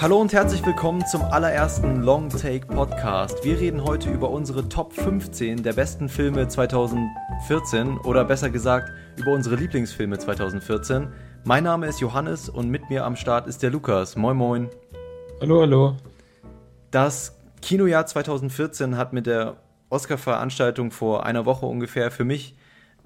Hallo und herzlich willkommen zum allerersten Long Take Podcast. Wir reden heute über unsere Top 15 der besten Filme 2014 oder besser gesagt über unsere Lieblingsfilme 2014. Mein Name ist Johannes und mit mir am Start ist der Lukas. Moin moin. Hallo, hallo. Das Kinojahr 2014 hat mit der Oscar-Veranstaltung vor einer Woche ungefähr für mich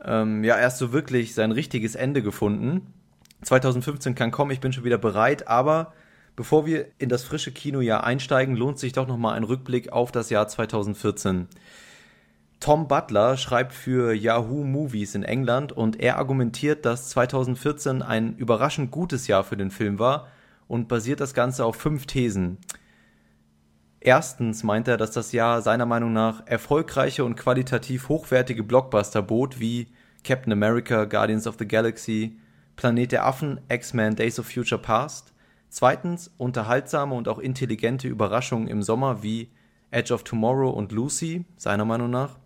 ähm, ja erst so wirklich sein richtiges Ende gefunden. 2015 kann kommen, ich bin schon wieder bereit, aber Bevor wir in das frische Kinojahr einsteigen, lohnt sich doch nochmal ein Rückblick auf das Jahr 2014. Tom Butler schreibt für Yahoo Movies in England und er argumentiert, dass 2014 ein überraschend gutes Jahr für den Film war und basiert das Ganze auf fünf Thesen. Erstens meint er, dass das Jahr seiner Meinung nach erfolgreiche und qualitativ hochwertige Blockbuster bot, wie Captain America, Guardians of the Galaxy, Planet der Affen, X-Men, Days of Future Past, Zweitens unterhaltsame und auch intelligente Überraschungen im Sommer wie Edge of Tomorrow und Lucy, seiner Meinung nach.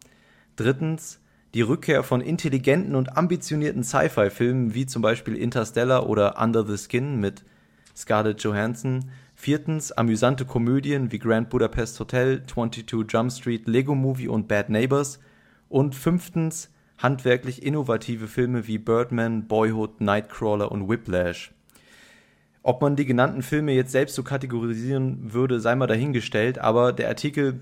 Drittens die Rückkehr von intelligenten und ambitionierten Sci-Fi-Filmen wie zum Beispiel Interstellar oder Under the Skin mit Scarlett Johansson. Viertens amüsante Komödien wie Grand Budapest Hotel, 22 Jump Street, Lego Movie und Bad Neighbors. Und fünftens handwerklich innovative Filme wie Birdman, Boyhood, Nightcrawler und Whiplash. Ob man die genannten Filme jetzt selbst so kategorisieren würde, sei mal dahingestellt, aber der Artikel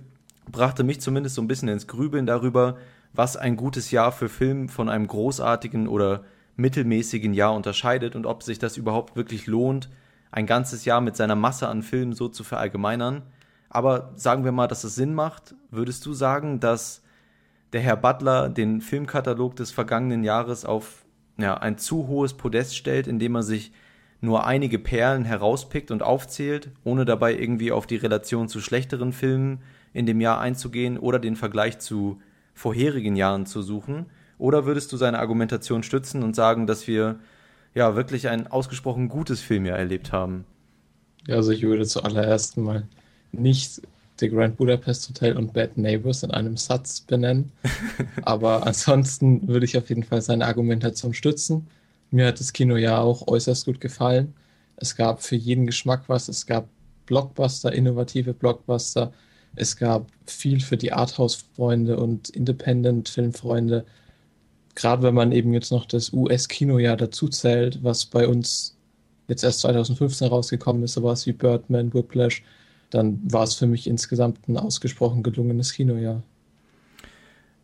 brachte mich zumindest so ein bisschen ins Grübeln darüber, was ein gutes Jahr für Film von einem großartigen oder mittelmäßigen Jahr unterscheidet und ob sich das überhaupt wirklich lohnt, ein ganzes Jahr mit seiner Masse an Filmen so zu verallgemeinern. Aber sagen wir mal, dass es Sinn macht. Würdest du sagen, dass der Herr Butler den Filmkatalog des vergangenen Jahres auf ja, ein zu hohes Podest stellt, indem er sich nur einige Perlen herauspickt und aufzählt, ohne dabei irgendwie auf die Relation zu schlechteren Filmen in dem Jahr einzugehen oder den Vergleich zu vorherigen Jahren zu suchen? Oder würdest du seine Argumentation stützen und sagen, dass wir ja wirklich ein ausgesprochen gutes Filmjahr erlebt haben? Ja, also ich würde zuallererst mal nicht The Grand Budapest Hotel und Bad Neighbors in einem Satz benennen. Aber ansonsten würde ich auf jeden Fall seine Argumentation stützen. Mir hat das Kino ja auch äußerst gut gefallen. Es gab für jeden Geschmack was. Es gab Blockbuster, innovative Blockbuster. Es gab viel für die Arthouse-Freunde und Independent-Filmfreunde. Gerade wenn man eben jetzt noch das US-Kinojahr dazu zählt, was bei uns jetzt erst 2015 rausgekommen ist, sowas wie Birdman, Whiplash, dann war es für mich insgesamt ein ausgesprochen gelungenes Kinojahr.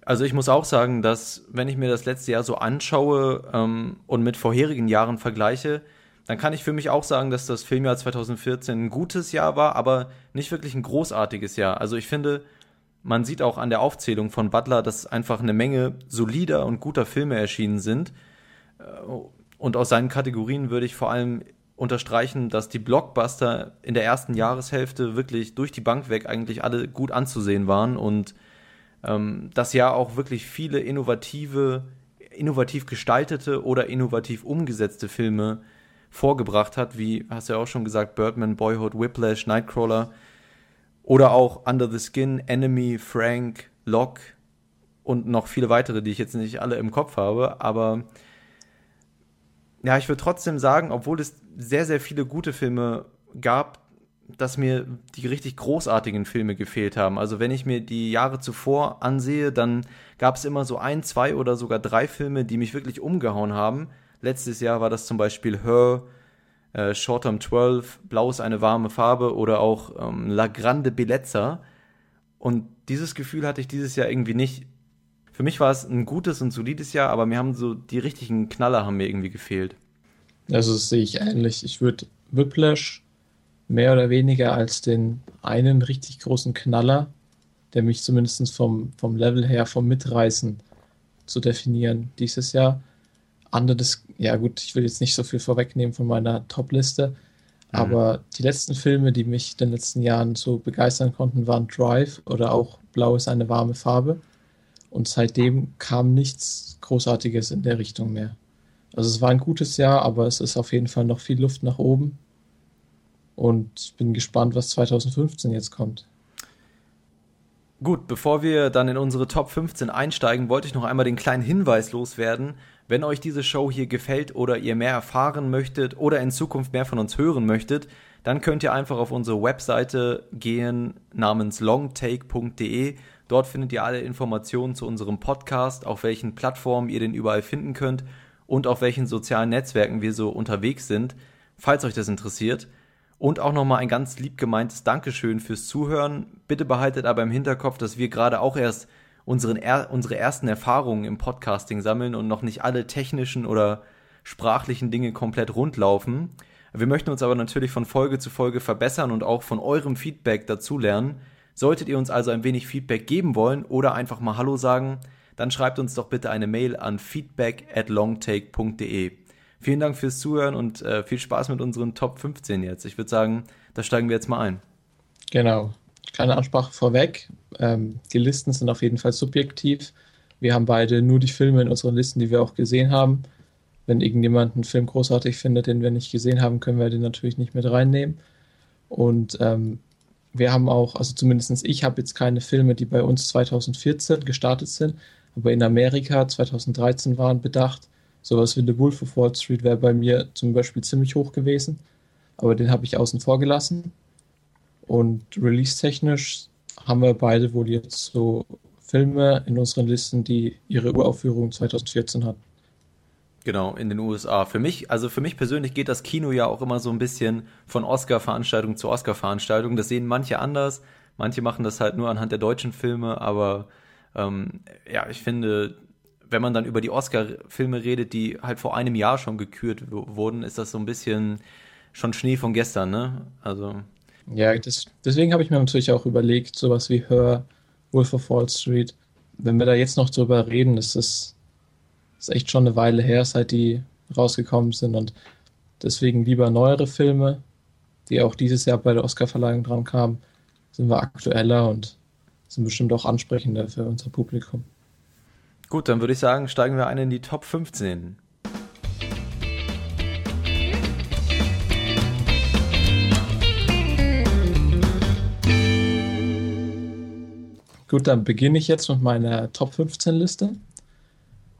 Also ich muss auch sagen, dass wenn ich mir das letzte Jahr so anschaue ähm, und mit vorherigen Jahren vergleiche, dann kann ich für mich auch sagen, dass das Filmjahr 2014 ein gutes Jahr war, aber nicht wirklich ein großartiges Jahr. Also ich finde, man sieht auch an der Aufzählung von Butler, dass einfach eine Menge solider und guter Filme erschienen sind. Äh, und aus seinen Kategorien würde ich vor allem unterstreichen, dass die Blockbuster in der ersten Jahreshälfte wirklich durch die Bank weg eigentlich alle gut anzusehen waren und ähm, das ja auch wirklich viele innovative, innovativ gestaltete oder innovativ umgesetzte Filme vorgebracht hat, wie hast du ja auch schon gesagt, Birdman, Boyhood, Whiplash, Nightcrawler oder auch Under the Skin, Enemy, Frank, Lock und noch viele weitere, die ich jetzt nicht alle im Kopf habe, aber ja, ich würde trotzdem sagen, obwohl es sehr, sehr viele gute Filme gab, dass mir die richtig großartigen Filme gefehlt haben. Also wenn ich mir die Jahre zuvor ansehe, dann gab es immer so ein, zwei oder sogar drei Filme, die mich wirklich umgehauen haben. Letztes Jahr war das zum Beispiel Her, äh, Short Term 12, Blau ist eine warme Farbe oder auch ähm, La Grande Bellezza. Und dieses Gefühl hatte ich dieses Jahr irgendwie nicht. Für mich war es ein gutes und solides Jahr, aber mir haben so die richtigen Knaller haben mir irgendwie gefehlt. Also das sehe ich ähnlich. Ich würde Whiplash mehr oder weniger als den einen richtig großen Knaller, der mich zumindest vom, vom Level her, vom Mitreißen zu definieren dieses Jahr. Anderes, ja gut, ich will jetzt nicht so viel vorwegnehmen von meiner Top-Liste, mhm. aber die letzten Filme, die mich in den letzten Jahren so begeistern konnten, waren Drive oder auch Blau ist eine warme Farbe. Und seitdem kam nichts Großartiges in der Richtung mehr. Also es war ein gutes Jahr, aber es ist auf jeden Fall noch viel Luft nach oben. Und bin gespannt, was 2015 jetzt kommt. Gut, bevor wir dann in unsere Top 15 einsteigen, wollte ich noch einmal den kleinen Hinweis loswerden. Wenn euch diese Show hier gefällt oder ihr mehr erfahren möchtet oder in Zukunft mehr von uns hören möchtet, dann könnt ihr einfach auf unsere Webseite gehen namens longtake.de. Dort findet ihr alle Informationen zu unserem Podcast, auf welchen Plattformen ihr den überall finden könnt und auf welchen sozialen Netzwerken wir so unterwegs sind, falls euch das interessiert. Und auch nochmal ein ganz lieb gemeintes Dankeschön fürs Zuhören. Bitte behaltet aber im Hinterkopf, dass wir gerade auch erst unseren, er, unsere ersten Erfahrungen im Podcasting sammeln und noch nicht alle technischen oder sprachlichen Dinge komplett rundlaufen. Wir möchten uns aber natürlich von Folge zu Folge verbessern und auch von eurem Feedback dazulernen. Solltet ihr uns also ein wenig Feedback geben wollen oder einfach mal Hallo sagen, dann schreibt uns doch bitte eine Mail an feedback at longtake.de. Vielen Dank fürs Zuhören und äh, viel Spaß mit unseren Top 15 jetzt. Ich würde sagen, da steigen wir jetzt mal ein. Genau. Kleine Ansprache vorweg. Ähm, die Listen sind auf jeden Fall subjektiv. Wir haben beide nur die Filme in unseren Listen, die wir auch gesehen haben. Wenn irgendjemand einen Film großartig findet, den wir nicht gesehen haben, können wir den natürlich nicht mit reinnehmen. Und ähm, wir haben auch, also zumindest ich habe jetzt keine Filme, die bei uns 2014 gestartet sind, aber in Amerika 2013 waren bedacht. Sowas wie The Wolf of Wall Street wäre bei mir zum Beispiel ziemlich hoch gewesen, aber den habe ich außen vor gelassen. Und release-technisch haben wir beide wohl jetzt so Filme in unseren Listen, die ihre Uraufführung 2014 hatten. Genau, in den USA. Für mich, also für mich persönlich geht das Kino ja auch immer so ein bisschen von Oscar-Veranstaltung zu Oscar-Veranstaltung. Das sehen manche anders. Manche machen das halt nur anhand der deutschen Filme, aber ähm, ja, ich finde, wenn man dann über die Oscar-Filme redet, die halt vor einem Jahr schon gekürt wurden, ist das so ein bisschen schon Schnee von gestern, ne? Also. Ja, das, deswegen habe ich mir natürlich auch überlegt, sowas wie Her, Wolf of Wall Street. Wenn wir da jetzt noch drüber reden, ist das ist echt schon eine Weile her, seit die rausgekommen sind und deswegen lieber neuere Filme, die auch dieses Jahr bei der Oscarverleihung dran kamen, sind wir aktueller und sind bestimmt auch ansprechender für unser Publikum. Gut, dann würde ich sagen, steigen wir ein in die Top 15. Gut, dann beginne ich jetzt mit meiner Top 15 Liste.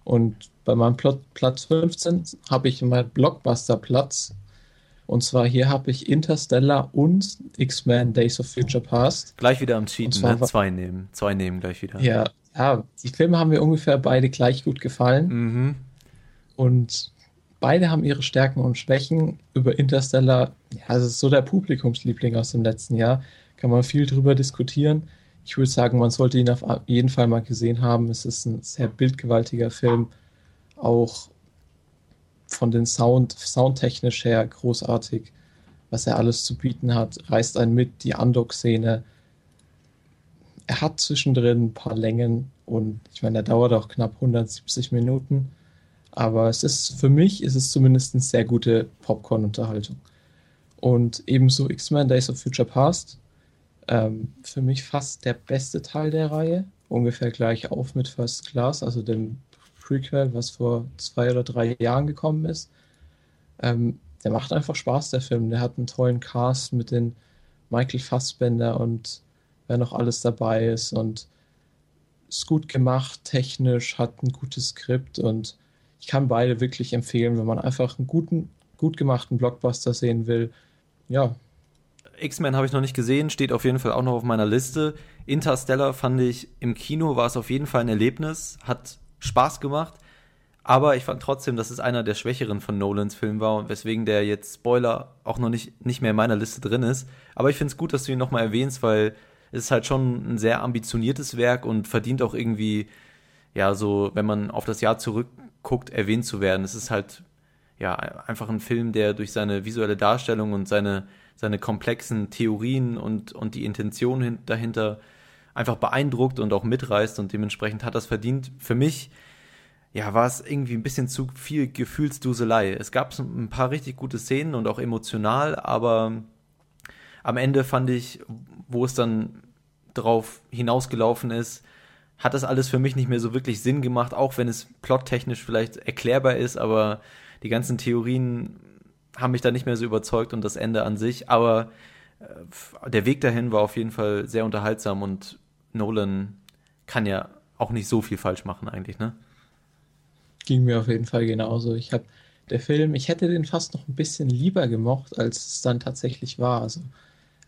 Und bei meinem Plot, Platz 15 habe ich meinen Blockbuster-Platz und zwar hier habe ich Interstellar und X-Men Days of Future Past. Gleich wieder am Cheaten, ne? Zwei nehmen. Zwei nehmen gleich wieder. Ja, ja, die Filme haben mir ungefähr beide gleich gut gefallen. Mhm. Und beide haben ihre Stärken und Schwächen. Über Interstellar, ja, das ist so der Publikumsliebling aus dem letzten Jahr. Kann man viel drüber diskutieren. Ich würde sagen, man sollte ihn auf jeden Fall mal gesehen haben. Es ist ein sehr bildgewaltiger Film. Auch von den Sound, soundtechnisch her großartig, was er alles zu bieten hat, reißt einen mit, die Andok-Szene. Er hat zwischendrin ein paar Längen und ich meine, er dauert auch knapp 170 Minuten. Aber es ist, für mich ist es zumindest eine sehr gute Popcorn-Unterhaltung. Und ebenso X-Men Days of Future Past. Ähm, für mich fast der beste Teil der Reihe. Ungefähr gleich auf mit First Class, also dem Prequel, was vor zwei oder drei Jahren gekommen ist. Ähm, der macht einfach Spaß, der Film. Der hat einen tollen Cast mit den Michael Fassbender und wer noch alles dabei ist und ist gut gemacht, technisch, hat ein gutes Skript und ich kann beide wirklich empfehlen, wenn man einfach einen guten, gut gemachten Blockbuster sehen will. Ja. X-Men habe ich noch nicht gesehen, steht auf jeden Fall auch noch auf meiner Liste. Interstellar fand ich im Kino war es auf jeden Fall ein Erlebnis, hat Spaß gemacht. Aber ich fand trotzdem, dass es einer der schwächeren von Nolans Filmen war, weswegen der jetzt Spoiler auch noch nicht, nicht mehr in meiner Liste drin ist. Aber ich finde es gut, dass du ihn nochmal erwähnst, weil es ist halt schon ein sehr ambitioniertes Werk und verdient auch irgendwie, ja, so, wenn man auf das Jahr zurückguckt, erwähnt zu werden. Es ist halt, ja, einfach ein Film, der durch seine visuelle Darstellung und seine, seine komplexen Theorien und, und die Intention dahinter einfach beeindruckt und auch mitreißt und dementsprechend hat das verdient. Für mich, ja, war es irgendwie ein bisschen zu viel Gefühlsduselei. Es gab ein paar richtig gute Szenen und auch emotional, aber am Ende fand ich, wo es dann drauf hinausgelaufen ist, hat das alles für mich nicht mehr so wirklich Sinn gemacht, auch wenn es plottechnisch vielleicht erklärbar ist, aber die ganzen Theorien haben mich da nicht mehr so überzeugt und das Ende an sich, aber äh, der Weg dahin war auf jeden Fall sehr unterhaltsam und Nolan kann ja auch nicht so viel falsch machen eigentlich, ne? Ging mir auf jeden Fall genauso. Ich habe der Film, ich hätte den fast noch ein bisschen lieber gemocht, als es dann tatsächlich war. Also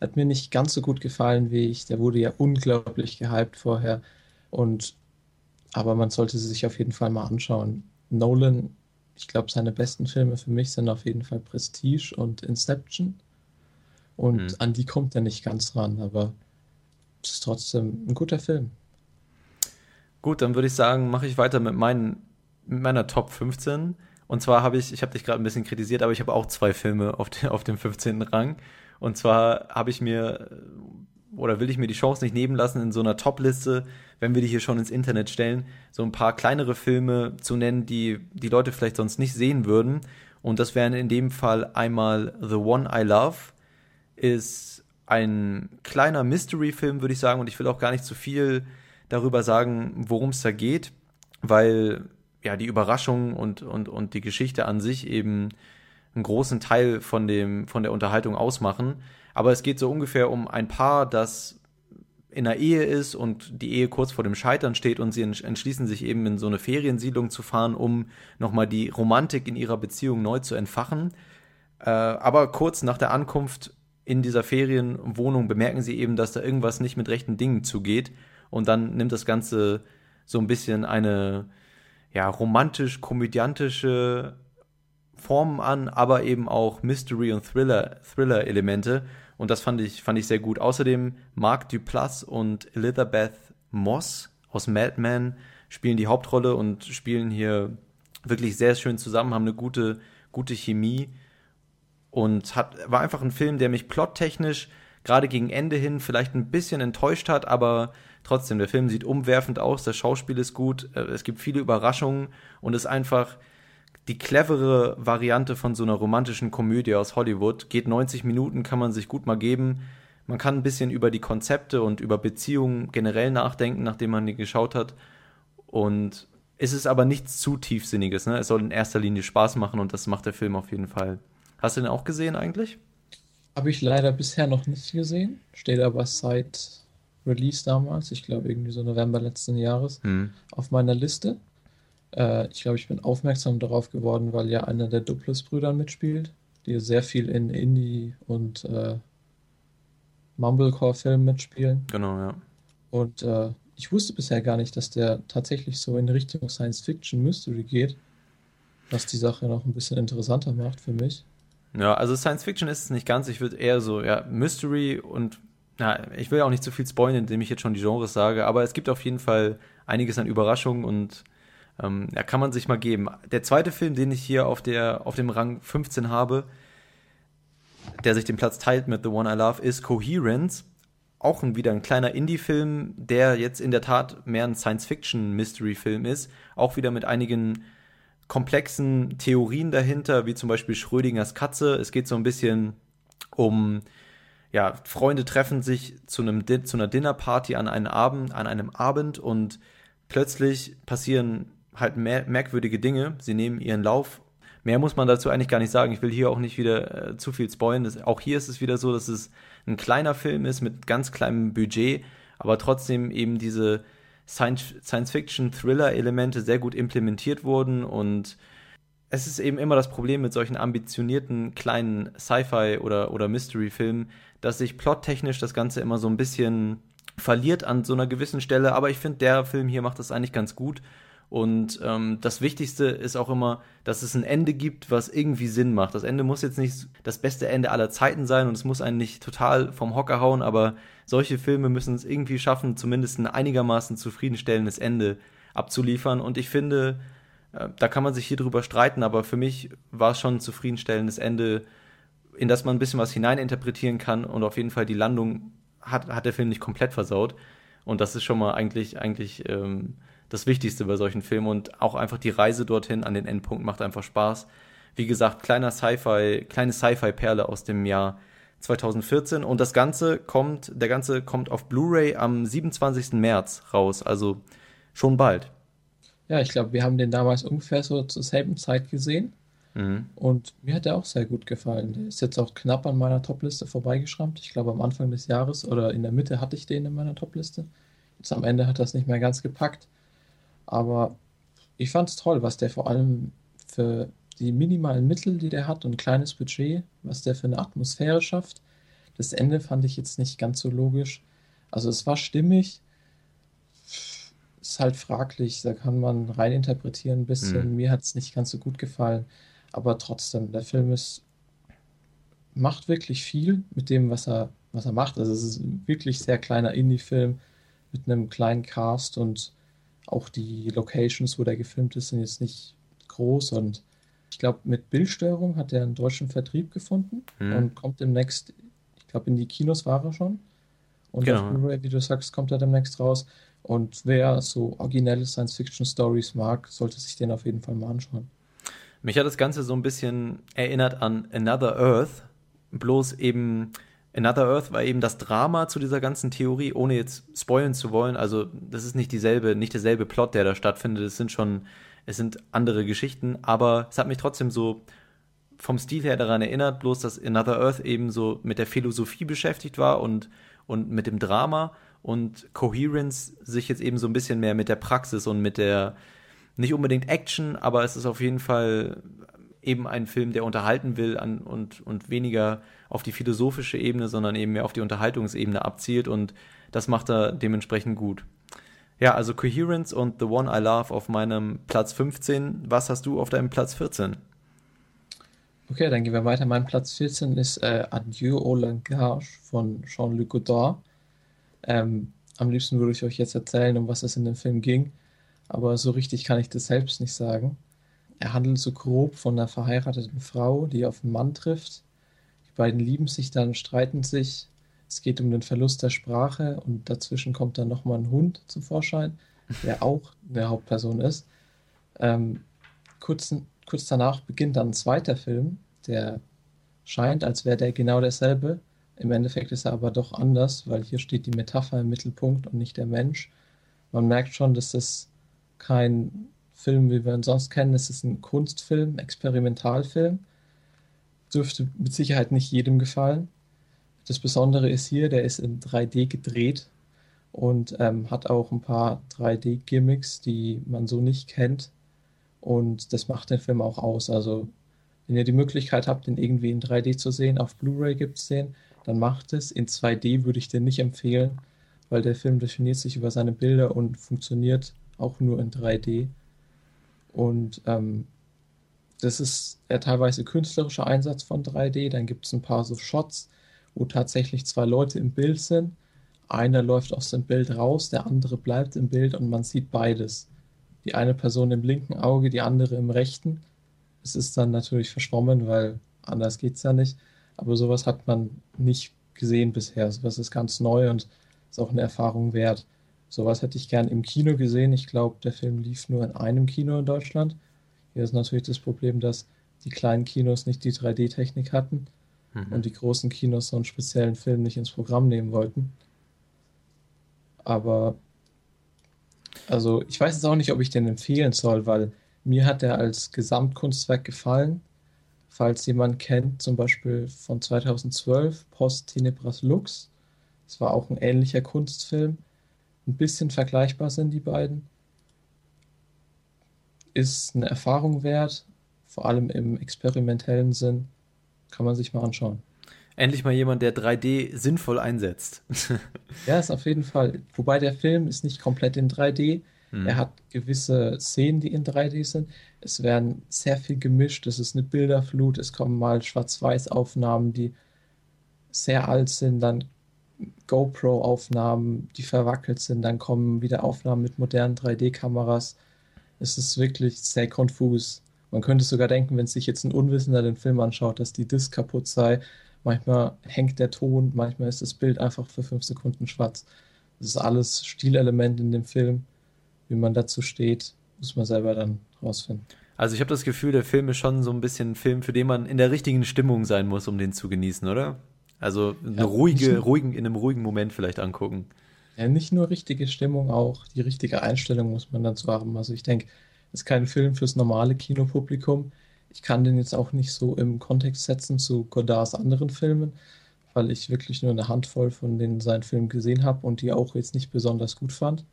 hat mir nicht ganz so gut gefallen wie ich. Der wurde ja unglaublich gehypt vorher. Und aber man sollte sie sich auf jeden Fall mal anschauen. Nolan, ich glaube, seine besten Filme für mich sind auf jeden Fall Prestige und Inception. Und mhm. an die kommt er nicht ganz ran, aber es ist trotzdem ein guter Film. Gut, dann würde ich sagen, mache ich weiter mit, meinen, mit meiner Top 15. Und zwar habe ich, ich habe dich gerade ein bisschen kritisiert, aber ich habe auch zwei Filme auf, den, auf dem 15. Rang. Und zwar habe ich mir oder will ich mir die Chance nicht nehmen lassen, in so einer Top-Liste, wenn wir die hier schon ins Internet stellen, so ein paar kleinere Filme zu nennen, die die Leute vielleicht sonst nicht sehen würden. Und das wären in dem Fall einmal The One I Love, ist ein kleiner Mystery-Film, würde ich sagen, und ich will auch gar nicht zu viel darüber sagen, worum es da geht, weil ja die Überraschung und, und, und die Geschichte an sich eben einen großen Teil von, dem, von der Unterhaltung ausmachen. Aber es geht so ungefähr um ein Paar, das in einer Ehe ist und die Ehe kurz vor dem Scheitern steht und sie entschließen sich eben in so eine Feriensiedlung zu fahren, um nochmal die Romantik in ihrer Beziehung neu zu entfachen. Äh, aber kurz nach der Ankunft in dieser Ferienwohnung bemerken sie eben, dass da irgendwas nicht mit rechten Dingen zugeht und dann nimmt das Ganze so ein bisschen eine ja romantisch-komödiantische Formen an, aber eben auch Mystery- und Thriller, Thriller-Elemente. Und das fand ich, fand ich sehr gut. Außerdem Mark Duplass und Elizabeth Moss aus Mad Men spielen die Hauptrolle und spielen hier wirklich sehr schön zusammen, haben eine gute, gute Chemie. Und hat, war einfach ein Film, der mich plottechnisch gerade gegen Ende hin vielleicht ein bisschen enttäuscht hat, aber trotzdem, der Film sieht umwerfend aus, das Schauspiel ist gut, äh, es gibt viele Überraschungen und ist einfach die clevere Variante von so einer romantischen Komödie aus Hollywood. Geht 90 Minuten, kann man sich gut mal geben. Man kann ein bisschen über die Konzepte und über Beziehungen generell nachdenken, nachdem man die geschaut hat. Und es ist aber nichts zu tiefsinniges. Ne? Es soll in erster Linie Spaß machen und das macht der Film auf jeden Fall. Hast du den auch gesehen eigentlich? Habe ich leider bisher noch nicht gesehen. Steht aber seit Release damals, ich glaube irgendwie so November letzten Jahres, hm. auf meiner Liste. Äh, ich glaube, ich bin aufmerksam darauf geworden, weil ja einer der Dupless-Brüder mitspielt, die sehr viel in Indie- und äh, Mumblecore-Filmen mitspielen. Genau, ja. Und äh, ich wusste bisher gar nicht, dass der tatsächlich so in Richtung Science-Fiction-Mystery geht, was die Sache noch ein bisschen interessanter macht für mich. Ja, also Science Fiction ist es nicht ganz. Ich würde eher so, ja, Mystery und, na, ich will auch nicht zu viel spoilern, indem ich jetzt schon die Genres sage, aber es gibt auf jeden Fall einiges an Überraschungen und ähm, ja, kann man sich mal geben. Der zweite Film, den ich hier auf, der, auf dem Rang 15 habe, der sich den Platz teilt mit The One I Love, ist Coherence. Auch ein, wieder ein kleiner Indie-Film, der jetzt in der Tat mehr ein Science-Fiction-Mystery-Film ist. Auch wieder mit einigen komplexen Theorien dahinter, wie zum Beispiel Schrödingers Katze. Es geht so ein bisschen um, ja, Freunde treffen sich zu, einem, zu einer Dinnerparty an einem Abend, an einem Abend und plötzlich passieren halt mer merkwürdige Dinge. Sie nehmen ihren Lauf. Mehr muss man dazu eigentlich gar nicht sagen. Ich will hier auch nicht wieder äh, zu viel spoilen. Das, auch hier ist es wieder so, dass es ein kleiner Film ist mit ganz kleinem Budget, aber trotzdem eben diese Science-Fiction-Thriller-Elemente sehr gut implementiert wurden und es ist eben immer das Problem mit solchen ambitionierten kleinen Sci-Fi oder, oder Mystery-Filmen, dass sich plottechnisch das Ganze immer so ein bisschen verliert an so einer gewissen Stelle, aber ich finde, der Film hier macht das eigentlich ganz gut und ähm, das Wichtigste ist auch immer, dass es ein Ende gibt, was irgendwie Sinn macht. Das Ende muss jetzt nicht das beste Ende aller Zeiten sein und es muss einen nicht total vom Hocker hauen, aber solche Filme müssen es irgendwie schaffen, zumindest ein einigermaßen zufriedenstellendes Ende abzuliefern. Und ich finde, äh, da kann man sich hier drüber streiten, aber für mich war es schon ein zufriedenstellendes Ende, in das man ein bisschen was hineininterpretieren kann und auf jeden Fall die Landung hat, hat der Film nicht komplett versaut. Und das ist schon mal eigentlich, eigentlich ähm, das Wichtigste bei solchen Filmen und auch einfach die Reise dorthin an den Endpunkt macht einfach Spaß. Wie gesagt, kleiner Sci-Fi, kleine Sci-Fi-Perle aus dem Jahr 2014 und das Ganze kommt, der Ganze kommt auf Blu-ray am 27. März raus, also schon bald. Ja, ich glaube, wir haben den damals ungefähr so zur selben Zeit gesehen. Mhm. Und mir hat er auch sehr gut gefallen. Der ist jetzt auch knapp an meiner Topliste vorbeigeschrammt. Ich glaube, am Anfang des Jahres oder in der Mitte hatte ich den in meiner Topliste. Jetzt am Ende hat das nicht mehr ganz gepackt. Aber Ich fand es toll, was der vor allem für die minimalen Mittel, die der hat und ein kleines Budget, was der für eine Atmosphäre schafft. Das Ende fand ich jetzt nicht ganz so logisch. Also es war stimmig, ist halt fraglich, da kann man reininterpretieren ein bisschen. Mhm. Mir hat es nicht ganz so gut gefallen, aber trotzdem, der Film ist, macht wirklich viel mit dem, was er, was er macht. Also es ist ein wirklich sehr kleiner Indie-Film mit einem kleinen Cast und auch die Locations, wo der gefilmt ist, sind jetzt nicht groß und ich glaube, mit Bildsteuerung hat er einen deutschen Vertrieb gefunden Mhm. und kommt demnächst, ich glaube, in die Kinos war er schon. Und auf Genau. Blu-ray, wie du sagst, kommt er demnächst raus. Und wer so originelle Science-Fiction-Stories mag, sollte sich den auf jeden Fall mal anschauen. Mich hat das Ganze so ein bisschen erinnert an Another Earth. Bloß eben, Another Earth war eben das Drama zu dieser ganzen Theorie, ohne jetzt spoilen zu wollen. Also, das ist nicht dieselbe, nicht derselbe Plot, der da stattfindet. Es sind schon, es sind andere Geschichten, aber es hat mich trotzdem so vom Stil her daran erinnert, bloß dass Another Earth eben so mit der Philosophie beschäftigt war und, und mit dem Drama und Coherence sich jetzt eben so ein bisschen mehr mit der Praxis und mit der, nicht unbedingt Action, aber es ist auf jeden Fall eben ein Film, der unterhalten will an, und, und weniger auf die philosophische Ebene, sondern eben mehr auf die Unterhaltungsebene abzielt und das macht er dementsprechend gut. Ja, also Coherence und The One I Love auf meinem Platz 15. Was hast du auf deinem Platz 14? Okay, dann gehen wir weiter. Mein Platz 14 ist äh, Adieu au langage von Jean-Luc Godard. Ähm, am liebsten würde ich euch jetzt erzählen, um was es in dem Film ging, aber so richtig kann ich das selbst nicht sagen. Er handelt so grob von einer verheirateten Frau, die auf einen Mann trifft. Die beiden lieben sich dann, streiten sich. Es geht um den Verlust der Sprache und dazwischen kommt dann nochmal ein Hund zum Vorschein, der auch eine Hauptperson ist. Ähm, kurz, kurz danach beginnt dann ein zweiter Film, der scheint, als wäre der genau derselbe. Im Endeffekt ist er aber doch anders, weil hier steht die Metapher im Mittelpunkt und nicht der Mensch. Man merkt schon, dass das kein Film, wie wir ihn sonst kennen, es ist ein Kunstfilm, Experimentalfilm. Dürfte mit Sicherheit nicht jedem gefallen. Das Besondere ist hier, der ist in 3D gedreht und ähm, hat auch ein paar 3D-Gimmicks, die man so nicht kennt. Und das macht den Film auch aus. Also, wenn ihr die Möglichkeit habt, den irgendwie in 3D zu sehen, auf Blu-ray gibt es den, dann macht es. In 2D würde ich den nicht empfehlen, weil der Film definiert sich über seine Bilder und funktioniert auch nur in 3D. Und ähm, das ist der teilweise künstlerische Einsatz von 3D. Dann gibt es ein paar so Shots, wo tatsächlich zwei Leute im Bild sind. Einer läuft aus dem Bild raus, der andere bleibt im Bild und man sieht beides. Die eine Person im linken Auge, die andere im rechten. Es ist dann natürlich verschwommen, weil anders geht es ja nicht. Aber sowas hat man nicht gesehen bisher. Sowas ist ganz neu und ist auch eine Erfahrung wert. Sowas hätte ich gern im Kino gesehen. Ich glaube, der Film lief nur in einem Kino in Deutschland. Hier ist natürlich das Problem, dass die kleinen Kinos nicht die 3D-Technik hatten Mhm. und die großen Kinos so einen speziellen Film nicht ins Programm nehmen wollten. Aber also ich weiß jetzt auch nicht, ob ich den empfehlen soll, weil mir hat er als Gesamtkunstwerk gefallen. Falls jemand kennt, zum Beispiel von 2012, Post Tenebras Lux. Das war auch ein ähnlicher Kunstfilm. Ein bisschen vergleichbar sind die beiden. Ist eine Erfahrung wert, vor allem im experimentellen Sinn. Kann man sich mal anschauen. Endlich mal jemand, der 3D sinnvoll einsetzt. Ja, ist auf jeden Fall. Wobei der Film ist nicht komplett in 3D. Hm. Er hat gewisse Szenen, die in 3D sind. Es werden sehr viel gemischt. Es ist eine Bilderflut. Es kommen mal Schwarz-Weiß-Aufnahmen, die sehr alt sind. Dann GoPro-Aufnahmen, die verwackelt sind. Dann kommen wieder Aufnahmen mit modernen 3D-Kameras. Es ist wirklich sehr konfus. Man könnte sogar denken, wenn sich jetzt ein Unwissender den Film anschaut, dass die Disk kaputt sei. Manchmal hängt der Ton, manchmal ist das Bild einfach für fünf Sekunden schwarz. Das ist alles Stilelement in dem Film. Wie man dazu steht, muss man selber dann rausfinden. Also ich habe das Gefühl, der Film ist schon so ein bisschen ein Film, für den man in der richtigen Stimmung sein muss, um den zu genießen, oder? Also eine Ja, ruhige, ruhigen, in einem ruhigen Moment vielleicht angucken. Ja, nicht nur richtige Stimmung, auch die richtige Einstellung muss man dazu haben. Also ich denke, es ist kein Film fürs normale Kinopublikum. Ich kann den jetzt auch nicht so im Kontext setzen zu Godards anderen Filmen, weil ich wirklich nur eine Handvoll von den seinen Filmen gesehen habe und die auch jetzt nicht besonders gut fand.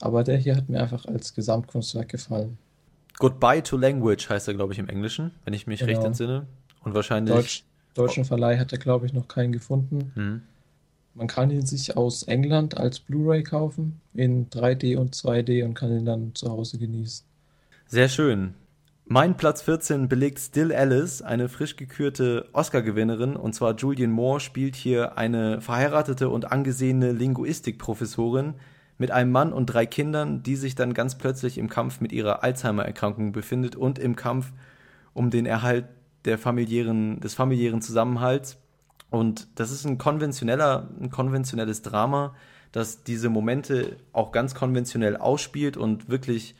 Aber der hier hat mir einfach als Gesamtkunstwerk gefallen. Goodbye to Language heißt er, glaube ich, im Englischen, wenn ich mich genau. recht entsinne. Und wahrscheinlich. Deutsch, deutschen Verleih hat er, glaube ich, noch keinen gefunden. Hm. Man kann ihn sich aus England als Blu-ray kaufen, in 3D und 2D und kann ihn dann zu Hause genießen. Sehr schön. Mein Platz 14 belegt Still Alice, eine frisch gekürte Oscar-Gewinnerin, und zwar Julian Moore spielt hier eine verheiratete und angesehene Linguistikprofessorin mit einem Mann und drei Kindern, die sich dann ganz plötzlich im Kampf mit ihrer Alzheimer-Erkrankung befindet und im Kampf um den Erhalt der familiären, des familiären Zusammenhalts. Und das ist ein konventioneller, ein konventionelles Drama, das diese Momente auch ganz konventionell ausspielt und wirklich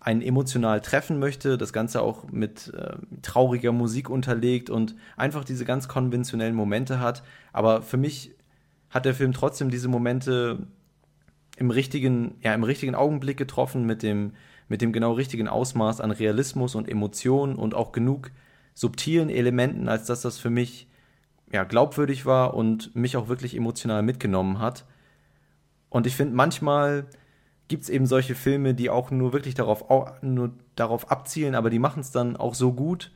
einen emotional treffen möchte, das Ganze auch mit äh, trauriger Musik unterlegt und einfach diese ganz konventionellen Momente hat. Aber für mich hat der Film trotzdem diese Momente im richtigen, ja, im richtigen Augenblick getroffen, mit dem, mit dem genau richtigen Ausmaß an Realismus und Emotion und auch genug subtilen Elementen, als dass das für mich ja, glaubwürdig war und mich auch wirklich emotional mitgenommen hat. Und ich finde, manchmal gibt es eben solche Filme, die auch nur wirklich darauf, nur darauf abzielen, aber die machen es dann auch so gut,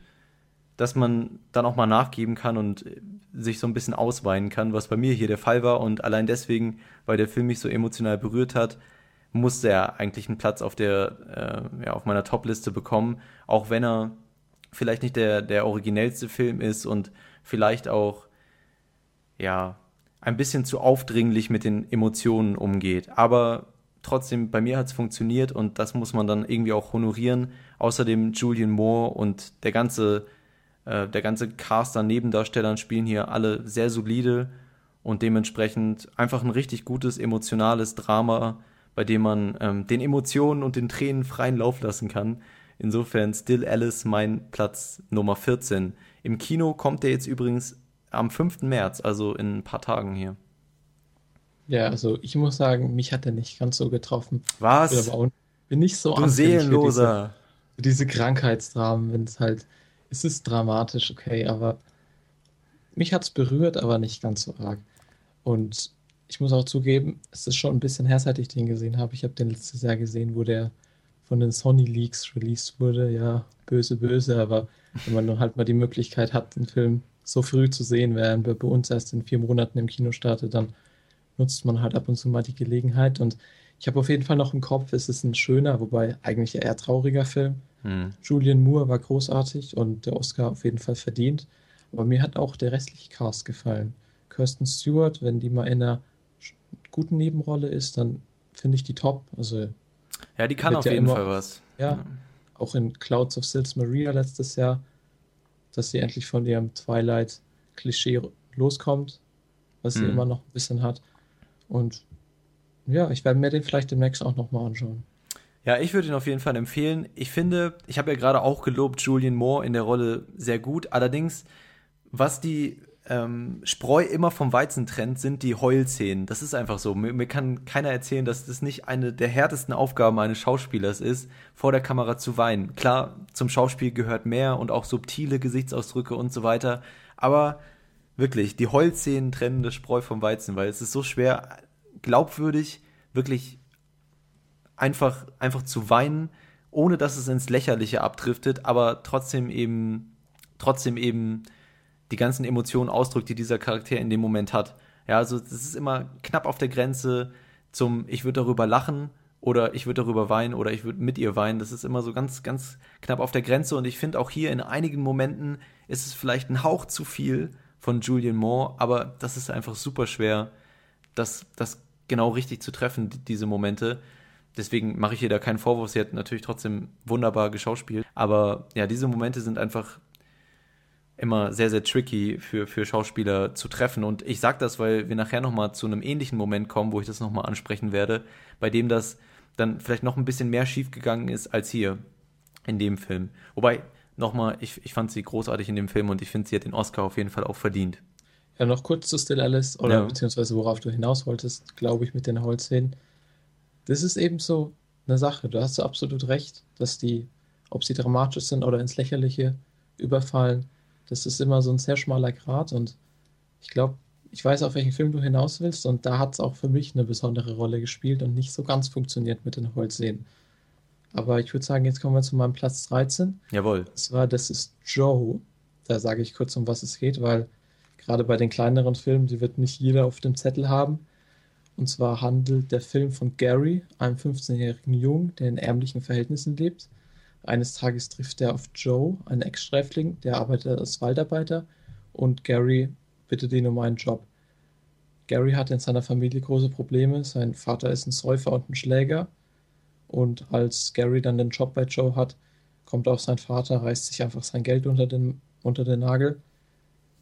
dass man dann auch mal nachgeben kann und sich so ein bisschen ausweinen kann, was bei mir hier der Fall war. Und allein deswegen, weil der Film mich so emotional berührt hat, musste er eigentlich einen Platz auf der, äh, ja, auf meiner Top-Liste bekommen, auch wenn er vielleicht nicht der, der originellste Film ist und vielleicht auch ja, ein bisschen zu aufdringlich mit den Emotionen umgeht. Aber trotzdem, bei mir hat es funktioniert und das muss man dann irgendwie auch honorieren. Außerdem Julian Moore und der ganze, äh, der ganze Cast an Nebendarstellern spielen hier alle sehr solide und dementsprechend einfach ein richtig gutes emotionales Drama, bei dem man ähm, den Emotionen und den Tränen freien Lauf lassen kann. Insofern Still Alice mein Platz Nummer 14. Im Kino kommt der jetzt übrigens am 5. März, also in ein paar Tagen hier. Ja, also ich muss sagen, mich hat er nicht ganz so getroffen. Was? Ich bin, nicht so du Seelenloser. Für diese, diese Krankheitsdramen, wenn es halt, es ist dramatisch, okay, aber mich hat es berührt, aber nicht ganz so arg. Und ich muss auch zugeben, es ist schon ein bisschen her, seit ich den gesehen habe. Ich habe den letztes Jahr gesehen, wo der von den Sony Leaks released wurde. Ja, böse, böse, aber wenn man dann halt mal die Möglichkeit hat, einen Film so früh zu sehen, während wir bei uns erst in vier Monaten im Kino startet, dann nutzt man halt ab und zu mal die Gelegenheit. Und ich habe auf jeden Fall noch im Kopf, es ist ein schöner, wobei eigentlich eher trauriger Film. Hm. Julian Moore war großartig und der Oscar auf jeden Fall verdient. Aber mir hat auch der restliche Cast gefallen. Kirsten Stewart, wenn die mal in einer guten Nebenrolle ist, dann finde ich die top. Also ja, die kann auf jeden immer, Fall was. Ja, ja, auch in Clouds of Sils Maria letztes Jahr dass sie endlich von ihrem Twilight-Klischee loskommt, was sie mhm. immer noch ein bisschen hat. Und ja, ich werde mir den vielleicht demnächst auch nochmal anschauen. Ja, ich würde ihn auf jeden Fall empfehlen. Ich finde, ich habe ja gerade auch gelobt, Julian Moore in der Rolle sehr gut. Allerdings, was die ähm, Spreu immer vom Weizen trennt, sind die Heulszenen. Das ist einfach so. Mir, mir, kann keiner erzählen, dass das nicht eine der härtesten Aufgaben eines Schauspielers ist, vor der Kamera zu weinen. Klar, zum Schauspiel gehört mehr und auch subtile Gesichtsausdrücke und so weiter. Aber wirklich, die Heulszenen trennen das Spreu vom Weizen, weil es ist so schwer, glaubwürdig, wirklich einfach, einfach zu weinen, ohne dass es ins Lächerliche abdriftet, aber trotzdem eben, trotzdem eben die ganzen Emotionen ausdrückt, die dieser Charakter in dem Moment hat. Ja, also das ist immer knapp auf der Grenze zum ich würde darüber lachen oder ich würde darüber weinen oder ich würde mit ihr weinen. Das ist immer so ganz, ganz knapp auf der Grenze und ich finde auch hier in einigen Momenten ist es vielleicht ein Hauch zu viel von Julian Moore, aber das ist einfach super schwer, das, das genau richtig zu treffen, diese Momente. Deswegen mache ich ihr da keinen Vorwurf. Sie hat natürlich trotzdem wunderbar geschauspielt. Aber ja, diese Momente sind einfach immer sehr, sehr tricky für, für Schauspieler zu treffen. Und ich sage das, weil wir nachher nochmal zu einem ähnlichen Moment kommen, wo ich das nochmal ansprechen werde, bei dem das dann vielleicht noch ein bisschen mehr schiefgegangen ist als hier in dem Film. Wobei, nochmal, ich, ich fand sie großartig in dem Film und ich finde, sie hat den Oscar auf jeden Fall auch verdient. Ja, noch kurz zu Still Alice, oder ja. beziehungsweise worauf du hinaus wolltest, glaube ich, mit den Holzszenen. Das ist eben so eine Sache. Du hast so absolut recht, dass die, ob sie dramatisch sind oder ins Lächerliche überfallen, das ist immer so ein sehr schmaler Grat und ich glaube, ich weiß, auf welchen Film du hinaus willst und da hat es auch für mich eine besondere Rolle gespielt und nicht so ganz funktioniert mit den Holzseen. Aber ich würde sagen, jetzt kommen wir zu meinem Platz 13. Jawohl. Das war, das ist Joe. Da sage ich kurz, um was es geht, weil gerade bei den kleineren Filmen, die wird nicht jeder auf dem Zettel haben. Und zwar handelt der Film von Gary, einem 15-jährigen Jungen, der in ärmlichen Verhältnissen lebt. Eines Tages trifft er auf Joe, einen Ex-Sträfling, der arbeitet als Waldarbeiter und Gary bittet ihn um einen Job. Gary hat in seiner Familie große Probleme. Sein Vater ist ein Säufer und ein Schläger. Und als Gary dann den Job bei Joe hat, kommt auch sein Vater, reißt sich einfach sein Geld unter den, unter den Nagel.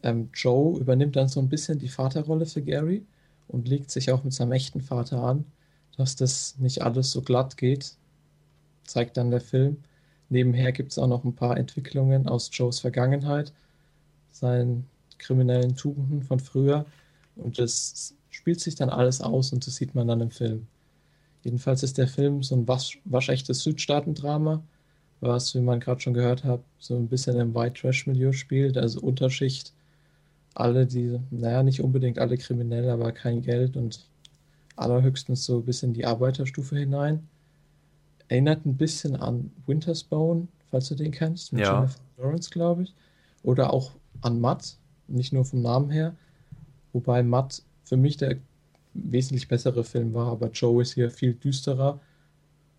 Ähm, Joe übernimmt dann so ein bisschen die Vaterrolle für Gary und legt sich auch mit seinem echten Vater an, dass das nicht alles so glatt geht, zeigt dann der Film. Nebenher gibt es auch noch ein paar Entwicklungen aus Joes Vergangenheit, seinen kriminellen Tugenden von früher. Und das spielt sich dann alles aus und das sieht man dann im Film. Jedenfalls ist der Film so ein wasch waschechtes Südstaatendrama, was, wie man gerade schon gehört hat, so ein bisschen im White Trash-Milieu spielt, also Unterschicht. Alle, die, naja, nicht unbedingt alle kriminell, aber kein Geld und allerhöchstens so bis in die Arbeiterstufe hinein. Erinnert ein bisschen an Winter's Bone, falls du den kennst, mit ja. Jennifer Lawrence, glaube ich. Oder auch an Matt, nicht nur vom Namen her. Wobei Matt für mich der wesentlich bessere Film war, aber Joe ist hier viel düsterer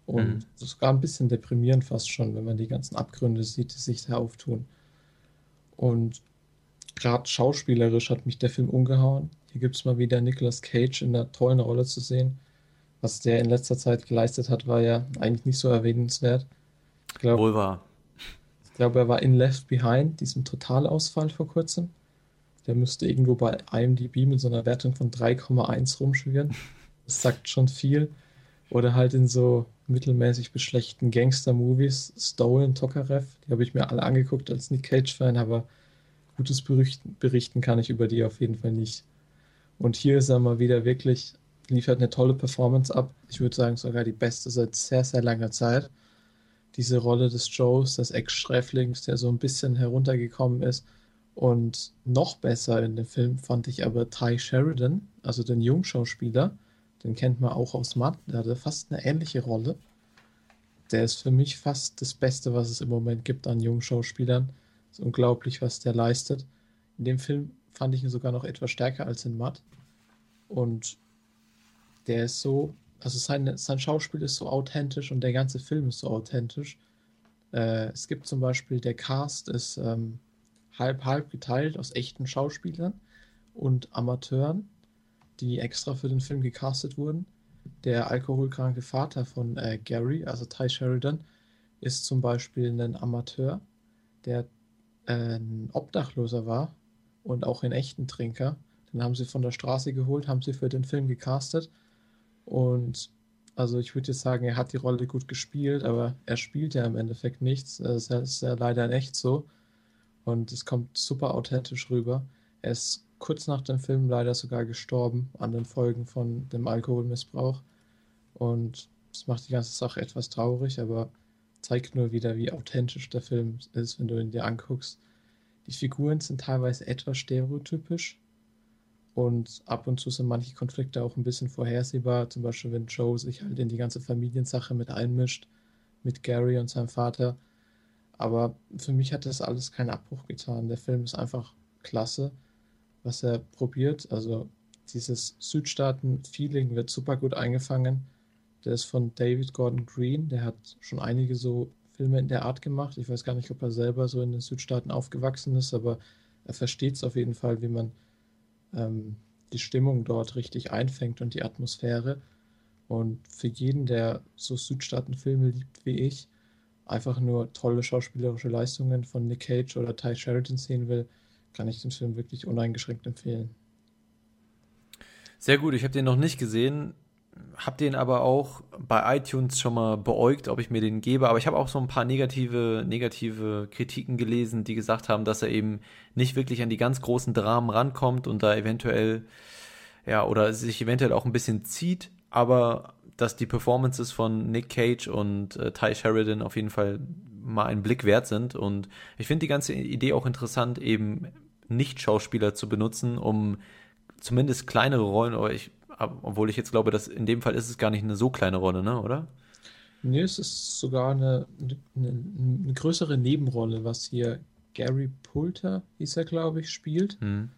und mhm. sogar ein bisschen deprimierend fast schon, wenn man die ganzen Abgründe sieht, die sich da auftun. Und gerade schauspielerisch hat mich der Film umgehauen. Hier gibt es mal wieder Nicolas Cage in einer tollen Rolle zu sehen. Was der in letzter Zeit geleistet hat, war ja eigentlich nicht so erwähnenswert. Ich glaub, Wohl wahr. Ich glaube, er war in Left Behind, diesem Totalausfall vor kurzem. Der müsste irgendwo bei IMDb mit so einer Wertung von 3,1 rumschwirren. Das sagt schon viel. Oder halt in so mittelmäßig beschlechten Gangster-Movies, Stolen, Tokarev, die habe ich mir alle angeguckt als Nick Cage-Fan, aber gutes berichten, berichten kann ich über die auf jeden Fall nicht. Und hier ist er mal wieder wirklich, liefert eine tolle Performance ab. Ich würde sagen, sogar die beste seit sehr, sehr langer Zeit. Diese Rolle des Joes, des Ex-Sträflings, der so ein bisschen heruntergekommen ist, und noch besser in dem Film fand ich aber Ty Sheridan, also den Jungschauspieler. Den kennt man auch aus Matt. Der hatte fast eine ähnliche Rolle. Der ist für mich fast das Beste, was es im Moment gibt an Jungschauspielern. Ist unglaublich, was der leistet. In dem Film fand ich ihn sogar noch etwas stärker als in Matt. Und der ist so, also sein, sein Schauspiel ist so authentisch und der ganze Film ist so authentisch. Äh, es gibt zum Beispiel, der Cast ist ähm, halb-halb geteilt aus echten Schauspielern und Amateuren, die extra für den Film gecastet wurden. Der alkoholkranke Vater von äh, Gary, also Ty Sheridan, ist zum Beispiel ein Amateur, der äh, ein Obdachloser war und auch ein echten Trinker. Den haben sie von der Straße geholt, haben sie für den Film gecastet. Und also ich würde jetzt sagen, er hat die Rolle gut gespielt, aber er spielt ja im Endeffekt nichts. Das ist ja leider in echt so. Und es kommt super authentisch rüber. Er ist kurz nach dem Film leider sogar gestorben an den Folgen von dem Alkoholmissbrauch. Und das macht die ganze Sache etwas traurig, aber zeigt nur wieder, wie authentisch der Film ist, wenn du ihn dir anguckst. Die Figuren sind teilweise etwas stereotypisch und ab und zu sind manche Konflikte auch ein bisschen vorhersehbar. Zum Beispiel, wenn Joe sich halt in die ganze Familiensache mit einmischt, mit Gary und seinem Vater aber für mich hat das alles keinen Abbruch getan. Der Film ist einfach klasse, was er probiert. Also dieses Südstaaten-Feeling wird super gut eingefangen. Der ist von David Gordon Green. Der hat schon einige so Filme in der Art gemacht. Ich weiß gar nicht, ob er selber so in den Südstaaten aufgewachsen ist, aber er versteht es auf jeden Fall, wie man ähm, die Stimmung dort richtig einfängt und die Atmosphäre. Und für jeden, der so Südstaaten-Filme liebt wie ich, einfach nur tolle schauspielerische Leistungen von Nick Cage oder Ty Sheridan sehen will, kann ich den Film wirklich uneingeschränkt empfehlen. Sehr gut, ich habe den noch nicht gesehen, habe den aber auch bei iTunes schon mal beäugt, ob ich mir den gebe, aber ich habe auch so ein paar negative, negative Kritiken gelesen, die gesagt haben, dass er eben nicht wirklich an die ganz großen Dramen rankommt und da eventuell, ja, oder sich eventuell auch ein bisschen zieht, aber dass die Performances von Nick Cage und äh, Ty Sheridan auf jeden Fall mal einen Blick wert sind. Und ich finde die ganze Idee auch interessant, eben Nicht-Schauspieler zu benutzen, um zumindest kleinere Rollen, aber ich, obwohl ich jetzt glaube, dass in dem Fall ist es gar nicht eine so kleine Rolle, ne, oder? Nee, es ist sogar eine, eine, eine größere Nebenrolle, was hier Gary Poulter, hieß er, glaube ich, spielt. Hm.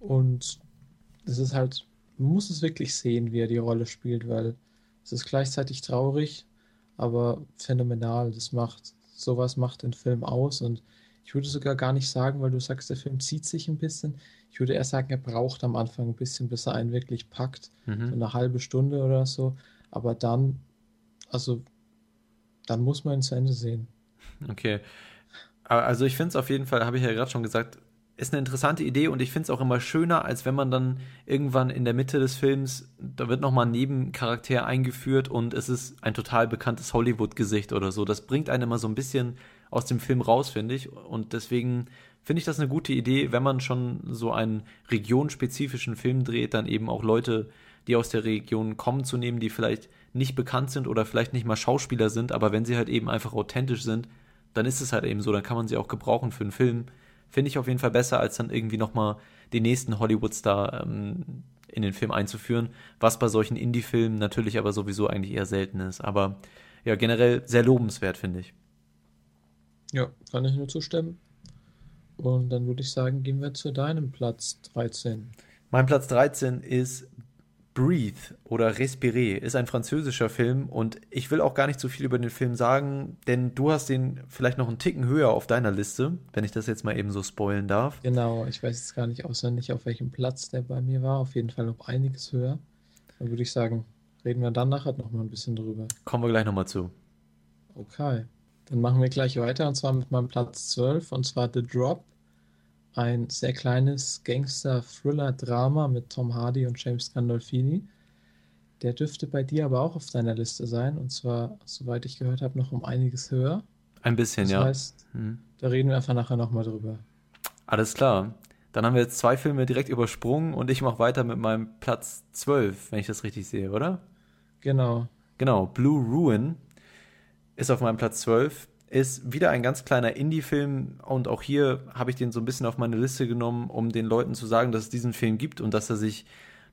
Und es ist halt, man muss es wirklich sehen, wie er die Rolle spielt, weil es ist gleichzeitig traurig, aber phänomenal. Das macht, sowas macht den Film aus und ich würde sogar gar nicht sagen, weil du sagst, der Film zieht sich ein bisschen. Ich würde eher sagen, er braucht am Anfang ein bisschen, bis er einen wirklich packt. Mhm. So eine halbe Stunde oder so. Aber dann, also, dann muss man ihn zu Ende sehen. Okay. Also ich finde es auf jeden Fall, habe ich ja gerade schon gesagt, ist eine interessante Idee und ich finde es auch immer schöner, als wenn man dann irgendwann in der Mitte des Films, da wird nochmal ein Nebencharakter eingeführt und es ist ein total bekanntes Hollywood-Gesicht oder so. Das bringt einen immer so ein bisschen aus dem Film raus, finde ich. Und deswegen finde ich das eine gute Idee, wenn man schon so einen regionspezifischen Film dreht, dann eben auch Leute, die aus der Region kommen, zu nehmen, die vielleicht nicht bekannt sind oder vielleicht nicht mal Schauspieler sind, aber wenn sie halt eben einfach authentisch sind, dann ist es halt eben so, dann kann man sie auch gebrauchen für einen Film finde ich auf jeden Fall besser, als dann irgendwie nochmal den nächsten Hollywood-Star ähm, in den Film einzuführen, was bei solchen Indie-Filmen natürlich aber sowieso eigentlich eher selten ist. Aber ja, generell sehr lobenswert, finde ich. Ja, kann ich nur zustimmen. Und dann würde ich sagen, gehen wir zu deinem Platz 13. Mein Platz 13 ist Breathe oder Respirer ist ein französischer Film und ich will auch gar nicht so viel über den Film sagen, denn du hast den vielleicht noch einen Ticken höher auf deiner Liste, wenn ich das jetzt mal eben so spoilen darf. Genau, ich weiß jetzt gar nicht auswendig, auf welchem Platz der bei mir war. Auf jeden Fall noch einiges höher. Dann würde ich sagen, reden wir dann nachher noch mal ein bisschen drüber. Kommen wir gleich nochmal zu. Okay, dann machen wir gleich weiter und zwar mit meinem Platz 12 und zwar The Drop ein sehr kleines Gangster-Thriller-Drama mit Tom Hardy und James Gandolfini. Der dürfte bei dir aber auch auf deiner Liste sein und zwar, soweit ich gehört habe, noch um einiges höher. Ein bisschen, das ja. Heißt, hm. Da reden wir einfach nachher nochmal drüber. Alles klar. Dann haben wir jetzt zwei Filme direkt übersprungen und ich mache weiter mit meinem Platz 12, wenn ich das richtig sehe, oder? Genau. Genau, Blue Ruin ist auf meinem Platz 12 ist wieder ein ganz kleiner Indie-Film und auch hier habe ich den so ein bisschen auf meine Liste genommen, um den Leuten zu sagen, dass es diesen Film gibt und dass er sich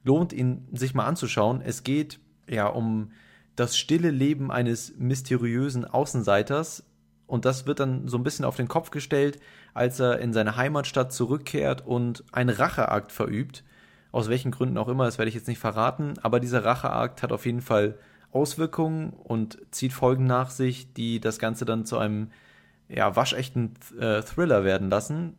lohnt, ihn sich mal anzuschauen. Es geht ja um das stille Leben eines mysteriösen Außenseiters und das wird dann so ein bisschen auf den Kopf gestellt, als er in seine Heimatstadt zurückkehrt und einen Racheakt verübt. Aus welchen Gründen auch immer, das werde ich jetzt nicht verraten, aber dieser Racheakt hat auf jeden Fall Auswirkungen und zieht Folgen nach sich, die das Ganze dann zu einem ja, waschechten äh, Thriller werden lassen,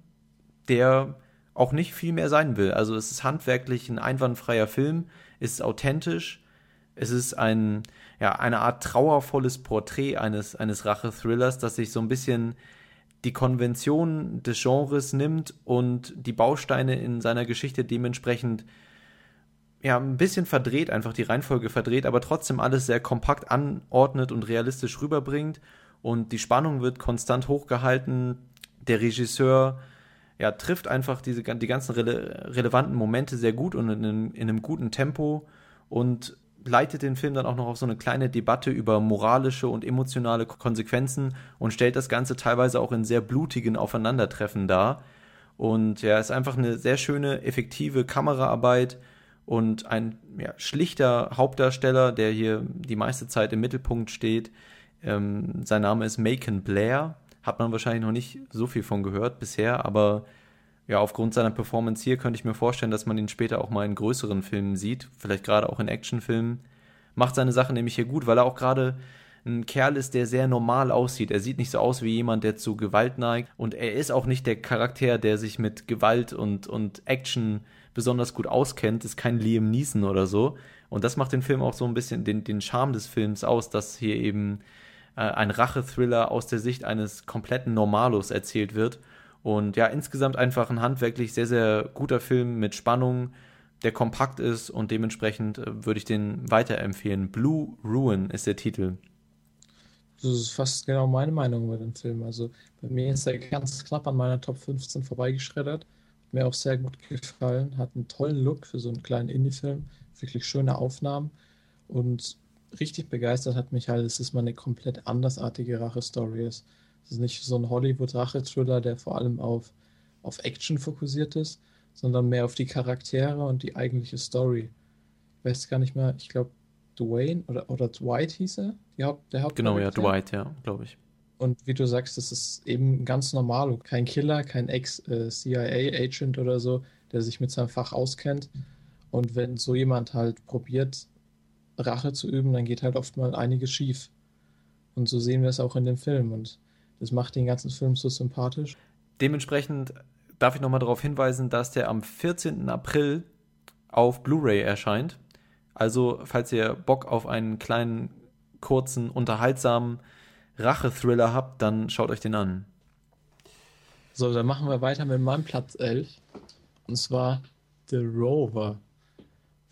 der auch nicht viel mehr sein will. Also es ist handwerklich ein einwandfreier Film, ist authentisch, es ist ein, ja, eine Art trauervolles Porträt eines, eines Rache-Thrillers, das sich so ein bisschen die Konvention des Genres nimmt und die Bausteine in seiner Geschichte dementsprechend ja, ein bisschen verdreht, einfach die Reihenfolge verdreht, aber trotzdem alles sehr kompakt anordnet und realistisch rüberbringt. Und die Spannung wird konstant hochgehalten. Der Regisseur ja, trifft einfach diese, die ganzen rele relevanten Momente sehr gut und in einem, in einem guten Tempo und leitet den Film dann auch noch auf so eine kleine Debatte über moralische und emotionale Konsequenzen und stellt das Ganze teilweise auch in sehr blutigen Aufeinandertreffen dar. Und ja, ist einfach eine sehr schöne, effektive Kameraarbeit und ein ja, schlichter Hauptdarsteller, der hier die meiste Zeit im Mittelpunkt steht. Ähm, sein Name ist Macon Blair. Hat man wahrscheinlich noch nicht so viel von gehört bisher, aber ja, aufgrund seiner Performance hier könnte ich mir vorstellen, dass man ihn später auch mal in größeren Filmen sieht, vielleicht gerade auch in Actionfilmen. Macht seine Sache nämlich hier gut, weil er auch gerade ein Kerl ist, der sehr normal aussieht. Er sieht nicht so aus wie jemand, der zu Gewalt neigt. Und er ist auch nicht der Charakter, der sich mit Gewalt und, und Action besonders gut auskennt, ist kein Liam Neeson oder so. Und das macht den Film auch so ein bisschen den, den Charme des Films aus, dass hier eben äh, ein Rachethriller aus der Sicht eines kompletten Normalos erzählt wird. Und ja, insgesamt einfach ein handwerklich sehr, sehr guter Film mit Spannung, der kompakt ist und dementsprechend äh, würde ich den weiterempfehlen. Blue Ruin ist der Titel. Das ist fast genau meine Meinung über den Film. Also bei mir ist er ganz knapp an meiner Top 15 vorbeigeschreddert mir auch sehr gut gefallen. Hat einen tollen Look für so einen kleinen Indie-Film. Wirklich schöne Aufnahmen. Und richtig begeistert hat mich halt, dass es mal eine komplett andersartige Rache-Story ist. Es ist nicht so ein Hollywood-Rache-Thriller, der vor allem auf, auf Action fokussiert ist, sondern mehr auf die Charaktere und die eigentliche Story. Ich weiß gar nicht mehr, ich glaube, Dwayne oder, oder Dwight hieß er, Haupt, der Genau, ja, Dwight, ja, glaube ich. Und wie du sagst, das ist eben ganz normal. Kein Killer, kein Ex-CIA-Agent äh, oder so, der sich mit seinem Fach auskennt. Und wenn so jemand halt probiert, Rache zu üben, dann geht halt oft mal einiges schief. Und so sehen wir es auch in dem Film. Und das macht den ganzen Film so sympathisch. Dementsprechend darf ich nochmal darauf hinweisen, dass der am 14. April auf Blu-ray erscheint. Also, falls ihr Bock auf einen kleinen, kurzen, unterhaltsamen Rache-Thriller habt, dann schaut euch den an. So, dann machen wir weiter mit meinem Platz 11. Und zwar The Rover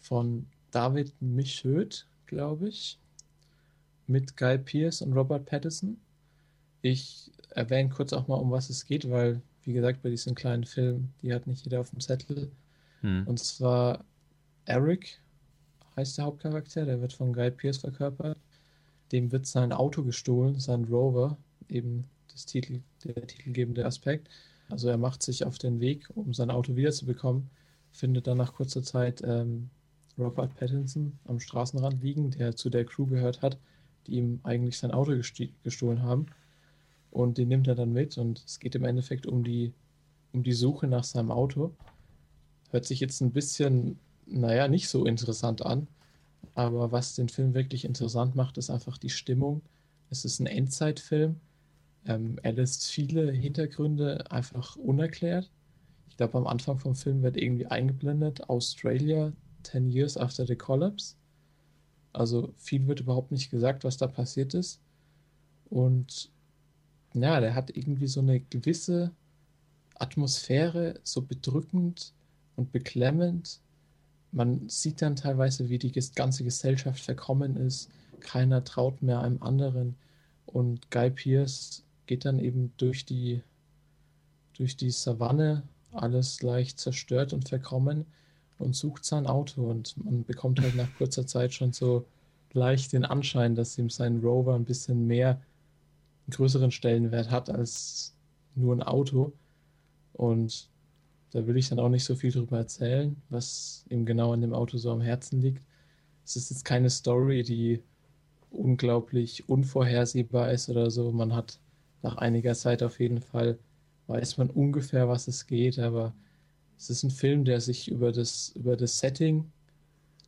von David Michöd, glaube ich. Mit Guy Pierce und Robert Pattinson. Ich erwähne kurz auch mal, um was es geht, weil, wie gesagt, bei diesen kleinen Filmen, die hat nicht jeder auf dem Zettel. Hm. Und zwar Eric heißt der Hauptcharakter, der wird von Guy Pierce verkörpert dem wird sein Auto gestohlen, sein Rover, eben das Titel, der titelgebende Aspekt. Also er macht sich auf den Weg, um sein Auto wiederzubekommen, findet dann nach kurzer Zeit ähm, Robert Pattinson am Straßenrand liegen, der zu der Crew gehört hat, die ihm eigentlich sein Auto gestohlen haben. Und den nimmt er dann mit und es geht im Endeffekt um die, um die Suche nach seinem Auto. Hört sich jetzt ein bisschen, naja, nicht so interessant an, aber was den Film wirklich interessant macht, ist einfach die Stimmung. Es ist ein Endzeitfilm. Ähm, er lässt viele Hintergründe einfach unerklärt. Ich glaube, am Anfang vom Film wird irgendwie eingeblendet, Australia, 10 years after the collapse. Also viel wird überhaupt nicht gesagt, was da passiert ist. Und ja, der hat irgendwie so eine gewisse Atmosphäre, so bedrückend und beklemmend man sieht dann teilweise, wie die ganze Gesellschaft verkommen ist. Keiner traut mehr einem anderen. Und Guy Pierce geht dann eben durch die, durch die Savanne, alles leicht zerstört und verkommen und sucht sein Auto. Und man bekommt halt nach kurzer Zeit schon so leicht den Anschein, dass ihm sein Rover ein bisschen mehr, einen größeren Stellenwert hat als nur ein Auto. Und da will ich dann auch nicht so viel drüber erzählen, was ihm genau an dem Auto so am Herzen liegt. Es ist jetzt keine Story, die unglaublich unvorhersehbar ist oder so. Man hat nach einiger Zeit auf jeden Fall, weiß man ungefähr, was es geht, aber es ist ein Film, der sich über das, über das Setting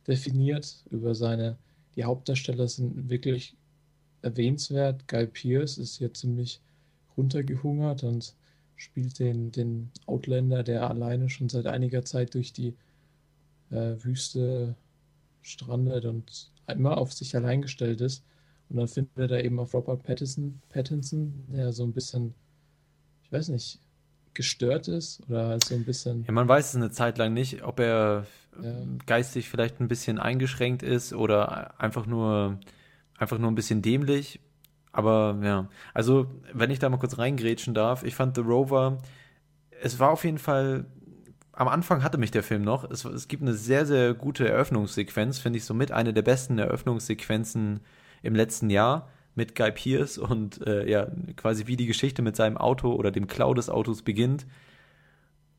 definiert, über seine, die Hauptdarsteller sind wirklich erwähnenswert. Guy Pierce ist hier ziemlich runtergehungert und spielt den, den Outlander, der alleine schon seit einiger Zeit durch die äh, Wüste strandet und immer auf sich allein gestellt ist. Und dann findet er eben auf Robert Pattinson, Pattinson, der so ein bisschen, ich weiß nicht, gestört ist oder halt so ein bisschen. Ja, man weiß es eine Zeit lang nicht, ob er ja. geistig vielleicht ein bisschen eingeschränkt ist oder einfach nur, einfach nur ein bisschen dämlich. Aber ja, also wenn ich da mal kurz reingrätschen darf, ich fand The Rover, es war auf jeden Fall, am Anfang hatte mich der Film noch. Es, es gibt eine sehr, sehr gute Eröffnungssequenz, finde ich somit eine der besten Eröffnungssequenzen im letzten Jahr mit Guy Pierce und äh, ja, quasi wie die Geschichte mit seinem Auto oder dem Klau des Autos beginnt.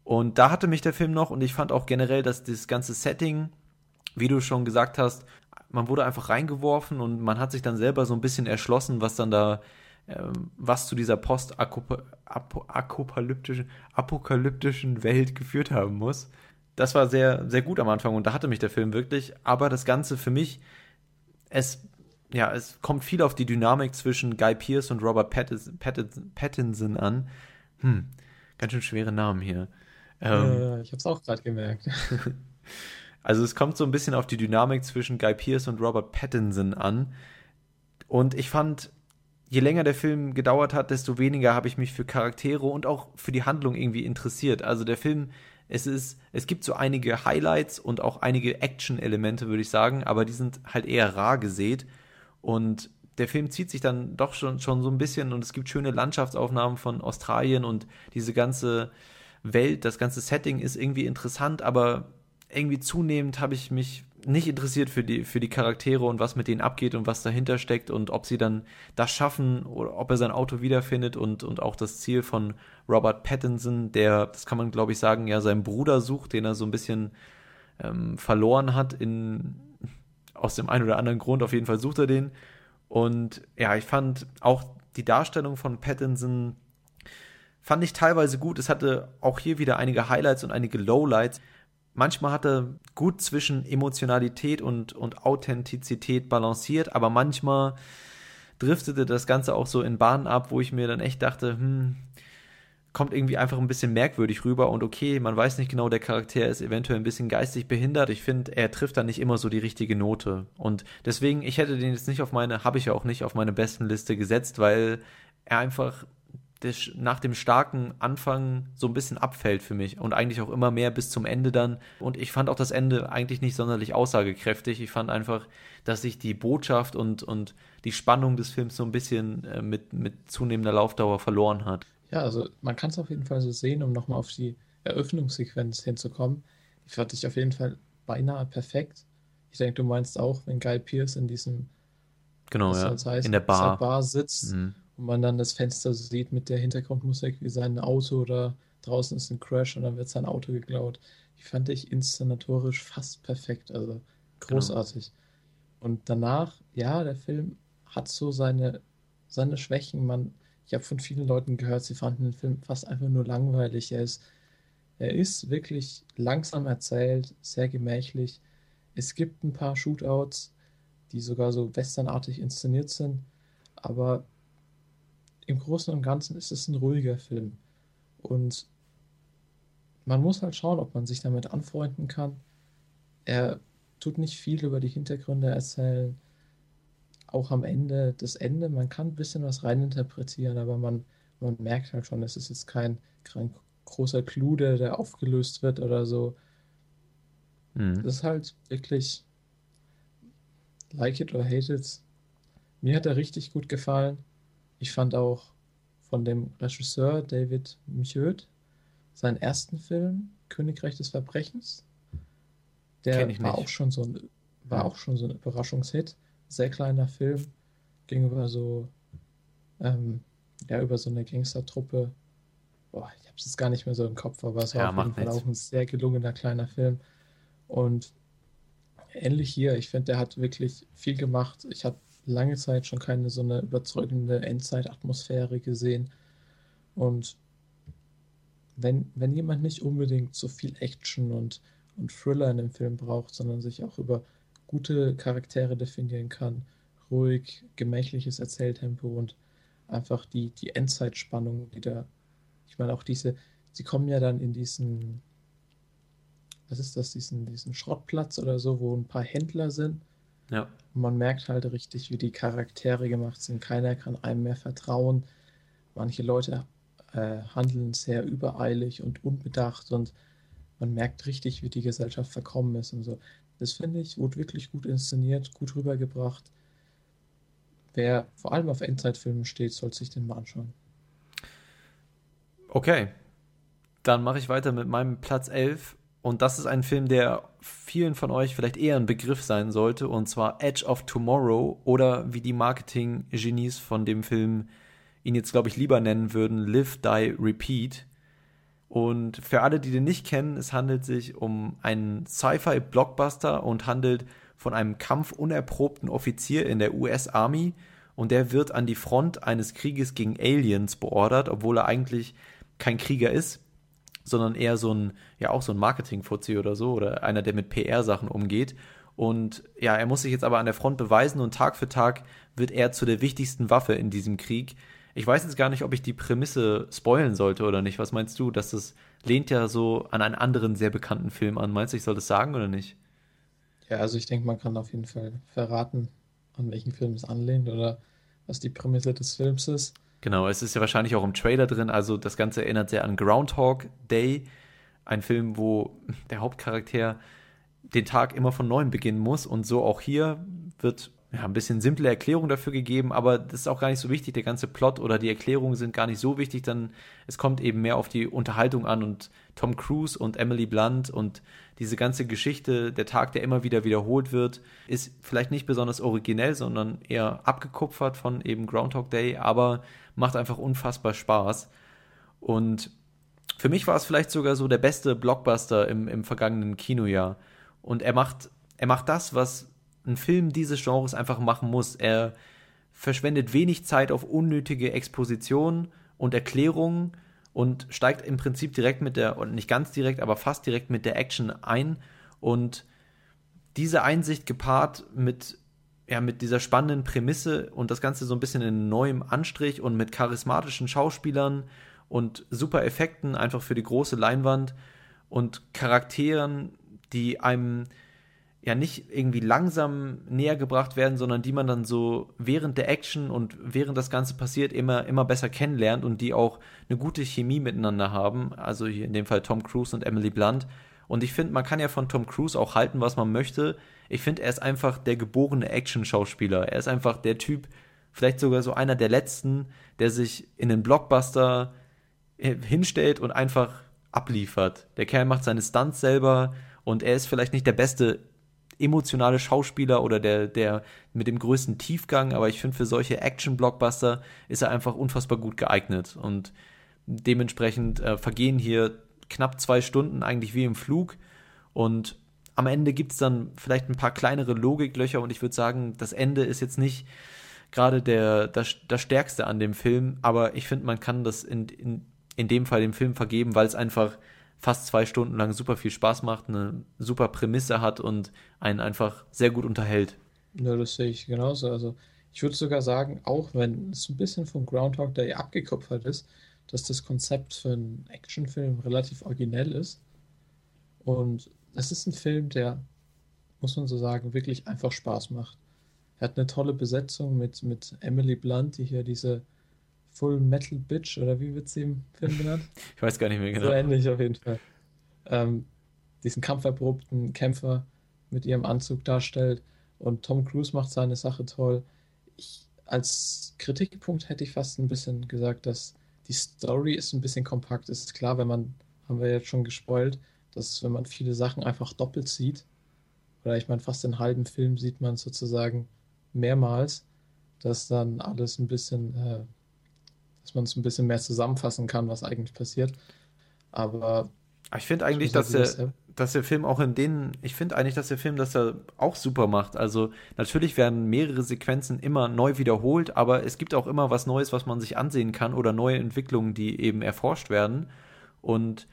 Und da hatte mich der Film noch und ich fand auch generell, dass das ganze Setting, wie du schon gesagt hast, man wurde einfach reingeworfen und man hat sich dann selber so ein bisschen erschlossen, was dann da, ähm, was zu dieser post-apokalyptischen apokalyptischen Welt geführt haben muss. Das war sehr, sehr gut am Anfang und da hatte mich der Film wirklich. Aber das Ganze für mich, es, ja, es kommt viel auf die Dynamik zwischen Guy Pierce und Robert Pattinson, Pattinson an. Hm, ganz schön schwere Namen hier. Ähm, äh, ich hab's auch gerade gemerkt. Also es kommt so ein bisschen auf die Dynamik zwischen Guy Pearce und Robert Pattinson an. Und ich fand, je länger der Film gedauert hat, desto weniger habe ich mich für Charaktere und auch für die Handlung irgendwie interessiert. Also der Film, es ist, es gibt so einige Highlights und auch einige Action-Elemente, würde ich sagen, aber die sind halt eher rar gesät. Und der Film zieht sich dann doch schon, schon so ein bisschen und es gibt schöne Landschaftsaufnahmen von Australien und diese ganze Welt, das ganze Setting ist irgendwie interessant, aber irgendwie zunehmend habe ich mich nicht interessiert für die, für die Charaktere und was mit denen abgeht und was dahinter steckt und ob sie dann das schaffen oder ob er sein Auto wiederfindet und, und auch das Ziel von Robert Pattinson, der, das kann man glaube ich sagen, ja seinen Bruder sucht, den er so ein bisschen ähm, verloren hat in, aus dem einen oder anderen Grund, auf jeden Fall sucht er den. Und ja, ich fand auch die Darstellung von Pattinson fand ich teilweise gut. Es hatte auch hier wieder einige Highlights und einige Lowlights manchmal hat er gut zwischen Emotionalität und, und Authentizität balanciert, aber manchmal driftete das Ganze auch so in Bahnen ab, wo ich mir dann echt dachte, hm, kommt irgendwie einfach ein bisschen merkwürdig rüber und okay, man weiß nicht genau, der Charakter ist eventuell ein bisschen geistig behindert. Ich finde, er trifft da nicht immer so die richtige Note. Und deswegen, ich hätte den jetzt nicht auf meine, habe ich ja auch nicht auf meine besten Liste gesetzt, weil er einfach des, nach dem starken Anfang so ein bisschen abfällt für mich und eigentlich auch immer mehr bis zum Ende dann. Und ich fand auch das Ende eigentlich nicht sonderlich aussagekräftig. Ich fand einfach, dass sich die Botschaft und, und die Spannung des Films so ein bisschen äh, mit, mit zunehmender Laufdauer verloren hat. Ja, also man kann es auf jeden Fall so sehen, um nochmal auf die Eröffnungssequenz hinzukommen. Die fand ich auf jeden Fall beinahe perfekt. Ich denke, du meinst auch, wenn Guy Pierce in diesem genau, ja, heißt, in der Bar, Bar sitzt mhm und man dann das Fenster sieht mit der Hintergrundmusik, wie sein Auto oder draußen ist ein Crash und dann wird sein Auto geklaut. Die fand ich inszenatorisch fast perfekt, also großartig. Genau. Und danach, ja, der Film hat so seine, seine Schwächen. Man, ich habe von vielen Leuten gehört, sie fanden den Film fast einfach nur langweilig. Er ist, er ist wirklich langsam erzählt, sehr gemächlich. Es gibt ein paar Shootouts, die sogar so westernartig inszeniert sind, aber im Großen und Ganzen ist es ein ruhiger Film. Und man muss halt schauen, ob man sich damit anfreunden kann. Er tut nicht viel über die Hintergründe erzählen. Auch am Ende, das Ende, man kann ein bisschen was reininterpretieren, aber man, man merkt halt schon, es ist jetzt kein, kein großer Clou, der, der aufgelöst wird oder so. Mhm. Das ist halt wirklich like it or hate it. Mir hat er richtig gut gefallen. Ich fand auch von dem Regisseur David Michaud seinen ersten Film, Königreich des Verbrechens. Der war auch schon so ein, war ja. auch schon so ein Überraschungshit. Sehr kleiner Film, ging über so, ähm, ja, über so eine Gangstertruppe. Boah, ich habe es jetzt gar nicht mehr so im Kopf, aber es war ja, auf jeden Fall auch ein sehr gelungener kleiner Film. Und ähnlich hier, ich finde, der hat wirklich viel gemacht. Ich habe lange Zeit schon keine so eine überzeugende Endzeit-Atmosphäre gesehen. Und wenn, wenn jemand nicht unbedingt so viel Action und, und Thriller in dem Film braucht, sondern sich auch über gute Charaktere definieren kann, ruhig, gemächliches Erzähltempo und einfach die, die Endzeitspannung, die da, ich meine auch diese, sie kommen ja dann in diesen, was ist das, diesen, diesen Schrottplatz oder so, wo ein paar Händler sind ja. Man merkt halt richtig, wie die Charaktere gemacht sind. Keiner kann einem mehr vertrauen. Manche Leute äh, handeln sehr übereilig und unbedacht und man merkt richtig, wie die Gesellschaft verkommen ist und so. Das finde ich, wurde wirklich gut inszeniert, gut rübergebracht. Wer vor allem auf Endzeitfilmen steht, soll sich den mal anschauen. Okay. Dann mache ich weiter mit meinem Platz 11 und das ist ein Film, der vielen von euch vielleicht eher ein Begriff sein sollte, und zwar Edge of Tomorrow oder wie die Marketing-Genies von dem Film ihn jetzt, glaube ich, lieber nennen würden, Live, Die, Repeat. Und für alle, die den nicht kennen, es handelt sich um einen Sci-Fi-Blockbuster und handelt von einem kampfunerprobten Offizier in der US Army und der wird an die Front eines Krieges gegen Aliens beordert, obwohl er eigentlich kein Krieger ist sondern eher so ein, ja auch so ein Marketing-Fuzzi oder so oder einer, der mit PR-Sachen umgeht. Und ja, er muss sich jetzt aber an der Front beweisen und Tag für Tag wird er zu der wichtigsten Waffe in diesem Krieg. Ich weiß jetzt gar nicht, ob ich die Prämisse spoilen sollte oder nicht. Was meinst du? Dass das lehnt ja so an einen anderen sehr bekannten Film an. Meinst du, ich soll das sagen oder nicht? Ja, also ich denke, man kann auf jeden Fall verraten, an welchen Film es anlehnt oder was die Prämisse des Films ist. Genau, es ist ja wahrscheinlich auch im Trailer drin, also das Ganze erinnert sehr an Groundhog Day, ein Film, wo der Hauptcharakter den Tag immer von neuem beginnen muss. Und so auch hier wird ja, ein bisschen simple Erklärung dafür gegeben, aber das ist auch gar nicht so wichtig. Der ganze Plot oder die Erklärungen sind gar nicht so wichtig, dann es kommt eben mehr auf die Unterhaltung an. Und Tom Cruise und Emily Blunt und diese ganze Geschichte, der Tag, der immer wieder wiederholt wird, ist vielleicht nicht besonders originell, sondern eher abgekupfert von eben Groundhog Day, aber macht einfach unfassbar Spaß. Und für mich war es vielleicht sogar so der beste Blockbuster im, im vergangenen Kinojahr. Und er macht, er macht das, was ein Film dieses Genres einfach machen muss. Er verschwendet wenig Zeit auf unnötige Exposition und Erklärungen und steigt im Prinzip direkt mit der, und nicht ganz direkt, aber fast direkt mit der Action ein. Und diese Einsicht gepaart mit, ja, mit dieser spannenden Prämisse und das Ganze so ein bisschen in neuem Anstrich und mit charismatischen Schauspielern und super Effekten einfach für die große Leinwand und Charakteren, die einem ja nicht irgendwie langsam näher gebracht werden, sondern die man dann so während der Action und während das Ganze passiert immer, immer besser kennenlernt und die auch eine gute Chemie miteinander haben. Also hier in dem Fall Tom Cruise und Emily Blunt. Und ich finde, man kann ja von Tom Cruise auch halten, was man möchte. Ich finde, er ist einfach der geborene Action-Schauspieler. Er ist einfach der Typ, vielleicht sogar so einer der letzten, der sich in den Blockbuster hinstellt und einfach abliefert. Der Kerl macht seine Stunts selber und er ist vielleicht nicht der beste emotionale Schauspieler oder der, der mit dem größten Tiefgang, aber ich finde, für solche Action-Blockbuster ist er einfach unfassbar gut geeignet. Und dementsprechend äh, vergehen hier knapp zwei Stunden eigentlich wie im Flug. Und am Ende gibt es dann vielleicht ein paar kleinere Logiklöcher und ich würde sagen, das Ende ist jetzt nicht gerade der, das, das Stärkste an dem Film, aber ich finde, man kann das in, in, in dem Fall dem Film vergeben, weil es einfach fast zwei Stunden lang super viel Spaß macht, eine super Prämisse hat und einen einfach sehr gut unterhält. Ja, das sehe ich genauso. Also ich würde sogar sagen, auch wenn es ein bisschen vom Groundhog Day abgekupfert ist, dass das Konzept für einen Actionfilm relativ originell ist. Und es ist ein Film, der, muss man so sagen, wirklich einfach Spaß macht. Er hat eine tolle Besetzung mit, mit Emily Blunt, die hier diese Full Metal Bitch oder wie wird sie im Film genannt? ich weiß gar nicht mehr genau. So ähnlich auf jeden Fall. Ähm, diesen kampferprobten Kämpfer mit ihrem Anzug darstellt und Tom Cruise macht seine Sache toll. Ich, als Kritikpunkt hätte ich fast ein bisschen gesagt, dass die Story ist ein bisschen kompakt. Ist klar, wenn man, haben wir jetzt schon gespoilt, dass wenn man viele Sachen einfach doppelt sieht, oder ich meine fast den halben Film sieht man sozusagen mehrmals, dass dann alles ein bisschen äh, dass man es ein bisschen mehr zusammenfassen kann, was eigentlich passiert. Aber ich finde eigentlich, dass der, dass der Film auch in denen, ich finde eigentlich, dass der Film das ja auch super macht. Also natürlich werden mehrere Sequenzen immer neu wiederholt, aber es gibt auch immer was Neues, was man sich ansehen kann oder neue Entwicklungen, die eben erforscht werden. Und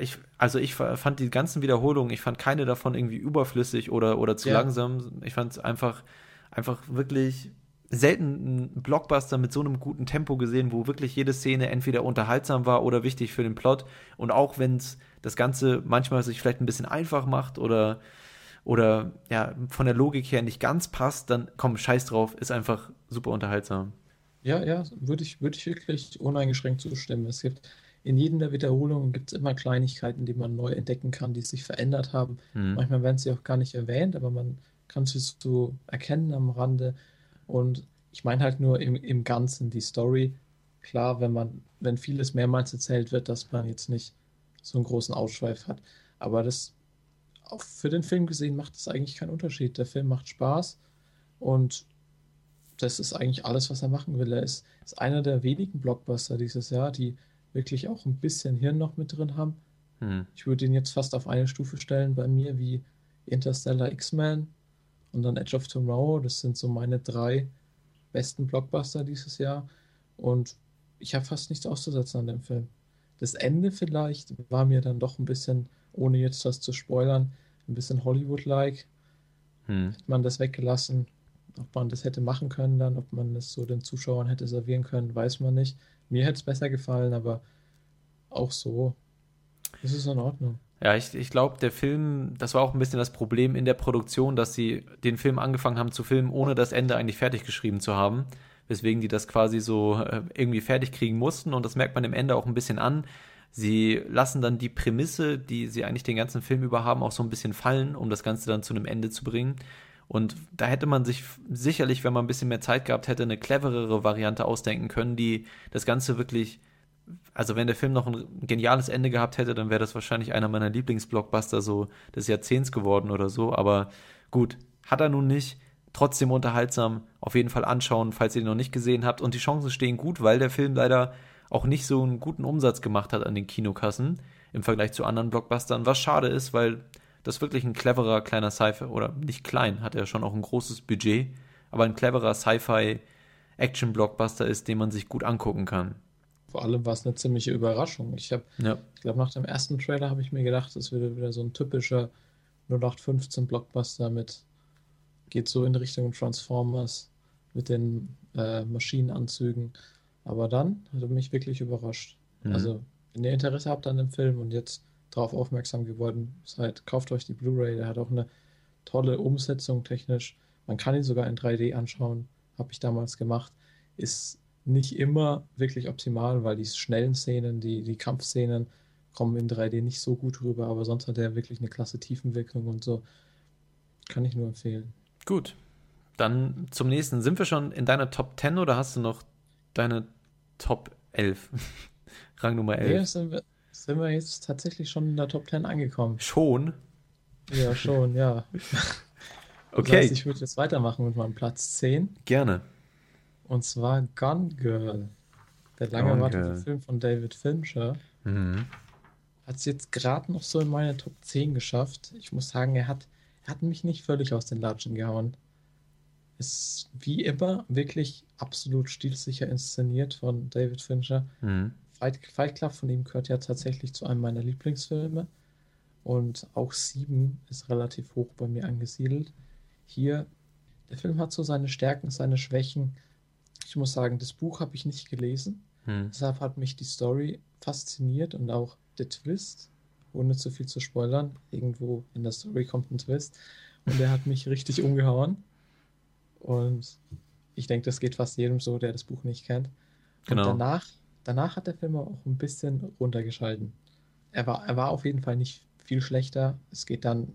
ich, also ich fand die ganzen Wiederholungen, ich fand keine davon irgendwie überflüssig oder, oder zu ja. langsam. Ich fand es einfach, einfach wirklich selten einen Blockbuster mit so einem guten Tempo gesehen, wo wirklich jede Szene entweder unterhaltsam war oder wichtig für den Plot. Und auch wenn es das Ganze manchmal sich vielleicht ein bisschen einfach macht oder, oder ja, von der Logik her nicht ganz passt, dann komm, scheiß drauf, ist einfach super unterhaltsam. Ja, ja, würde ich, würde ich wirklich uneingeschränkt zustimmen. Es gibt in jedem der Wiederholungen gibt es immer Kleinigkeiten, die man neu entdecken kann, die sich verändert haben. Mhm. Manchmal werden sie auch gar nicht erwähnt, aber man kann sie so erkennen am Rande. Und ich meine halt nur im, im Ganzen die Story. Klar, wenn man, wenn vieles mehrmals erzählt wird, dass man jetzt nicht so einen großen Ausschweif hat. Aber das auch für den Film gesehen macht es eigentlich keinen Unterschied. Der Film macht Spaß und das ist eigentlich alles, was er machen will. Er ist, ist einer der wenigen Blockbuster dieses Jahr, die wirklich auch ein bisschen Hirn noch mit drin haben. Hm. Ich würde ihn jetzt fast auf eine Stufe stellen bei mir wie Interstellar X-Men und dann Edge of Tomorrow. Das sind so meine drei besten Blockbuster dieses Jahr. Und ich habe fast nichts auszusetzen an dem Film. Das Ende vielleicht war mir dann doch ein bisschen, ohne jetzt das zu spoilern, ein bisschen Hollywood-like. Hm. Hätte man das weggelassen, ob man das hätte machen können dann, ob man es so den Zuschauern hätte servieren können, weiß man nicht. Mir hätte es besser gefallen, aber auch so ist es in Ordnung. Ja, ich, ich glaube, der Film, das war auch ein bisschen das Problem in der Produktion, dass sie den Film angefangen haben zu filmen, ohne das Ende eigentlich fertig geschrieben zu haben. Weswegen die das quasi so äh, irgendwie fertig kriegen mussten und das merkt man im Ende auch ein bisschen an. Sie lassen dann die Prämisse, die sie eigentlich den ganzen Film über haben, auch so ein bisschen fallen, um das Ganze dann zu einem Ende zu bringen. Und da hätte man sich sicherlich, wenn man ein bisschen mehr Zeit gehabt hätte, eine cleverere Variante ausdenken können, die das Ganze wirklich, also wenn der Film noch ein geniales Ende gehabt hätte, dann wäre das wahrscheinlich einer meiner Lieblingsblockbuster so des Jahrzehnts geworden oder so. Aber gut, hat er nun nicht. Trotzdem unterhaltsam, auf jeden Fall anschauen, falls ihr ihn noch nicht gesehen habt. Und die Chancen stehen gut, weil der Film leider auch nicht so einen guten Umsatz gemacht hat an den Kinokassen im Vergleich zu anderen Blockbustern, was schade ist, weil das wirklich ein cleverer kleiner Sci-Fi, oder nicht klein, hat er schon auch ein großes Budget, aber ein cleverer Sci-Fi Action-Blockbuster ist, den man sich gut angucken kann. Vor allem war es eine ziemliche Überraschung. Ich habe, ja. ich glaube, nach dem ersten Trailer habe ich mir gedacht, das würde wieder so ein typischer 0815 Blockbuster mit, geht so in Richtung Transformers mit den äh, Maschinenanzügen. Aber dann hat er mich wirklich überrascht. Mhm. Also, wenn ihr Interesse habt an dem Film und jetzt darauf aufmerksam geworden seid, kauft euch die Blu-ray. Der hat auch eine tolle Umsetzung technisch. Man kann ihn sogar in 3D anschauen, habe ich damals gemacht. Ist nicht immer wirklich optimal, weil die schnellen Szenen, die, die Kampfszenen kommen in 3D nicht so gut rüber, aber sonst hat er wirklich eine klasse Tiefenwirkung und so. Kann ich nur empfehlen. Gut. Dann zum nächsten. Sind wir schon in deiner Top 10 oder hast du noch deine Top 11? Rang Nummer 11. Nee, sind wir, jetzt tatsächlich schon in der Top 10 angekommen. Schon? Ja, schon, ja. okay. Das heißt, ich würde jetzt weitermachen mit meinem Platz 10. Gerne. Und zwar Gone Girl. Der lange erwartete Film von David Fincher. Mhm. Hat es jetzt gerade noch so in meine Top 10 geschafft. Ich muss sagen, er hat, er hat mich nicht völlig aus den Latschen gehauen. Ist wie immer wirklich absolut stilsicher inszeniert von David Fincher. Mhm. Fight, Fight Club von ihm gehört ja tatsächlich zu einem meiner Lieblingsfilme. Und auch Sieben ist relativ hoch bei mir angesiedelt. Hier, der Film hat so seine Stärken, seine Schwächen. Ich muss sagen, das Buch habe ich nicht gelesen. Hm. Deshalb hat mich die Story fasziniert und auch der Twist, ohne zu viel zu spoilern. Irgendwo in der Story kommt ein Twist. Und der hat mich richtig umgehauen. Und ich denke, das geht fast jedem so, der das Buch nicht kennt. Genau. Und danach Danach hat der Film auch ein bisschen runtergeschalten. Er war, er war auf jeden Fall nicht viel schlechter. Es geht dann ein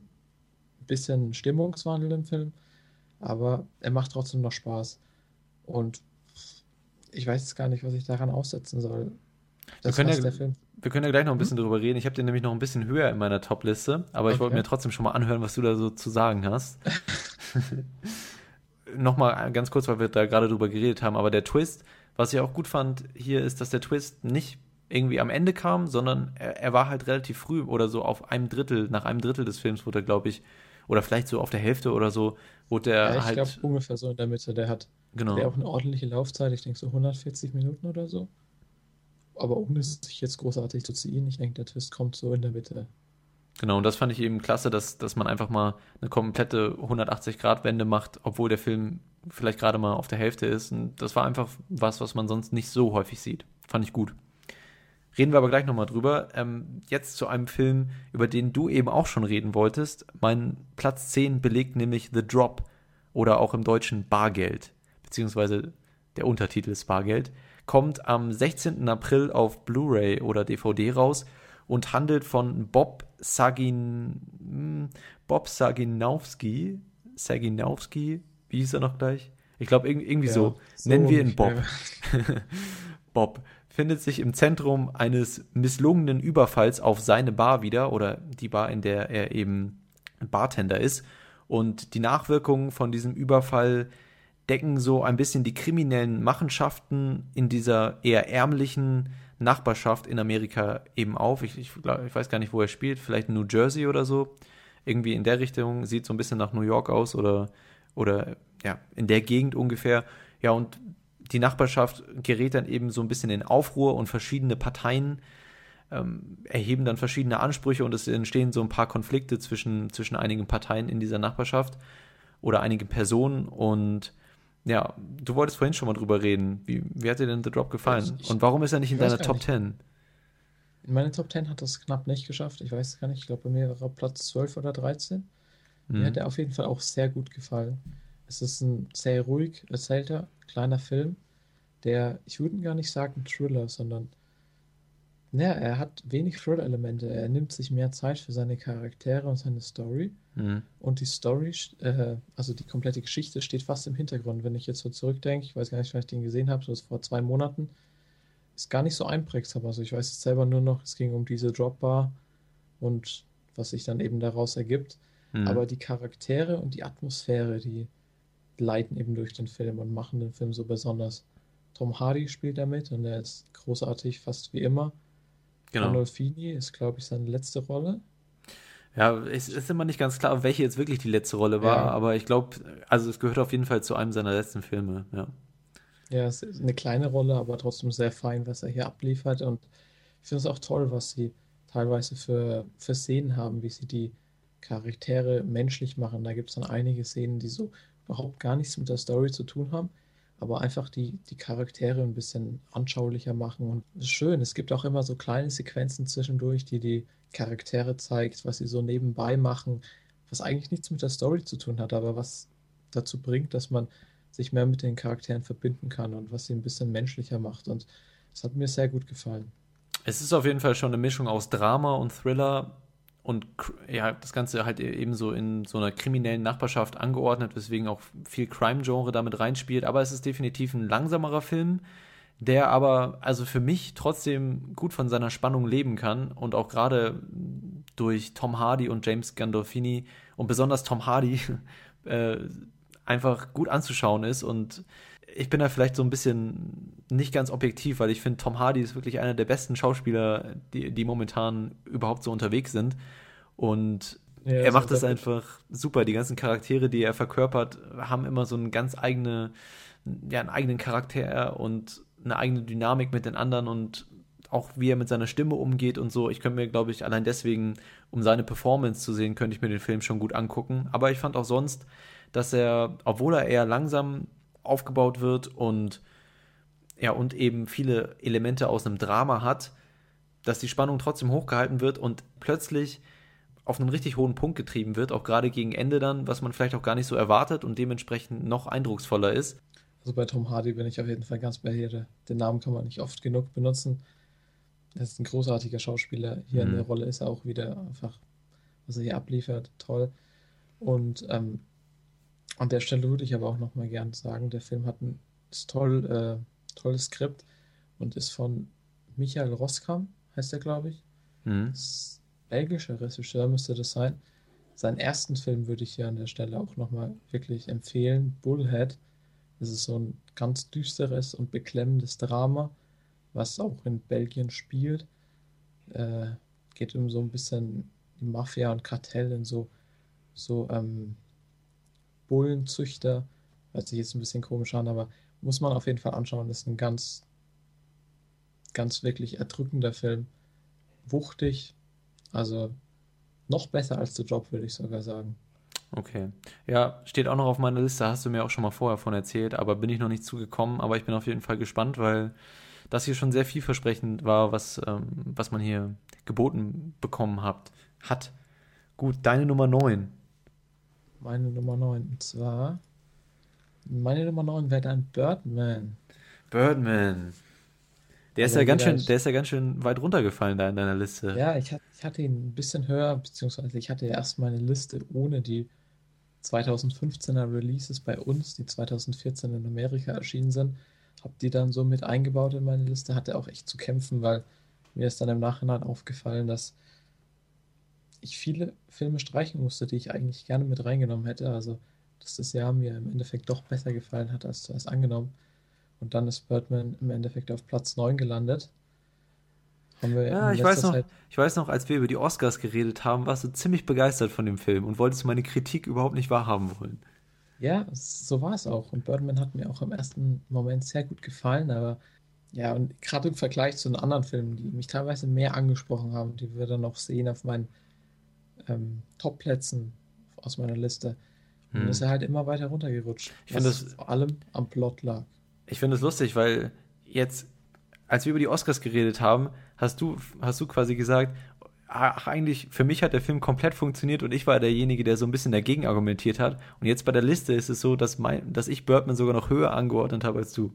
bisschen Stimmungswandel im Film, aber er macht trotzdem noch Spaß. Und ich weiß jetzt gar nicht, was ich daran aussetzen soll. Das wir, können ja, wir können ja gleich noch ein bisschen hm? drüber reden. Ich habe den nämlich noch ein bisschen höher in meiner Top-Liste, aber okay. ich wollte mir trotzdem schon mal anhören, was du da so zu sagen hast. Nochmal ganz kurz, weil wir da gerade drüber geredet haben, aber der Twist, was ich auch gut fand hier ist, dass der Twist nicht irgendwie am Ende kam, sondern er, er war halt relativ früh oder so auf einem Drittel, nach einem Drittel des Films wurde er, glaube ich, oder vielleicht so auf der Hälfte oder so, wurde er ja, ich halt. Ich glaube ungefähr so in der Mitte. Der hat genau. der auch eine ordentliche Laufzeit, ich denke so 140 Minuten oder so. Aber ohne sich jetzt großartig zu ziehen, ich denke, der Twist kommt so in der Mitte. Genau, und das fand ich eben klasse, dass, dass man einfach mal eine komplette 180-Grad-Wende macht, obwohl der Film vielleicht gerade mal auf der Hälfte ist. Und das war einfach was, was man sonst nicht so häufig sieht. Fand ich gut. Reden wir aber gleich nochmal drüber. Ähm, jetzt zu einem Film, über den du eben auch schon reden wolltest. Mein Platz 10 belegt nämlich The Drop oder auch im Deutschen Bargeld, beziehungsweise der Untertitel ist Bargeld, kommt am 16. April auf Blu-ray oder DVD raus und handelt von Bob Sagin, Bob Saginowski, Saginowski, wie hieß er noch gleich? Ich glaube, irgendwie ja, so. so. Nennen wir ihn Bob. Bob findet sich im Zentrum eines misslungenen Überfalls auf seine Bar wieder oder die Bar, in der er eben Bartender ist. Und die Nachwirkungen von diesem Überfall decken so ein bisschen die kriminellen Machenschaften in dieser eher ärmlichen Nachbarschaft in Amerika eben auf. Ich, ich, ich weiß gar nicht, wo er spielt, vielleicht in New Jersey oder so. Irgendwie in der Richtung, sieht so ein bisschen nach New York aus oder oder ja, in der Gegend ungefähr. Ja, und die Nachbarschaft gerät dann eben so ein bisschen in Aufruhr und verschiedene Parteien ähm, erheben dann verschiedene Ansprüche und es entstehen so ein paar Konflikte zwischen, zwischen einigen Parteien in dieser Nachbarschaft oder einigen Personen und ja, du wolltest vorhin schon mal drüber reden. Wie, wie hat dir denn The Drop gefallen? Ich, und warum ist er nicht in deiner Top nicht. 10? In meiner Top 10 hat es knapp nicht geschafft. Ich weiß gar nicht. Ich glaube, bei mir war Platz 12 oder 13. Mhm. Mir hat er auf jeden Fall auch sehr gut gefallen. Es ist ein sehr ruhig erzählter, kleiner Film, der, ich würde gar nicht sagen Thriller, sondern Ja, er hat wenig Thriller-Elemente. Er nimmt sich mehr Zeit für seine Charaktere und seine Story. Mhm. Und die Story, äh, also die komplette Geschichte, steht fast im Hintergrund. Wenn ich jetzt so zurückdenke, ich weiß gar nicht, wann ich den gesehen habe, so vor zwei Monaten, ist gar nicht so einprägsam. Also ich weiß jetzt selber nur noch, es ging um diese Dropbar und was sich dann eben daraus ergibt. Mhm. Aber die Charaktere und die Atmosphäre, die leiten eben durch den Film und machen den Film so besonders. Tom Hardy spielt damit und er ist großartig, fast wie immer. Genau. Gandolfini ist, glaube ich, seine letzte Rolle. Ja, es ist immer nicht ganz klar, welche jetzt wirklich die letzte Rolle war, Ja. aber ich glaube, also es gehört auf jeden Fall zu einem seiner letzten Filme, ja. Ja, es ist eine kleine Rolle, aber trotzdem sehr fein, was er hier abliefert. Und ich finde es auch toll, was sie teilweise für, für Szenen haben, wie sie die Charaktere menschlich machen. Da gibt es dann einige Szenen, die so überhaupt gar nichts mit der Story zu tun haben, aber einfach die, die Charaktere ein bisschen anschaulicher machen. Und es ist schön, es gibt auch immer so kleine Sequenzen zwischendurch, die die Charaktere zeigt, was sie so nebenbei machen, was eigentlich nichts mit der Story zu tun hat, aber was dazu bringt, dass man sich mehr mit den Charakteren verbinden kann und was sie ein bisschen menschlicher macht. Und es hat mir sehr gut gefallen. Es ist auf jeden Fall schon eine Mischung aus Drama und Thriller und ja, das Ganze halt eben so in so einer kriminellen Nachbarschaft angeordnet, weswegen auch viel Crime-Genre damit reinspielt. Aber es ist definitiv ein langsamerer Film, der aber also für mich trotzdem gut von seiner Spannung leben kann und auch gerade durch Tom Hardy und James Gandolfini und besonders Tom Hardy äh, einfach gut anzuschauen ist und ich bin da vielleicht so ein bisschen nicht ganz objektiv, weil ich finde, Tom Hardy ist wirklich einer der besten Schauspieler, die, die momentan überhaupt so unterwegs sind. Und Ja, er macht das einfach super. Die ganzen Charaktere, die er verkörpert, haben immer so einen ganz eigene, ja, einen eigenen Charakter und eine eigene Dynamik mit den anderen und auch wie er mit seiner Stimme umgeht und so. Ich könnte mir, glaube ich, allein deswegen, um seine Performance zu sehen, könnte ich mir den Film schon gut angucken. Aber ich fand auch sonst, dass er, obwohl er eher langsam aufgebaut wird und ja, und eben viele Elemente aus einem Drama hat, dass die Spannung trotzdem hochgehalten wird und plötzlich auf einen richtig hohen Punkt getrieben wird, auch gerade gegen Ende dann, was man vielleicht auch gar nicht so erwartet und dementsprechend noch eindrucksvoller ist. Also bei Tom Hardy bin ich auf jeden Fall ganz bei dir. Den Namen kann man nicht oft genug benutzen. Er ist ein großartiger Schauspieler. Hier in Mhm. der Rolle ist er auch wieder einfach, was er hier abliefert, toll. Und ähm, an der Stelle würde ich aber auch nochmal gern sagen, der Film hat ein toll, äh, tolles Skript und ist von Michael Roskam, heißt er, glaube ich. Mhm. Belgischer Regisseur müsste das sein. Seinen ersten Film würde ich hier an der Stelle auch nochmal wirklich empfehlen. Bullhead. Das ist so ein ganz düsteres und beklemmendes Drama, was auch in Belgien spielt. Äh, geht um so ein bisschen Mafia und Kartell in so, so ähm, Bullenzüchter. Hört sich jetzt ein bisschen komisch an, aber muss man auf jeden Fall anschauen. Das ist ein ganz, ganz wirklich erdrückender Film. Wuchtig, also noch besser als The Job, würde ich sogar sagen. Okay. Ja, steht auch noch auf meiner Liste, hast du mir auch schon mal vorher von erzählt, aber bin ich noch nicht zugekommen, aber ich bin auf jeden Fall gespannt, weil das hier schon sehr vielversprechend war, was, ähm, was man hier geboten bekommen hat. hat. Gut, deine Nummer 9. Meine Nummer 9. Und zwar, meine Nummer 9 wäre dann Birdman. Birdman. Der ist ja ganz schön, der ist ja ganz schön weit runtergefallen da in deiner Liste. Ja, ich, ich hatte ihn ein bisschen höher, beziehungsweise ich hatte ja erst meine Liste ohne die 2015er Releases bei uns, die 2014 in Amerika erschienen sind. Hab die dann so mit eingebaut in meine Liste, hatte auch echt zu kämpfen, weil mir ist dann im Nachhinein aufgefallen, dass ich viele Filme streichen musste, die ich eigentlich gerne mit reingenommen hätte. Also, dass das Jahr mir im Endeffekt doch besser gefallen hat als zuerst angenommen. Und dann ist Birdman im Endeffekt auf Platz 9 gelandet. Ja, ich weiß noch, Zeit ich weiß noch, als wir über die Oscars geredet haben, warst du ziemlich begeistert von dem Film und wolltest meine Kritik überhaupt nicht wahrhaben wollen. Ja, so war es auch. Und Birdman hat mir auch im ersten Moment sehr gut gefallen, aber ja, und gerade im Vergleich zu den anderen Filmen, die mich teilweise mehr angesprochen haben, die wir dann noch sehen auf meinen ähm, Top-Plätzen aus meiner Liste, und Hm. ist er halt immer weiter runtergerutscht. Ich finde was das- vor allem am Plot lag. Ich finde es lustig, weil jetzt, als wir über die Oscars geredet haben, hast du, hast du quasi gesagt, ach, eigentlich, für mich hat der Film komplett funktioniert und ich war derjenige, der so ein bisschen dagegen argumentiert hat. Und jetzt bei der Liste ist es so, dass, mein, dass ich Birdman sogar noch höher angeordnet habe als du.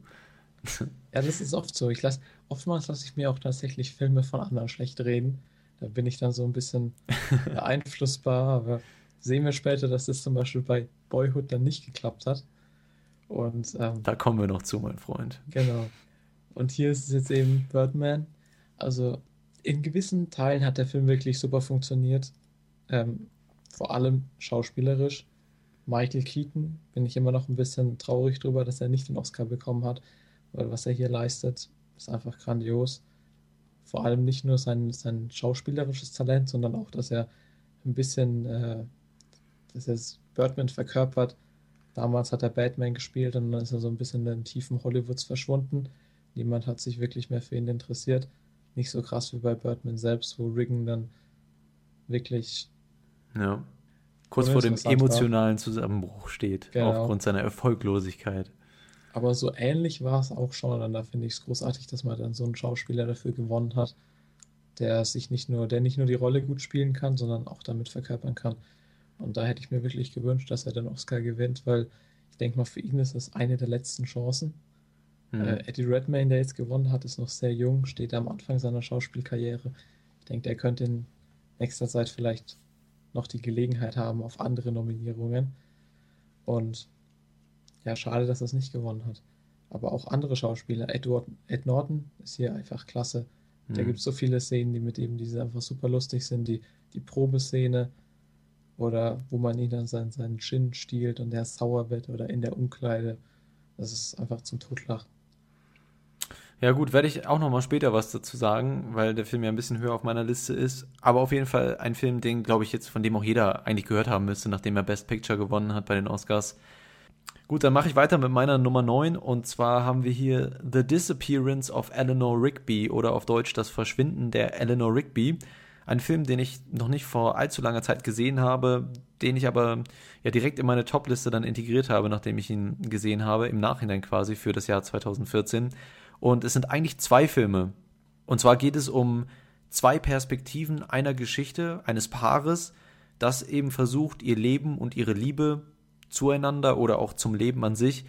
Ja, das ist oft so. Ich lass, oftmals lasse ich mir auch tatsächlich Filme von anderen schlecht reden. Da bin ich dann so ein bisschen beeinflussbar, aber sehen wir später, dass das zum Beispiel bei Boyhood dann nicht geklappt hat. Und ähm, da kommen wir noch zu, mein Freund. Genau. Und hier ist es jetzt eben Birdman. Also in gewissen Teilen hat der Film wirklich super funktioniert. Ähm, vor allem schauspielerisch. Michael Keaton bin ich immer noch ein bisschen traurig drüber, dass er nicht den Oscar bekommen hat, weil was er hier leistet, ist einfach grandios. Vor allem nicht nur sein, sein schauspielerisches Talent, sondern auch, dass er ein bisschen, äh, dass er Birdman verkörpert. Damals hat er Batman gespielt und dann ist er so ein bisschen in den tiefen Hollywoods verschwunden. Niemand hat sich wirklich mehr für ihn interessiert. Nicht so krass wie bei Birdman selbst, wo Riggen dann wirklich ja. kurz vor dem emotionalen Zusammenbruch steht, genau. aufgrund seiner Erfolglosigkeit. Aber so ähnlich war es auch schon. Und da finde ich es großartig, dass man dann so einen Schauspieler dafür gewonnen hat, der sich nicht nur, der nicht nur die Rolle gut spielen kann, sondern auch damit verkörpern kann. Und da hätte ich mir wirklich gewünscht, dass er den Oscar gewinnt, weil ich denke mal, für ihn ist das eine der letzten Chancen. Mhm. Äh, Eddie Redmayne, der jetzt gewonnen hat, ist noch sehr jung, steht am Anfang seiner Schauspielkarriere. Ich denke, der könnte in nächster Zeit vielleicht noch die Gelegenheit haben auf andere Nominierungen. Und ja, schade, dass er es nicht gewonnen hat. Aber auch andere Schauspieler, Edward, Ed Norton ist hier einfach klasse. Mhm. Da gibt es so viele Szenen, die mit ihm, die einfach super lustig sind. Die, die Probeszene oder wo man ihn dann seinen, seinen Chin stiehlt und der sauer wird oder in der Umkleide. Das ist einfach zum Totlachen. Ja gut, werde ich auch noch mal später was dazu sagen, weil der Film ja ein bisschen höher auf meiner Liste ist. Aber auf jeden Fall ein Film, den glaube ich jetzt, von dem auch jeder eigentlich gehört haben müsste, nachdem er Best Picture gewonnen hat bei den Oscars. Gut, dann mache ich weiter mit meiner Nummer 9 und zwar haben wir hier The Disappearance of Eleanor Rigby oder auf Deutsch Das Verschwinden der Eleanor Rigby. Ein Film, den ich noch nicht vor allzu langer Zeit gesehen habe, den ich aber ja direkt in meine Topliste dann integriert habe, nachdem ich ihn gesehen habe, im Nachhinein quasi für das Jahr 2014. Und es sind eigentlich zwei Filme. Und zwar geht es um zwei Perspektiven einer Geschichte, eines Paares, das eben versucht, ihr Leben und ihre Liebe zueinander oder auch zum Leben an sich,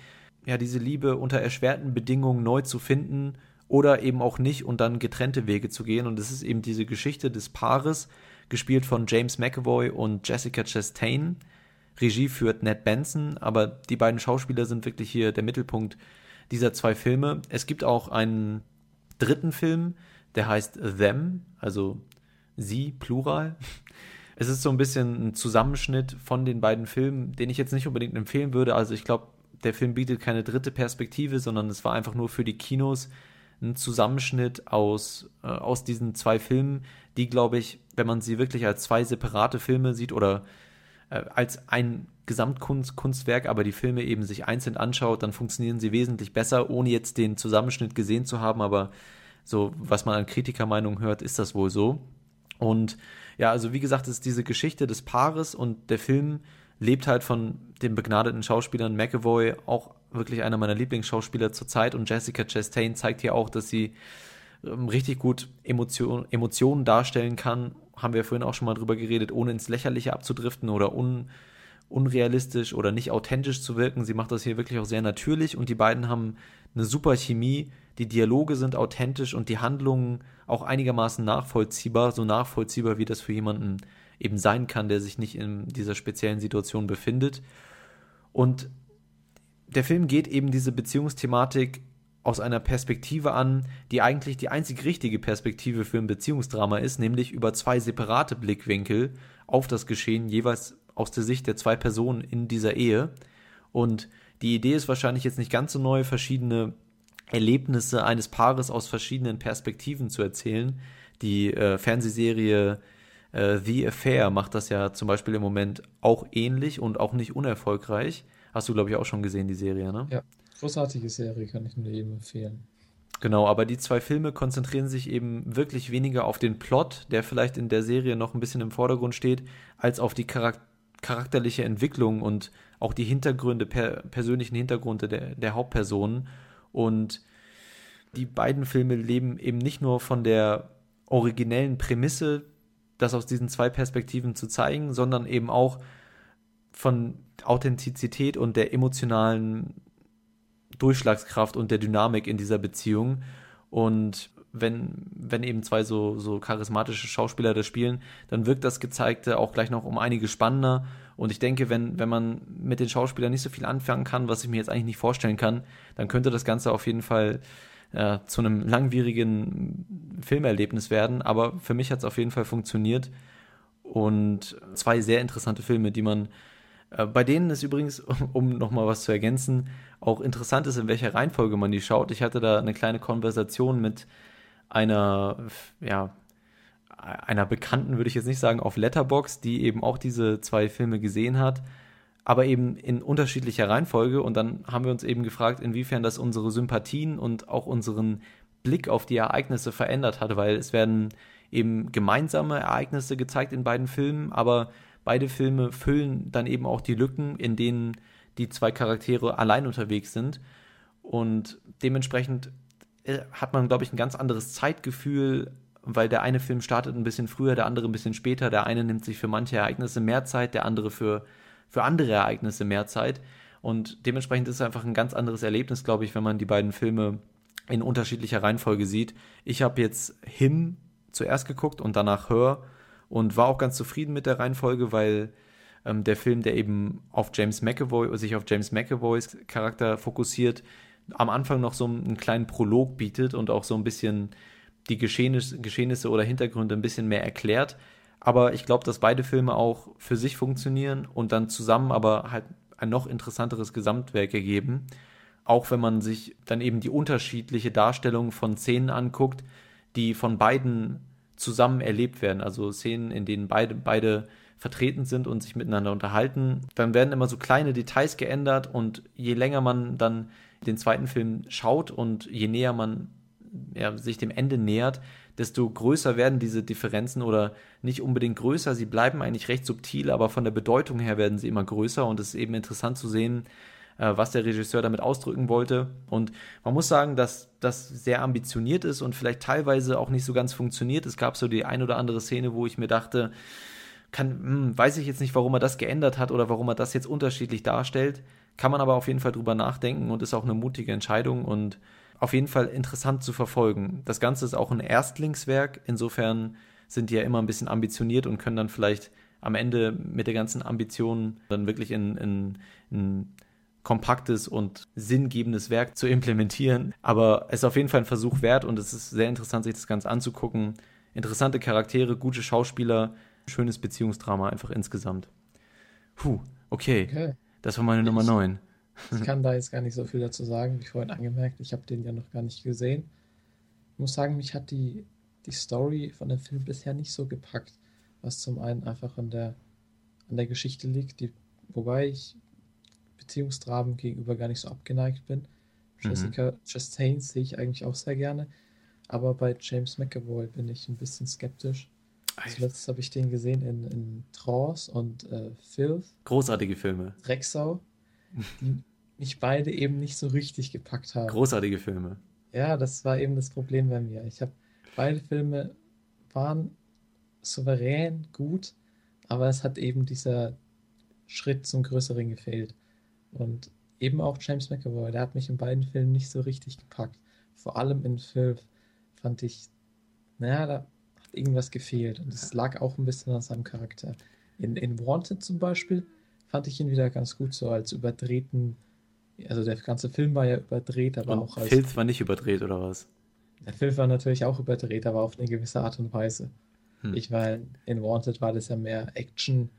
ja, diese Liebe unter erschwerten Bedingungen neu zu finden oder eben auch nicht und dann getrennte Wege zu gehen. Und es ist eben diese Geschichte des Paares, gespielt von James McAvoy und Jessica Chastain. Regie führt Ned Benson, aber die beiden Schauspieler sind wirklich hier der Mittelpunkt dieser zwei Filme. Es gibt auch einen dritten Film, der heißt Them, also sie, Plural. Es ist so ein bisschen ein Zusammenschnitt von den beiden Filmen, den ich jetzt nicht unbedingt empfehlen würde. Also ich glaube, der Film bietet keine dritte Perspektive, sondern es war einfach nur für die Kinos ein Zusammenschnitt aus, äh, aus diesen zwei Filmen, die, glaube ich, wenn man sie wirklich als zwei separate Filme sieht oder äh, als ein Gesamtkunstwerk, aber die Filme eben sich einzeln anschaut, dann funktionieren sie wesentlich besser, ohne jetzt den Zusammenschnitt gesehen zu haben, aber so, was man an Kritikermeinungen hört, ist das wohl so. Und ja, also wie gesagt, es ist diese Geschichte des Paares und der Film lebt halt von den begnadeten Schauspielern McAvoy, auch wirklich einer meiner Lieblingsschauspieler zur Zeit und Jessica Chastain zeigt hier auch, dass sie ähm, richtig gut Emotion, Emotionen darstellen kann. Haben wir vorhin auch schon mal drüber geredet, ohne ins Lächerliche abzudriften oder un, unrealistisch oder nicht authentisch zu wirken. Sie macht das hier wirklich auch sehr natürlich und die beiden haben eine super Chemie. Die Dialoge sind authentisch und die Handlungen auch einigermaßen nachvollziehbar, so nachvollziehbar, wie das für jemanden eben sein kann, der sich nicht in dieser speziellen Situation befindet. Und der Film geht eben diese Beziehungsthematik aus einer Perspektive an, die eigentlich die einzig richtige Perspektive für ein Beziehungsdrama ist, nämlich über zwei separate Blickwinkel auf das Geschehen jeweils aus der Sicht der zwei Personen in dieser Ehe. Und die Idee ist wahrscheinlich jetzt nicht ganz so neu, verschiedene Erlebnisse eines Paares aus verschiedenen Perspektiven zu erzählen. Die äh, Fernsehserie äh, The Affair macht das ja zum Beispiel im Moment auch ähnlich und auch nicht unerfolgreich. Hast du, glaube ich, auch schon gesehen, die Serie, ne? Ja, großartige Serie, kann ich nur jedem empfehlen. Genau, aber die zwei Filme konzentrieren sich eben wirklich weniger auf den Plot, der vielleicht in der Serie noch ein bisschen im Vordergrund steht, als auf die Charakter charakterliche Entwicklung und auch die Hintergründe, per, persönlichen Hintergründe der, der Hauptpersonen. Und die beiden Filme leben eben nicht nur von der originellen Prämisse, das aus diesen zwei Perspektiven zu zeigen, sondern eben auch von Authentizität und der emotionalen Durchschlagskraft und der Dynamik in dieser Beziehung. Und wenn, wenn eben zwei so, so charismatische Schauspieler das spielen, dann wirkt das Gezeigte auch gleich noch um einige spannender. Und ich denke, wenn, wenn man mit den Schauspielern nicht so viel anfangen kann, was ich mir jetzt eigentlich nicht vorstellen kann, dann könnte das Ganze auf jeden Fall äh, zu einem langwierigen Filmerlebnis werden. Aber für mich hat es auf jeden Fall funktioniert. Und zwei sehr interessante Filme, die man äh, bei denen ist übrigens, um nochmal was zu ergänzen, auch interessant ist, in welcher Reihenfolge man die schaut. Ich hatte da eine kleine Konversation mit einer, ja, einer Bekannten, würde ich jetzt nicht sagen, auf Letterbox, die eben auch diese zwei Filme gesehen hat, aber eben in unterschiedlicher Reihenfolge. Und dann haben wir uns eben gefragt, inwiefern das unsere Sympathien und auch unseren Blick auf die Ereignisse verändert hat, weil es werden eben gemeinsame Ereignisse gezeigt in beiden Filmen, aber beide Filme füllen dann eben auch die Lücken, in denen die zwei Charaktere allein unterwegs sind. Und dementsprechend äh, hat man, glaube ich, ein ganz anderes Zeitgefühl, weil der eine Film startet ein bisschen früher, der andere ein bisschen später. Der eine nimmt sich für manche Ereignisse mehr Zeit, der andere für, für andere Ereignisse mehr Zeit. Und dementsprechend ist es einfach ein ganz anderes Erlebnis, glaube ich, wenn man die beiden Filme in unterschiedlicher Reihenfolge sieht. Ich habe jetzt Him zuerst geguckt und danach Her und war auch ganz zufrieden mit der Reihenfolge, weil ähm, der Film, der eben auf James McAvoy, sich auf James McAvoys Charakter fokussiert, am Anfang noch so einen kleinen Prolog bietet und auch so ein bisschen die Geschehnisse, Geschehnisse oder Hintergründe ein bisschen mehr erklärt. Aber ich glaube, dass beide Filme auch für sich funktionieren und dann zusammen aber halt ein noch interessanteres Gesamtwerk ergeben. Auch wenn man sich dann eben die unterschiedliche Darstellung von Szenen anguckt, die von beiden zusammen erlebt werden. Also Szenen, in denen beide, beide vertreten sind und sich miteinander unterhalten. Dann werden immer so kleine Details geändert und je länger man dann den zweiten Film schaut und je näher man ja, sich dem Ende nähert, desto größer werden diese Differenzen oder nicht unbedingt größer. Sie bleiben eigentlich recht subtil, aber von der Bedeutung her werden sie immer größer und es ist eben interessant zu sehen, äh, was der Regisseur damit ausdrücken wollte. Und man muss sagen, dass das sehr ambitioniert ist und vielleicht teilweise auch nicht so ganz funktioniert. Es gab so die ein oder andere Szene, wo ich mir dachte, kann, hm, weiß ich jetzt nicht, warum er das geändert hat oder warum er das jetzt unterschiedlich darstellt. Kann man aber auf jeden Fall drüber nachdenken und ist auch eine mutige Entscheidung und auf jeden Fall interessant zu verfolgen. Das Ganze ist auch ein Erstlingswerk, insofern sind die ja immer ein bisschen ambitioniert und können dann vielleicht am Ende mit der ganzen Ambition dann wirklich in, in, in kompaktes und sinngebendes Werk zu implementieren. Aber es ist auf jeden Fall ein Versuch wert und es ist sehr interessant, sich das Ganze anzugucken. Interessante Charaktere, gute Schauspieler, schönes Beziehungsdrama einfach insgesamt. Puh, okay. okay. Das war meine Nummer 9. Ich kann da jetzt gar nicht so viel dazu sagen, wie vorhin angemerkt. Ich habe den ja noch gar nicht gesehen. Ich muss sagen, mich hat die, die Story von dem Film bisher nicht so gepackt, was zum einen einfach an der, an der Geschichte liegt, die, wobei ich Beziehungsdramen gegenüber gar nicht so abgeneigt bin. Mhm. Jessica Chastain sehe ich eigentlich auch sehr gerne, aber bei James McAvoy bin ich ein bisschen skeptisch. Zuletzt habe ich den gesehen in, in Trance und äh, Filth. Großartige Filme. Drecksau, die mich beide eben nicht so richtig gepackt haben. Großartige Filme. Ja, das war eben das Problem bei mir. Ich habe beide Filme waren souverän gut, aber es hat eben dieser Schritt zum Größeren gefehlt. Und eben auch James McAvoy, der hat mich in beiden Filmen nicht so richtig gepackt. Vor allem in Filth fand ich, naja, da hat irgendwas gefehlt. Und es lag auch ein bisschen an seinem Charakter. In, in Wanted zum Beispiel fand ich ihn wieder ganz gut so als überdrehten, also der ganze Film war ja überdreht, aber und auch als. Filth war nicht überdreht, oder was? Der Film war natürlich auch überdreht, aber auf eine gewisse Art und Weise. Hm. Ich war in Wanted war das ja mehr Action.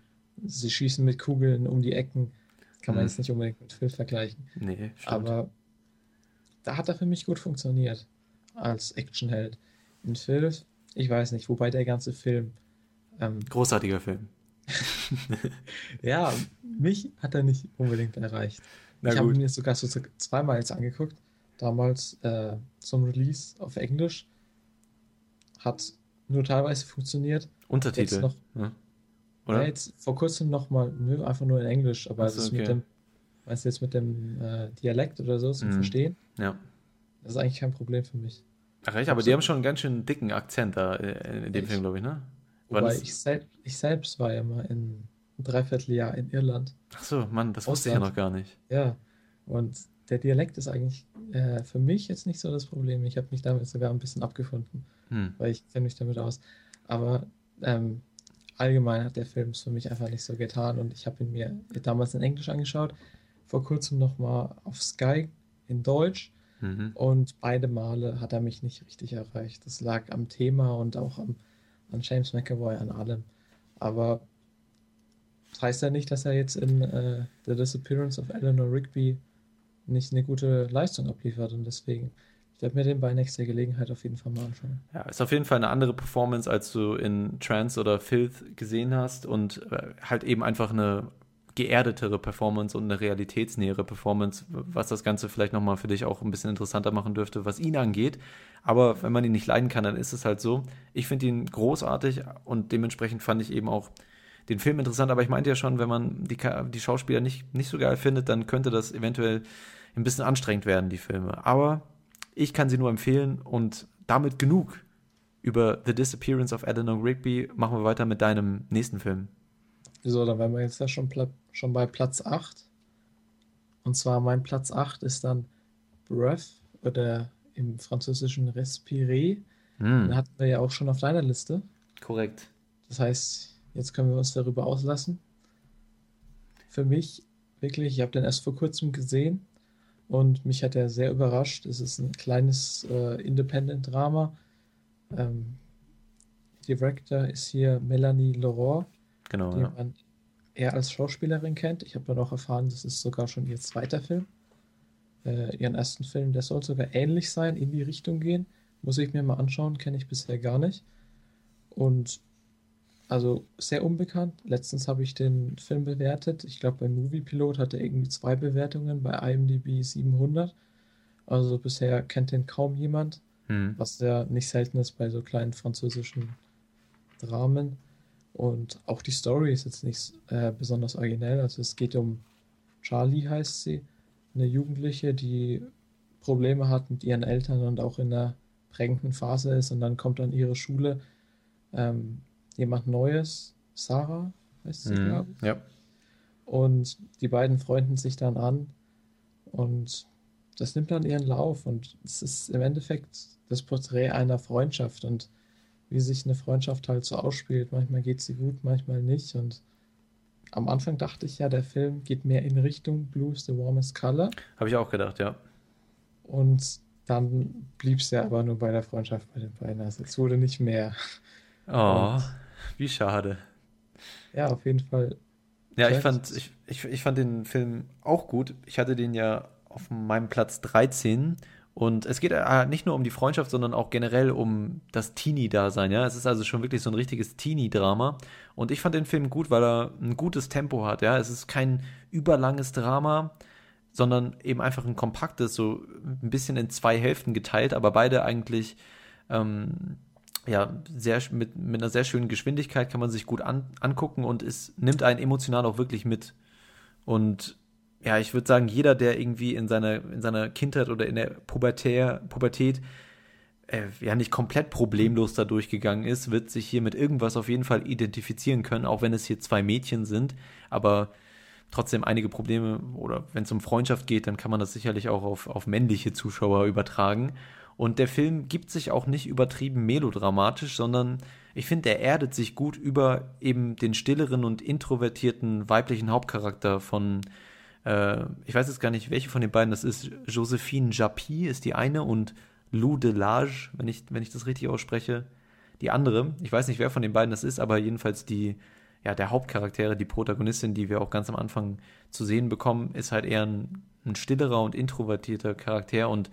Sie schießen mit Kugeln um die Ecken kann man hm. jetzt nicht unbedingt mit Phil vergleichen. Nee, stimmt. Aber da hat er für mich gut funktioniert als Actionheld. In Phil, ich weiß nicht, wobei der ganze Film. Ähm, Großartiger Film. ja, mich hat er nicht unbedingt erreicht. Na ich habe mir sogar so zweimal jetzt angeguckt. Damals äh, zum Release auf Englisch. Hat nur teilweise funktioniert. Untertitel. Jetzt noch, ja. Oder? Ja, jetzt vor kurzem nochmal, nö, einfach nur in Englisch, aber so, okay. mit dem, meinst du jetzt mit dem äh, Dialekt oder so zum mm. Verstehen? Ja. Das ist eigentlich kein Problem für mich. Ach echt, aber die haben schon einen ganz schön dicken Akzent da äh, in dem ich, Film, glaube ich, ne? War wobei ich, sel ich selbst war ja mal in ein Dreivierteljahr in Irland. Ach so, Mann, das wusste ich ja noch gar nicht. Ja, und der Dialekt ist eigentlich äh, für mich jetzt nicht so das Problem. Ich habe mich damit sogar ein bisschen abgefunden, hm. weil ich kenne mich damit aus. Aber ähm, allgemein hat der Film es für mich einfach nicht so getan und ich habe ihn mir damals in Englisch angeschaut, vor kurzem nochmal auf Sky in Deutsch mhm. und beide Male hat er mich nicht richtig erreicht. Das lag am Thema und auch am, an James McAvoy, an allem. Aber das heißt ja nicht, dass er jetzt in äh, The Disappearance of Eleanor Rigby nicht eine gute Leistung abliefert und deswegen ich werde mir den bei nächster Gelegenheit auf jeden Fall mal anschauen. Ja, ist auf jeden Fall eine andere Performance, als du in Trance oder Filth gesehen hast und äh, halt eben einfach eine geerdetere Performance und eine realitätsnähere Performance, was das Ganze vielleicht nochmal für dich auch ein bisschen interessanter machen dürfte, was ihn angeht. Aber wenn man ihn nicht leiden kann, dann ist es halt so. Ich finde ihn großartig und dementsprechend fand ich eben auch den Film interessant. Aber ich meinte ja schon, wenn man die, die Schauspieler nicht, nicht so geil findet, dann könnte das eventuell ein bisschen anstrengend werden, die Filme. Aber ich kann sie nur empfehlen und damit genug über The Disappearance of Eleanor Rigby. Machen wir weiter mit deinem nächsten Film. So, dann wären wir jetzt ja schon, schon bei Platz 8. Und zwar mein Platz 8 ist dann Breath oder im französischen Respiré. Mm. Den hatten wir ja auch schon auf deiner Liste. Korrekt. Das heißt, jetzt können wir uns darüber auslassen. Für mich wirklich, ich habe den erst vor kurzem gesehen und mich hat er sehr überrascht. Es ist ein kleines äh, Independent-Drama. Ähm, Director ist hier Melanie Laurent, genau, die ja. man eher als Schauspielerin kennt. Ich habe dann auch erfahren, das ist sogar schon ihr zweiter Film. Äh, ihren ersten Film, der soll sogar ähnlich sein, in die Richtung gehen. Muss ich mir mal anschauen, kenne ich bisher gar nicht. Und also sehr unbekannt. Letztens habe ich den Film bewertet. Ich glaube, beim Movie Pilot hatte er irgendwie zwei Bewertungen, bei IMDb 700. Also bisher kennt den kaum jemand, hm. was ja nicht selten ist bei so kleinen französischen Dramen. Und auch die Story ist jetzt nicht äh, besonders originell. Also es geht um Charlie, heißt sie, eine Jugendliche, die Probleme hat mit ihren Eltern und auch in einer prägenden Phase ist und dann kommt an ihre Schule. Ähm, jemand Neues, Sarah heißt sie, mhm. glaube ich. Ja. Und die beiden freunden sich dann an und das nimmt dann ihren Lauf und es ist im Endeffekt das Porträt einer Freundschaft und wie sich eine Freundschaft halt so ausspielt. Manchmal geht sie gut, manchmal nicht und am Anfang dachte ich ja, der Film geht mehr in Richtung Blues the Warmest Color. Habe ich auch gedacht, ja. Und dann blieb es ja aber nur bei der Freundschaft bei den beiden. Also es wurde nicht mehr. Oh. Und wie schade. Ja, auf jeden Fall. Ja, ich fand, ich, ich, ich fand den Film auch gut. Ich hatte den ja auf meinem Platz 13 und es geht äh, nicht nur um die Freundschaft, sondern auch generell um das Teenie-Dasein. Ja, es ist also schon wirklich so ein richtiges Teenie-Drama. Und ich fand den Film gut, weil er ein gutes Tempo hat. Ja, es ist kein überlanges Drama, sondern eben einfach ein kompaktes, so ein bisschen in zwei Hälften geteilt, aber beide eigentlich ähm, ja, sehr, mit, mit einer sehr schönen Geschwindigkeit kann man sich gut an, angucken und es nimmt einen emotional auch wirklich mit. Und ja, ich würde sagen, jeder, der irgendwie in seiner, in seiner Kindheit oder in der Pubertär, Pubertät äh, ja nicht komplett problemlos da durchgegangen ist, wird sich hier mit irgendwas auf jeden Fall identifizieren können, auch wenn es hier zwei Mädchen sind, aber trotzdem einige Probleme oder wenn es um Freundschaft geht, dann kann man das sicherlich auch auf, auf männliche Zuschauer übertragen. Und der Film gibt sich auch nicht übertrieben melodramatisch, sondern ich finde, er erdet sich gut über eben den stilleren und introvertierten weiblichen Hauptcharakter von, äh, ich weiß jetzt gar nicht, welche von den beiden das ist. Josephine Japy ist die eine und Lou Delage, wenn ich, wenn ich das richtig ausspreche, die andere. Ich weiß nicht, wer von den beiden das ist, aber jedenfalls die, ja, der Hauptcharaktere, die Protagonistin, die wir auch ganz am Anfang zu sehen bekommen, ist halt eher ein, ein stillerer und introvertierter Charakter und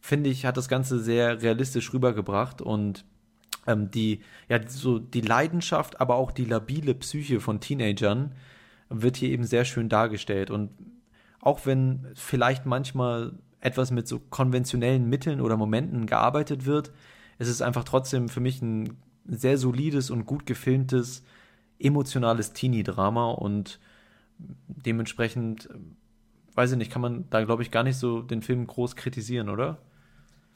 finde ich, hat das Ganze sehr realistisch rübergebracht und ähm, die, ja, so die Leidenschaft, aber auch die labile Psyche von Teenagern wird hier eben sehr schön dargestellt. Und auch wenn vielleicht manchmal etwas mit so konventionellen Mitteln oder Momenten gearbeitet wird, ist es einfach trotzdem für mich ein sehr solides und gut gefilmtes, emotionales Teenie-Drama und dementsprechend, weiß ich nicht, kann man da, glaube ich, gar nicht so den Film groß kritisieren, oder?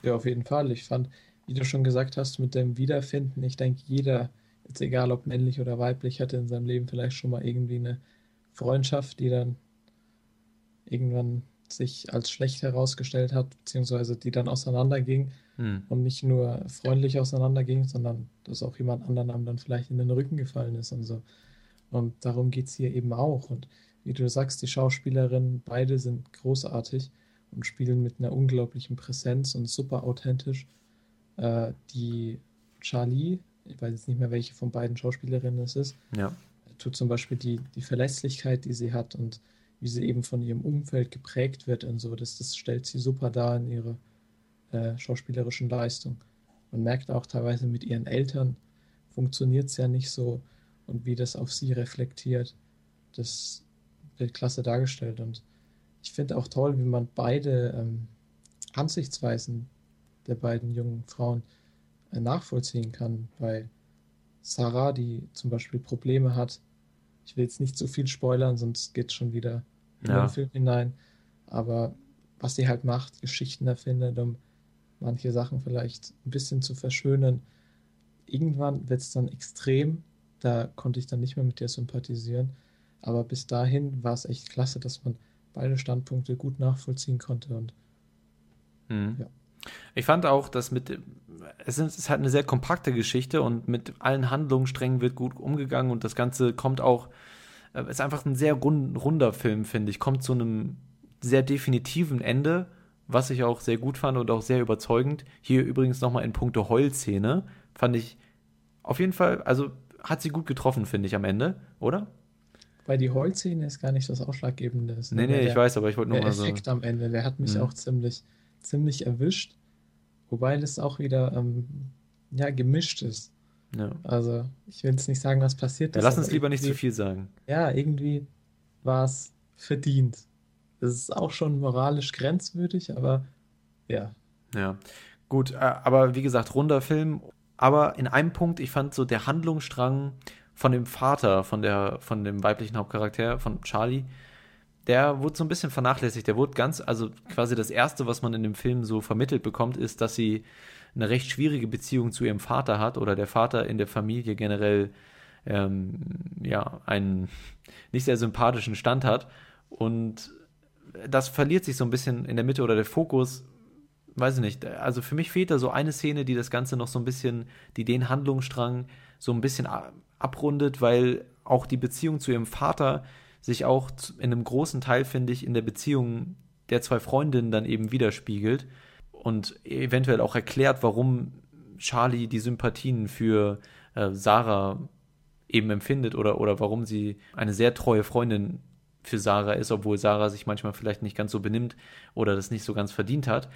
Ja, auf jeden Fall. Ich fand, wie du schon gesagt hast, mit dem Wiederfinden, ich denke, jeder, jetzt egal ob männlich oder weiblich, hatte in seinem Leben vielleicht schon mal irgendwie eine Freundschaft, die dann irgendwann sich als schlecht herausgestellt hat, beziehungsweise die dann auseinanderging hm. und nicht nur freundlich auseinanderging, sondern dass auch jemand anderen dann vielleicht in den Rücken gefallen ist und so. Und darum geht es hier eben auch. Und wie du sagst, die Schauspielerinnen, beide sind großartig und spielen mit einer unglaublichen Präsenz und super authentisch. Äh, die Charlie, ich weiß jetzt nicht mehr, welche von beiden Schauspielerinnen es ist, ja. tut zum Beispiel die, die Verlässlichkeit, die sie hat und wie sie eben von ihrem Umfeld geprägt wird und so, das, das stellt sie super dar in ihrer äh, schauspielerischen Leistung. Man merkt auch teilweise mit ihren Eltern funktioniert es ja nicht so und wie das auf sie reflektiert, das klasse dargestellt und ich finde auch toll, wie man beide ähm, Ansichtsweisen der beiden jungen Frauen äh, nachvollziehen kann. Bei Sarah, die zum Beispiel Probleme hat, ich will jetzt nicht zu viel spoilern, sonst geht es schon wieder in ja. den Film hinein. Aber was sie halt macht, Geschichten erfindet, um manche Sachen vielleicht ein bisschen zu verschönern. Irgendwann wird es dann extrem, da konnte ich dann nicht mehr mit dir sympathisieren. Aber bis dahin war es echt klasse, dass man beide Standpunkte gut nachvollziehen konnte. Und mhm. ja. Ich fand auch, dass mit es ist halt eine sehr kompakte Geschichte und mit allen Handlungssträngen wird gut umgegangen und das Ganze kommt auch, äh, ist einfach ein sehr rund, runder Film, finde ich. Kommt zu einem sehr definitiven Ende, was ich auch sehr gut fand und auch sehr überzeugend. Hier übrigens nochmal in puncto Heulszene, fand ich auf jeden Fall, also hat sie gut getroffen, finde ich am Ende, oder? Weil die Heulszene ist gar nicht das Ausschlaggebende. Ist, nee, nee, der, ich weiß, aber ich wollte nur mal so. Der Effekt am Ende, der hat mich mhm. auch ziemlich, ziemlich erwischt. Wobei das auch wieder ähm, ja, gemischt ist. Ja. Also, ich will jetzt nicht sagen, was passiert ist. Ja, lass uns lieber nicht zu viel sagen. Ja, irgendwie war es verdient. Das ist auch schon moralisch grenzwürdig, aber ja. Ja, gut, äh, aber wie gesagt, runder Film. Aber in einem Punkt, ich fand so der Handlungsstrang von dem Vater, von der, von dem weiblichen Hauptcharakter, von Charlie, der wurde so ein bisschen vernachlässigt. Der wurde ganz, also quasi das erste, was man in dem Film so vermittelt bekommt, ist, dass sie eine recht schwierige Beziehung zu ihrem Vater hat oder der Vater in der Familie generell ähm, ja einen nicht sehr sympathischen Stand hat und das verliert sich so ein bisschen in der Mitte oder der Fokus weiß ich nicht, also für mich fehlt da so eine Szene, die das Ganze noch so ein bisschen, die den Handlungsstrang so ein bisschen abrundet, weil auch die Beziehung zu ihrem Vater sich auch in einem großen Teil, finde ich, in der Beziehung der zwei Freundinnen dann eben widerspiegelt und eventuell auch erklärt, warum Charlie die Sympathien für äh, Sarah eben empfindet oder, oder warum sie eine sehr treue Freundin für Sarah ist, obwohl Sarah sich manchmal vielleicht nicht ganz so benimmt oder das nicht so ganz verdient hat.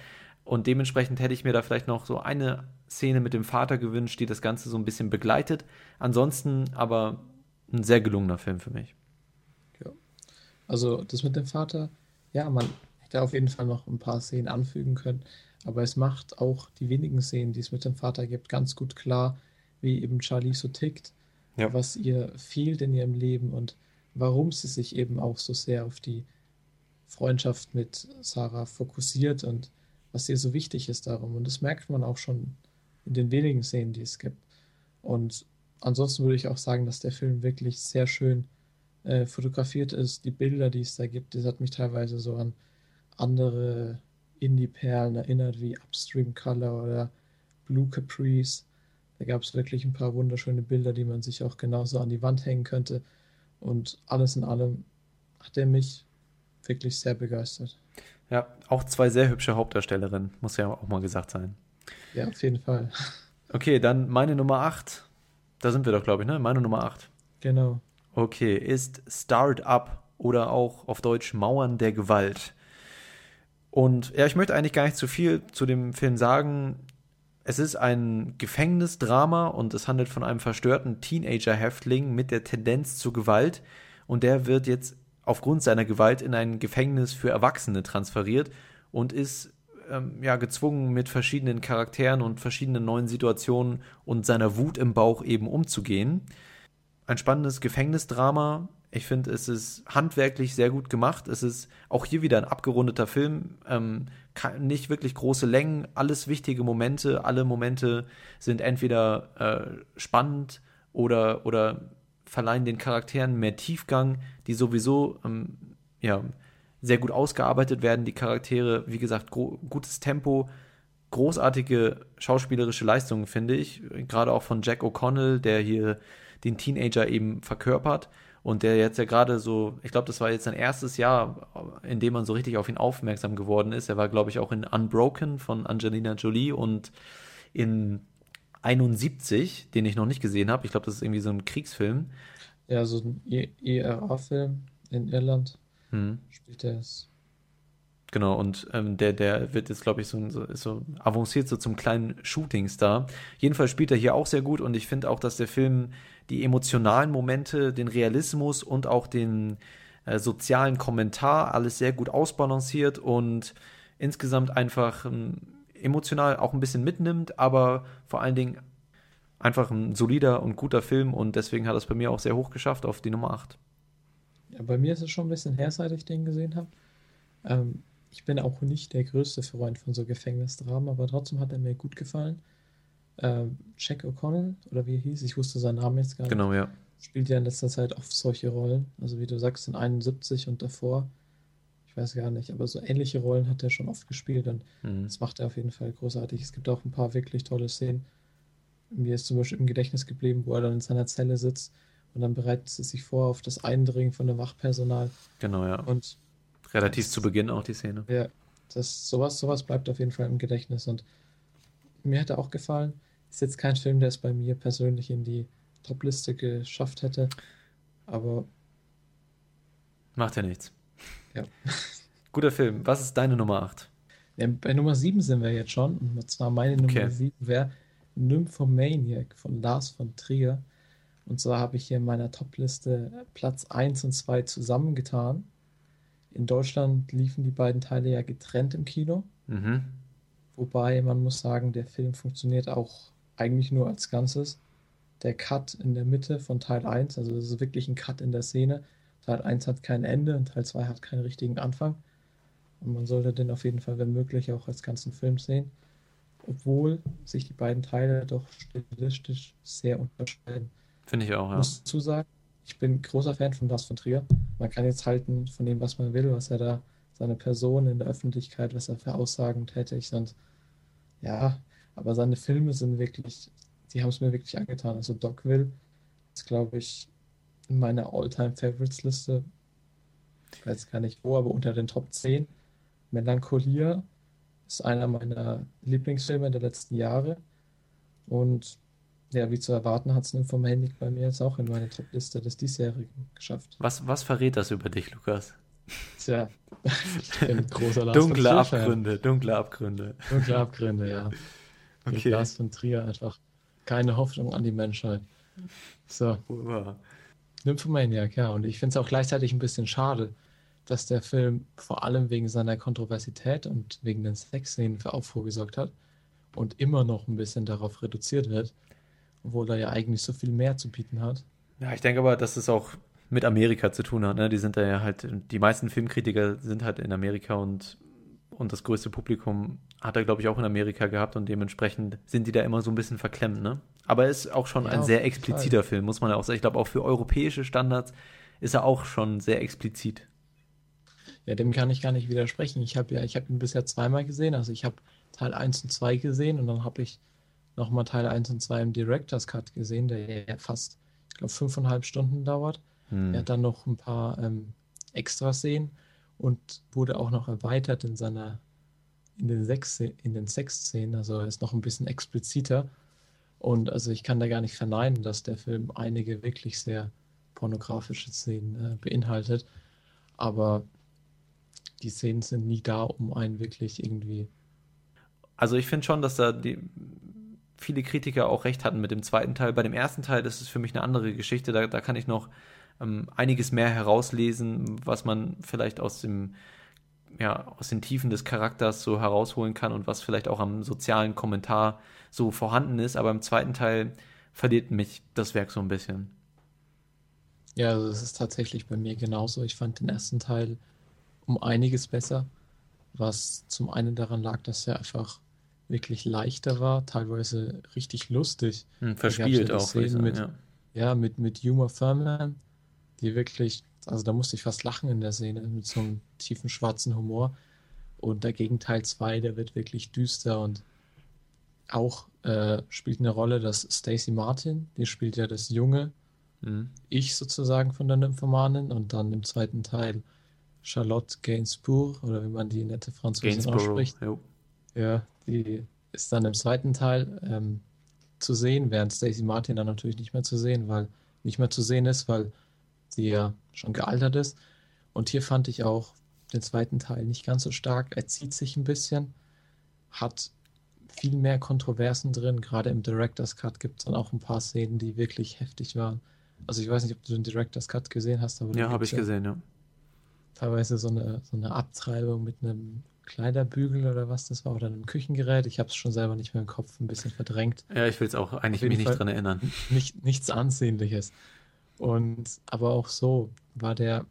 Und dementsprechend hätte ich mir da vielleicht noch so eine Szene mit dem Vater gewünscht, die das Ganze so ein bisschen begleitet. Ansonsten aber ein sehr gelungener Film für mich. Ja. Also das mit dem Vater, ja, man hätte auf jeden Fall noch ein paar Szenen anfügen können, aber es macht auch die wenigen Szenen, die es mit dem Vater gibt, ganz gut klar, wie eben Charlie so tickt, ja. was ihr fehlt in ihrem Leben und warum sie sich eben auch so sehr auf die Freundschaft mit Sarah fokussiert und was ihr so wichtig ist darum. Und das merkt man auch schon in den wenigen Szenen, die es gibt. Und ansonsten würde ich auch sagen, dass der Film wirklich sehr schön äh, fotografiert ist. Die Bilder, die es da gibt, das hat mich teilweise so an andere Indie-Perlen erinnert, wie Upstream Color oder Blue Caprice. Da gab es wirklich ein paar wunderschöne Bilder, die man sich auch genauso an die Wand hängen könnte. Und alles in allem hat er mich wirklich sehr begeistert. Ja, auch zwei sehr hübsche Hauptdarstellerinnen, muss ja auch mal gesagt sein. Ja, auf jeden Fall. Okay, dann meine Nummer 8. Da sind wir doch, glaube ich, ne? Meine Nummer 8. Genau. Okay, ist Start Up oder auch auf Deutsch Mauern der Gewalt. Und ja, ich möchte eigentlich gar nicht zu viel zu dem Film sagen. Es ist ein Gefängnisdrama und es handelt von einem verstörten Teenager-Häftling mit der Tendenz zur Gewalt. Und der wird jetzt aufgrund seiner Gewalt in ein Gefängnis für Erwachsene transferiert und ist ähm, ja gezwungen, mit verschiedenen Charakteren und verschiedenen neuen Situationen und seiner Wut im Bauch eben umzugehen. Ein spannendes Gefängnisdrama. Ich finde, es ist handwerklich sehr gut gemacht. Es ist auch hier wieder ein abgerundeter Film. Ähm, nicht wirklich große Längen, alles wichtige Momente. Alle Momente sind entweder äh, spannend oder, oder verleihen den Charakteren mehr Tiefgang, die sowieso ähm, ja, sehr gut ausgearbeitet werden, die Charaktere, wie gesagt, gutes Tempo, großartige schauspielerische Leistungen, finde ich. Gerade auch von Jack O'Connell, der hier den Teenager eben verkörpert und der jetzt ja gerade so, ich glaube, das war jetzt sein erstes Jahr, in dem man so richtig auf ihn aufmerksam geworden ist. Er war, glaube ich, auch in Unbroken von Angelina Jolie und in 71, den ich noch nicht gesehen habe. Ich glaube, das ist irgendwie so ein Kriegsfilm. Ja, so ein ERA-Film in Irland hm. spielt er es. Genau, und ähm, der, der wird jetzt, glaube ich, so, so, so avanciert so zum kleinen Shootingstar. Jedenfalls spielt er hier auch sehr gut und ich finde auch, dass der Film die emotionalen Momente, den Realismus und auch den äh, sozialen Kommentar alles sehr gut ausbalanciert und insgesamt einfach ähm, emotional auch ein bisschen mitnimmt, aber vor allen Dingen einfach ein solider und guter Film und deswegen hat es bei mir auch sehr hoch geschafft auf die Nummer 8. Ja, bei mir ist es schon ein bisschen her, seit ich den gesehen habe. Ähm, ich bin auch nicht der größte Freund von so Gefängnisdramen, aber trotzdem hat er mir gut gefallen. Ähm, Jack O'Connell, oder wie er hieß, ich wusste seinen Namen jetzt gar nicht. Genau, ja. Spielt ja in letzter Zeit oft solche Rollen. Also wie du sagst, in 71 und davor. Ich weiß gar nicht, aber so ähnliche Rollen hat er schon oft gespielt und mhm. das macht er auf jeden Fall großartig. Es gibt auch ein paar wirklich tolle Szenen. Mir ist zum Beispiel im Gedächtnis geblieben, wo er dann in seiner Zelle sitzt und dann bereitet es sich vor auf das Eindringen von dem Wachpersonal. Genau, ja. Und relativ das, zu Beginn auch die Szene. Ja, das sowas, sowas bleibt auf jeden Fall im Gedächtnis und mir hat er auch gefallen. Ist jetzt kein Film, der es bei mir persönlich in die Top-Liste geschafft hätte, aber macht ja nichts. Ja. Guter Film. Was ist deine Nummer 8? Ja, bei Nummer 7 sind wir jetzt schon. Und zwar meine Nummer okay. 7 wäre Nymphomaniac von Lars von Trier. Und zwar habe ich hier in meiner Top-Liste Platz 1 und 2 zusammengetan. In Deutschland liefen die beiden Teile ja getrennt im Kino. Mhm. Wobei man muss sagen, der Film funktioniert auch eigentlich nur als Ganzes. Der Cut in der Mitte von Teil 1, also das ist wirklich ein Cut in der Szene. Teil 1 hat kein Ende und Teil 2 hat keinen richtigen Anfang. Und man sollte den auf jeden Fall, wenn möglich, auch als ganzen Film sehen. Obwohl sich die beiden Teile doch stilistisch sehr unterscheiden. Finde ich auch, ja. Ich muss dazu sagen, ich bin großer Fan von Lars von Trier. Man kann jetzt halten von dem, was man will, was er da, seine Person in der Öffentlichkeit, was er für Aussagen tätigt und ja, aber seine Filme sind wirklich, die haben es mir wirklich angetan. Also Dogville ist, glaube ich, in meiner All-Time-Favorites-Liste, ich weiß gar nicht wo, aber unter den Top 10. Melancholia ist einer meiner Lieblingsfilme der letzten Jahre und ja, wie zu erwarten, hat es Nymphomaniac bei mir jetzt auch in meine Top-Liste des diesjährigen geschafft. Was, was verrät das über dich, Lukas? Tja, ich bin großer Lars Dunkle Abgründe, dunkle Abgründe. Dunkle Abgründe, ja. Okay. Lars von Trier einfach keine Hoffnung an die Menschheit. So. Wow. Nymphomaniac, ja. Und ich finde es auch gleichzeitig ein bisschen schade, dass der Film vor allem wegen seiner Kontroversität und wegen den Sexszenen für Aufruhr gesorgt hat und immer noch ein bisschen darauf reduziert wird obwohl er ja eigentlich so viel mehr zu bieten hat. Ja, ich denke aber, dass es auch mit Amerika zu tun hat. Ne? Die sind da ja halt, die meisten Filmkritiker sind halt in Amerika und, und das größte Publikum hat er, glaube ich, auch in Amerika gehabt und dementsprechend sind die da immer so ein bisschen verklemmt. Ne? Aber er ist auch schon ja, ein sehr expliziter Fall. Film, muss man ja auch sagen. Ich glaube, auch für europäische Standards ist er auch schon sehr explizit. Ja, dem kann ich gar nicht widersprechen. Ich habe ja, ich habe ihn bisher zweimal gesehen. Also ich habe Teil 1 und 2 gesehen und dann habe ich nochmal Teil 1 und 2 im Director's Cut gesehen, der ja fast, ich glaube, fünfeinhalb Stunden dauert. Hm. Er hat dann noch ein paar ähm, Extraszenen und wurde auch noch erweitert in seiner, in den sechs, in den Sexszenen, also er ist noch ein bisschen expliziter. Und also ich kann da gar nicht verneinen, dass der Film einige wirklich sehr pornografische Szenen äh, beinhaltet. Aber die Szenen sind nie da, um einen wirklich irgendwie. Also ich finde schon, dass da die viele Kritiker auch recht hatten mit dem zweiten Teil. Bei dem ersten Teil, das ist für mich eine andere Geschichte. Da, da kann ich noch ähm, einiges mehr herauslesen, was man vielleicht aus dem ja, aus den Tiefen des Charakters so herausholen kann und was vielleicht auch am sozialen Kommentar so vorhanden ist. Aber im zweiten Teil verliert mich das Werk so ein bisschen. Ja, also das ist tatsächlich bei mir genauso. Ich fand den ersten Teil um einiges besser, was zum einen daran lag, dass er einfach wirklich leichter war, teilweise richtig lustig. Hm, verspielt auch. Sagen, mit, ja. ja, mit, mit Humor Thurman, die wirklich Also da musste ich fast lachen in der Szene mit so einem tiefen schwarzen Humor. Und dagegen Teil 2, der wird wirklich düster und auch äh, spielt eine Rolle, dass Stacey Martin, die spielt ja das junge mhm. Ich sozusagen von der Nymphomanin und dann im zweiten Teil Charlotte Gainsbourg oder wie man die nette Französin ausspricht. Jo. Ja, die ist dann im zweiten Teil ähm, zu sehen, während Stacey Martin dann natürlich nicht mehr zu sehen, weil nicht mehr zu sehen ist, weil sie ja schon gealtert ist. Und hier fand ich auch den zweiten Teil nicht ganz so stark. Er zieht sich ein bisschen, hat viel mehr Kontroversen drin. Gerade im Director's Cut gibt es dann auch ein paar Szenen, die wirklich heftig waren. Also ich weiß nicht, ob du den Director's Cut gesehen hast, aber ja, habe ich gesehen, ja. Teilweise so eine, so eine Abtreibung mit einem Kleiderbügel oder was das war oder einem Küchengerät. Ich habe es schon selber nicht mehr im Kopf, ein bisschen verdrängt. Ja, ich will es auch eigentlich mich nicht dran erinnern. Nicht, nichts Ansehnliches. Und aber auch so war der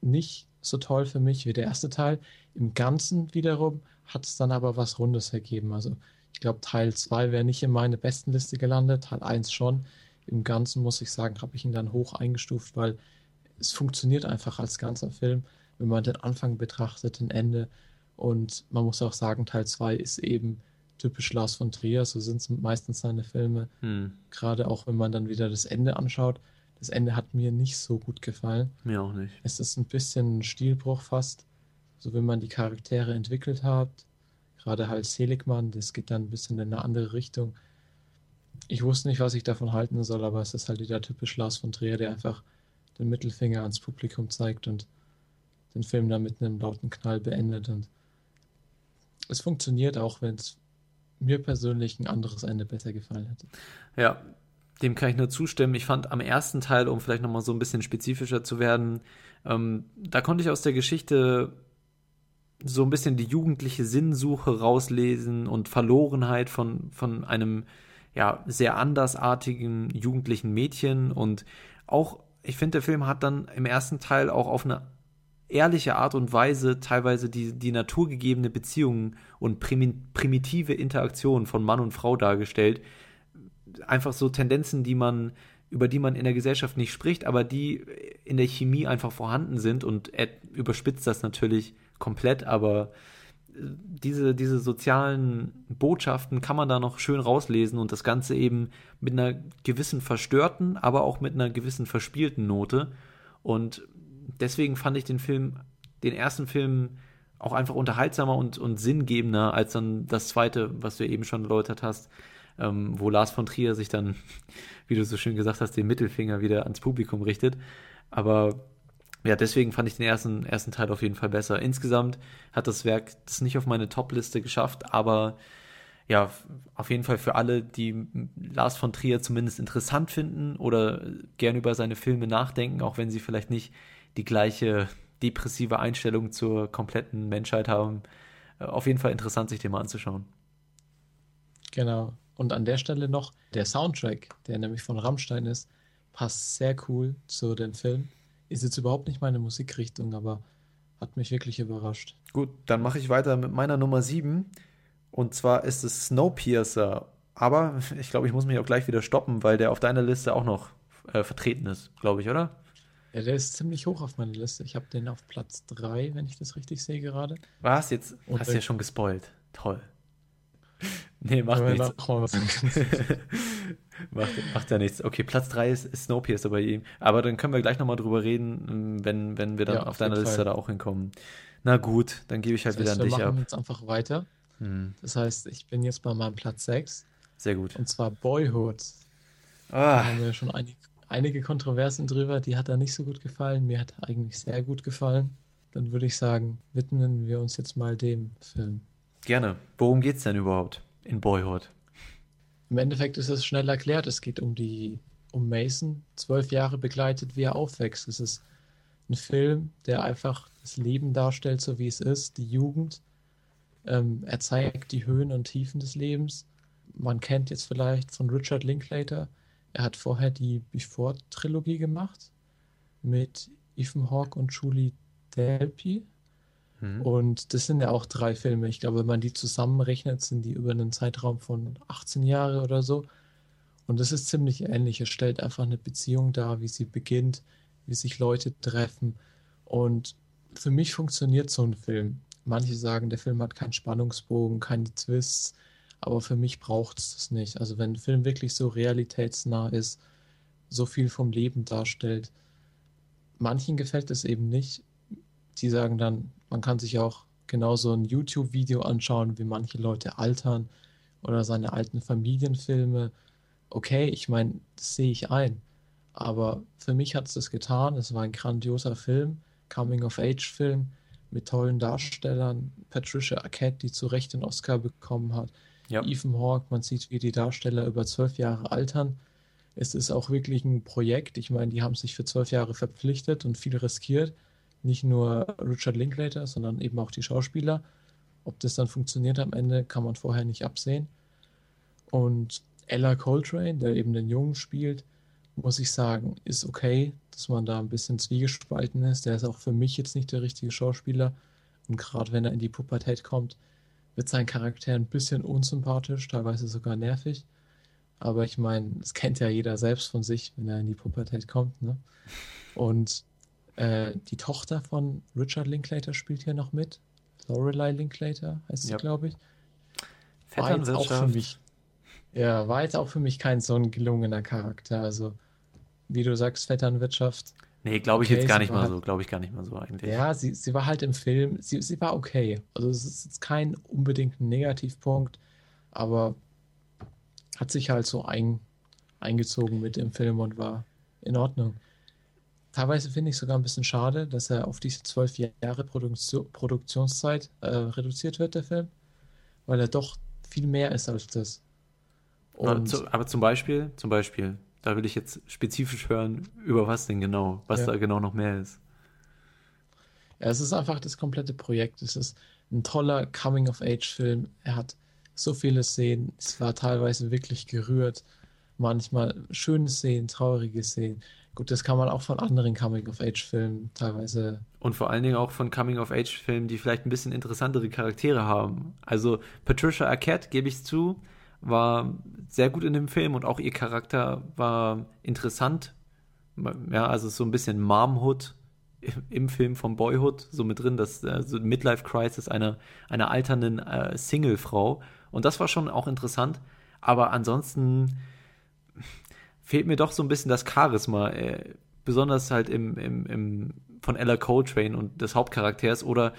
nicht so toll für mich wie der erste Teil. Im Ganzen wiederum hat es dann aber was Rundes ergeben. Also ich glaube, Teil 2 wäre nicht in meine besten Liste gelandet, Teil 1 schon. Im Ganzen muss ich sagen, habe ich ihn dann hoch eingestuft, weil es funktioniert einfach als ganzer Film, wenn man den Anfang betrachtet, den Ende. Und man muss auch sagen, Teil 2 ist eben typisch Lars von Trier, so sind es meistens seine Filme. Hm. Gerade auch wenn man dann wieder das Ende anschaut. Das Ende hat mir nicht so gut gefallen. Mir auch nicht. Es ist ein bisschen ein Stilbruch fast. So wenn man die Charaktere entwickelt hat, gerade halt Seligmann, das geht dann ein bisschen in eine andere Richtung. Ich wusste nicht, was ich davon halten soll, aber es ist halt wieder typisch Lars von Trier, der einfach den Mittelfinger ans Publikum zeigt und den Film dann mit einem lauten Knall beendet. Und es funktioniert auch, wenn es mir persönlich ein anderes Ende besser gefallen hätte. Ja, dem kann ich nur zustimmen. Ich fand am ersten Teil, um vielleicht nochmal so ein bisschen spezifischer zu werden, ähm, da konnte ich aus der Geschichte so ein bisschen die jugendliche Sinnsuche rauslesen und Verlorenheit von, von einem ja, sehr andersartigen jugendlichen Mädchen und auch, ich finde, der Film hat dann im ersten Teil auch auf eine ehrliche Art und Weise teilweise die, die naturgegebene Beziehungen und primitive Interaktionen von Mann und Frau dargestellt. Einfach so Tendenzen, die man, über die man in der Gesellschaft nicht spricht, aber die in der Chemie einfach vorhanden sind und er überspitzt das natürlich komplett, aber diese, diese sozialen Botschaften kann man da noch schön rauslesen und das Ganze eben mit einer gewissen verstörten, aber auch mit einer gewissen verspielten Note. Und deswegen fand ich den Film, den ersten Film auch einfach unterhaltsamer und, und sinngebender als dann das zweite, was du eben schon erläutert hast, ähm, wo Lars von Trier sich dann, wie du so schön gesagt hast, den Mittelfinger wieder ans Publikum richtet. Aber ja, deswegen fand ich den ersten, ersten Teil auf jeden Fall besser. Insgesamt hat das Werk das nicht auf meine Top-Liste geschafft, aber ja, auf jeden Fall für alle, die Lars von Trier zumindest interessant finden oder gern über seine Filme nachdenken, auch wenn sie vielleicht nicht die gleiche depressive Einstellung zur kompletten Menschheit haben. Äh, auf jeden Fall interessant, sich den mal anzuschauen. Genau. Und an der Stelle noch der Soundtrack, der nämlich von Rammstein ist, passt sehr cool zu dem Film. Ist jetzt überhaupt nicht meine Musikrichtung, aber hat mich wirklich überrascht. Gut, dann mache ich weiter mit meiner Nummer 7. Und zwar ist es Snowpiercer. Aber ich glaube, ich muss mich auch gleich wieder stoppen, weil der auf deiner Liste auch noch äh, vertreten ist, glaube ich, oder? Ja, der ist ziemlich hoch auf meiner Liste. Ich habe den auf Platz 3, wenn ich das richtig sehe gerade. Was? Jetzt Und hast du ja schon gespoilt. Toll. Nee, macht nichts. macht, macht ja nichts. Okay, Platz 3 ist, ist Snowpiercer bei ihm. Aber dann können wir gleich nochmal drüber reden, ähm, wenn, wenn wir dann ja, auf, auf deiner Liste Fall. da auch hinkommen. Na gut, dann gebe ich halt das heißt, wieder an dich ab. Wir machen jetzt einfach weiter. Hm. Das heißt, ich bin jetzt bei meinem Platz 6. Sehr gut. Und zwar Boyhood. Ah. Da haben wir schon einige, einige Kontroversen drüber. Die hat er nicht so gut gefallen. Mir hat er eigentlich sehr gut gefallen. Dann würde ich sagen, widmen wir uns jetzt mal dem Film. Gerne. Worum geht es denn überhaupt in Boyhood? Im Endeffekt ist es schnell erklärt. Es geht um die um Mason, zwölf Jahre begleitet, wie er aufwächst. Es ist ein Film, der einfach das Leben darstellt, so wie es ist, die Jugend. Ähm, er zeigt die Höhen und Tiefen des Lebens. Man kennt jetzt vielleicht von Richard Linklater. Er hat vorher die Before-Trilogie gemacht mit Ethan Hawke und Julie Delpy. Mhm. Und das sind ja auch drei Filme. Ich glaube, wenn man die zusammenrechnet, sind die über einen Zeitraum von 18 Jahre oder so. Und das ist ziemlich ähnlich. Es stellt einfach eine Beziehung dar, wie sie beginnt, wie sich Leute treffen. Und für mich funktioniert so ein Film. Manche sagen, der Film hat keinen Spannungsbogen, keine Twists, aber für mich braucht es das nicht. Also wenn ein Film wirklich so realitätsnah ist, so viel vom Leben darstellt, manchen gefällt es eben nicht. Die sagen dann, man kann sich auch genauso ein YouTube-Video anschauen, wie manche Leute altern oder seine alten Familienfilme. Okay, ich meine, das sehe ich ein. Aber für mich hat es das getan. Es war ein grandioser Film, Coming-of-Age-Film mit tollen Darstellern. Patricia Arquette, die zu Recht den Oscar bekommen hat. Ja. Ethan Hawke, man sieht, wie die Darsteller über zwölf Jahre altern. Es ist auch wirklich ein Projekt. Ich meine, die haben sich für zwölf Jahre verpflichtet und viel riskiert. Nicht nur Richard Linklater, sondern eben auch die Schauspieler. Ob das dann funktioniert am Ende, kann man vorher nicht absehen. Und Ella Coltrane, der eben den Jungen spielt, muss ich sagen, ist okay, dass man da ein bisschen zwiegespalten ist. Der ist auch für mich jetzt nicht der richtige Schauspieler. Und gerade wenn er in die Pubertät kommt, wird sein Charakter ein bisschen unsympathisch, teilweise sogar nervig. Aber ich meine, das kennt ja jeder selbst von sich, wenn er in die Pubertät kommt. Ne? Und äh, die Tochter von Richard Linklater spielt hier noch mit. Lorelei Linklater heißt sie, glaube ich. War jetzt auch für mich. Ja, war jetzt auch für mich kein so ein gelungener Charakter. Also, wie du sagst, Vetternwirtschaft. Nee, glaube ich okay, jetzt gar nicht mal so. Glaube ich gar nicht mal so eigentlich. Ja, sie, sie war halt im Film. Sie, sie war okay. Also, es ist jetzt kein unbedingt Negativpunkt, aber hat sich halt so ein, eingezogen mit dem Film und war in Ordnung. Teilweise finde ich sogar ein bisschen schade, dass er auf diese zwölf Jahre Produktion, Produktionszeit äh, reduziert wird, der Film, weil er doch viel mehr ist als das. Aber, zu, aber, zum Beispiel, zum Beispiel, da will ich jetzt spezifisch hören, über was denn genau, was ja. da genau noch mehr ist. Ja, es ist einfach das komplette Projekt. Es ist ein toller Coming-of-Age-Film. Er hat so viele Szenen. Es war teilweise wirklich gerührt. Manchmal schöne Szenen, traurige Szenen. Gut, das kann man auch von anderen Coming-of-Age-Filmen teilweise. Und vor allen Dingen auch von Coming-of-Age-Filmen, die vielleicht ein bisschen interessantere Charaktere haben. Also Patricia Arquette, gebe ich zu, war sehr gut in dem Film und auch ihr Charakter war interessant. Ja, also so ein bisschen Momhood im Film von Boyhood so mit drin, das äh, so Midlife Crisis einer einer alternden äh, Single-Frau. Und das war schon auch interessant, aber ansonsten fehlt mir doch so ein bisschen das Charisma, äh, besonders halt im, im, im von Ella Coltrane und des Hauptcharakters. Oder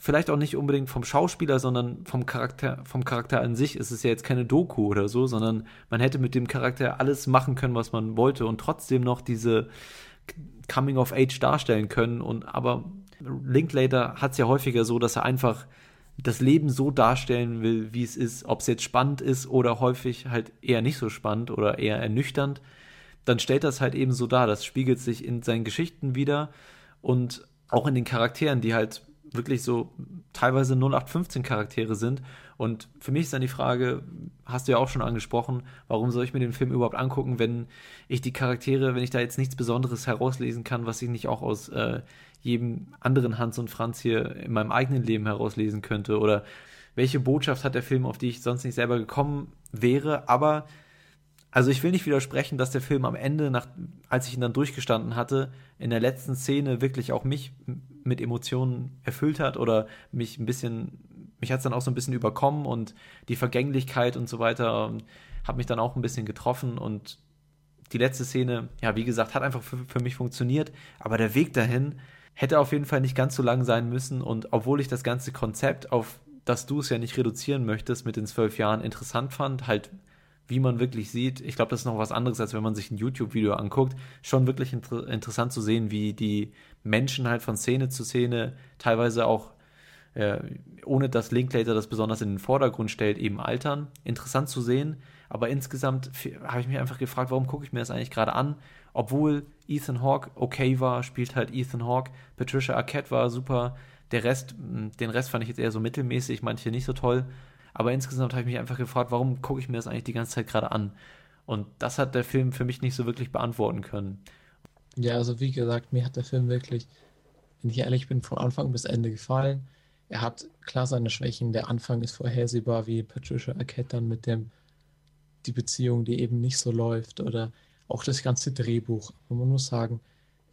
vielleicht auch nicht unbedingt vom Schauspieler, sondern vom Charakter, vom Charakter an sich. Es ist ja jetzt keine Doku oder so, sondern man hätte mit dem Charakter alles machen können, was man wollte und trotzdem noch diese Coming of Age darstellen können. Und aber Linklater hat es ja häufiger so, dass er einfach das Leben so darstellen will, wie es ist, ob es jetzt spannend ist oder häufig halt eher nicht so spannend oder eher ernüchternd, dann stellt das halt eben so dar. Das spiegelt sich in seinen Geschichten wieder und auch in den Charakteren, die halt wirklich so teilweise 0815 Charaktere sind. Und für mich ist dann die Frage, hast du ja auch schon angesprochen, warum soll ich mir den Film überhaupt angucken, wenn ich die Charaktere, wenn ich da jetzt nichts Besonderes herauslesen kann, was ich nicht auch aus äh, jedem anderen Hans und Franz hier in meinem eigenen Leben herauslesen könnte oder welche Botschaft hat der Film, auf die ich sonst nicht selber gekommen wäre, aber also ich will nicht widersprechen, dass der Film am Ende, nach, als ich ihn dann durchgestanden hatte, in der letzten Szene wirklich auch mich mit Emotionen erfüllt hat oder mich ein bisschen, mich hat es dann auch so ein bisschen überkommen und die Vergänglichkeit und so weiter ähm, hat mich dann auch ein bisschen getroffen und die letzte Szene, ja, wie gesagt, hat einfach für, für mich funktioniert, aber der Weg dahin, hätte auf jeden Fall nicht ganz so lang sein müssen. Und obwohl ich das ganze Konzept, auf das du es ja nicht reduzieren möchtest, mit den zwölf Jahren interessant fand, halt wie man wirklich sieht, ich glaube, das ist noch was anderes, als wenn man sich ein YouTube-Video anguckt, schon wirklich inter interessant zu sehen, wie die Menschen halt von Szene zu Szene teilweise auch, äh, ohne dass Linklater das besonders in den Vordergrund stellt, eben altern. Interessant zu sehen, aber insgesamt habe ich mich einfach gefragt, warum gucke ich mir das eigentlich gerade an? obwohl Ethan Hawke okay war, spielt halt Ethan Hawke. Patricia Arquette war super. Der Rest, den Rest fand ich jetzt eher so mittelmäßig, manche nicht so toll. Aber insgesamt habe ich mich einfach gefragt, warum gucke ich mir das eigentlich die ganze Zeit gerade an? Und das hat der Film für mich nicht so wirklich beantworten können. Ja, also wie gesagt, mir hat der Film wirklich, wenn ich ehrlich bin, von Anfang bis Ende gefallen. Er hat klar seine Schwächen. Der Anfang ist vorhersehbar, wie Patricia Arquette dann mit dem, die Beziehung, die eben nicht so läuft oder auch das ganze Drehbuch. Aber man muss sagen,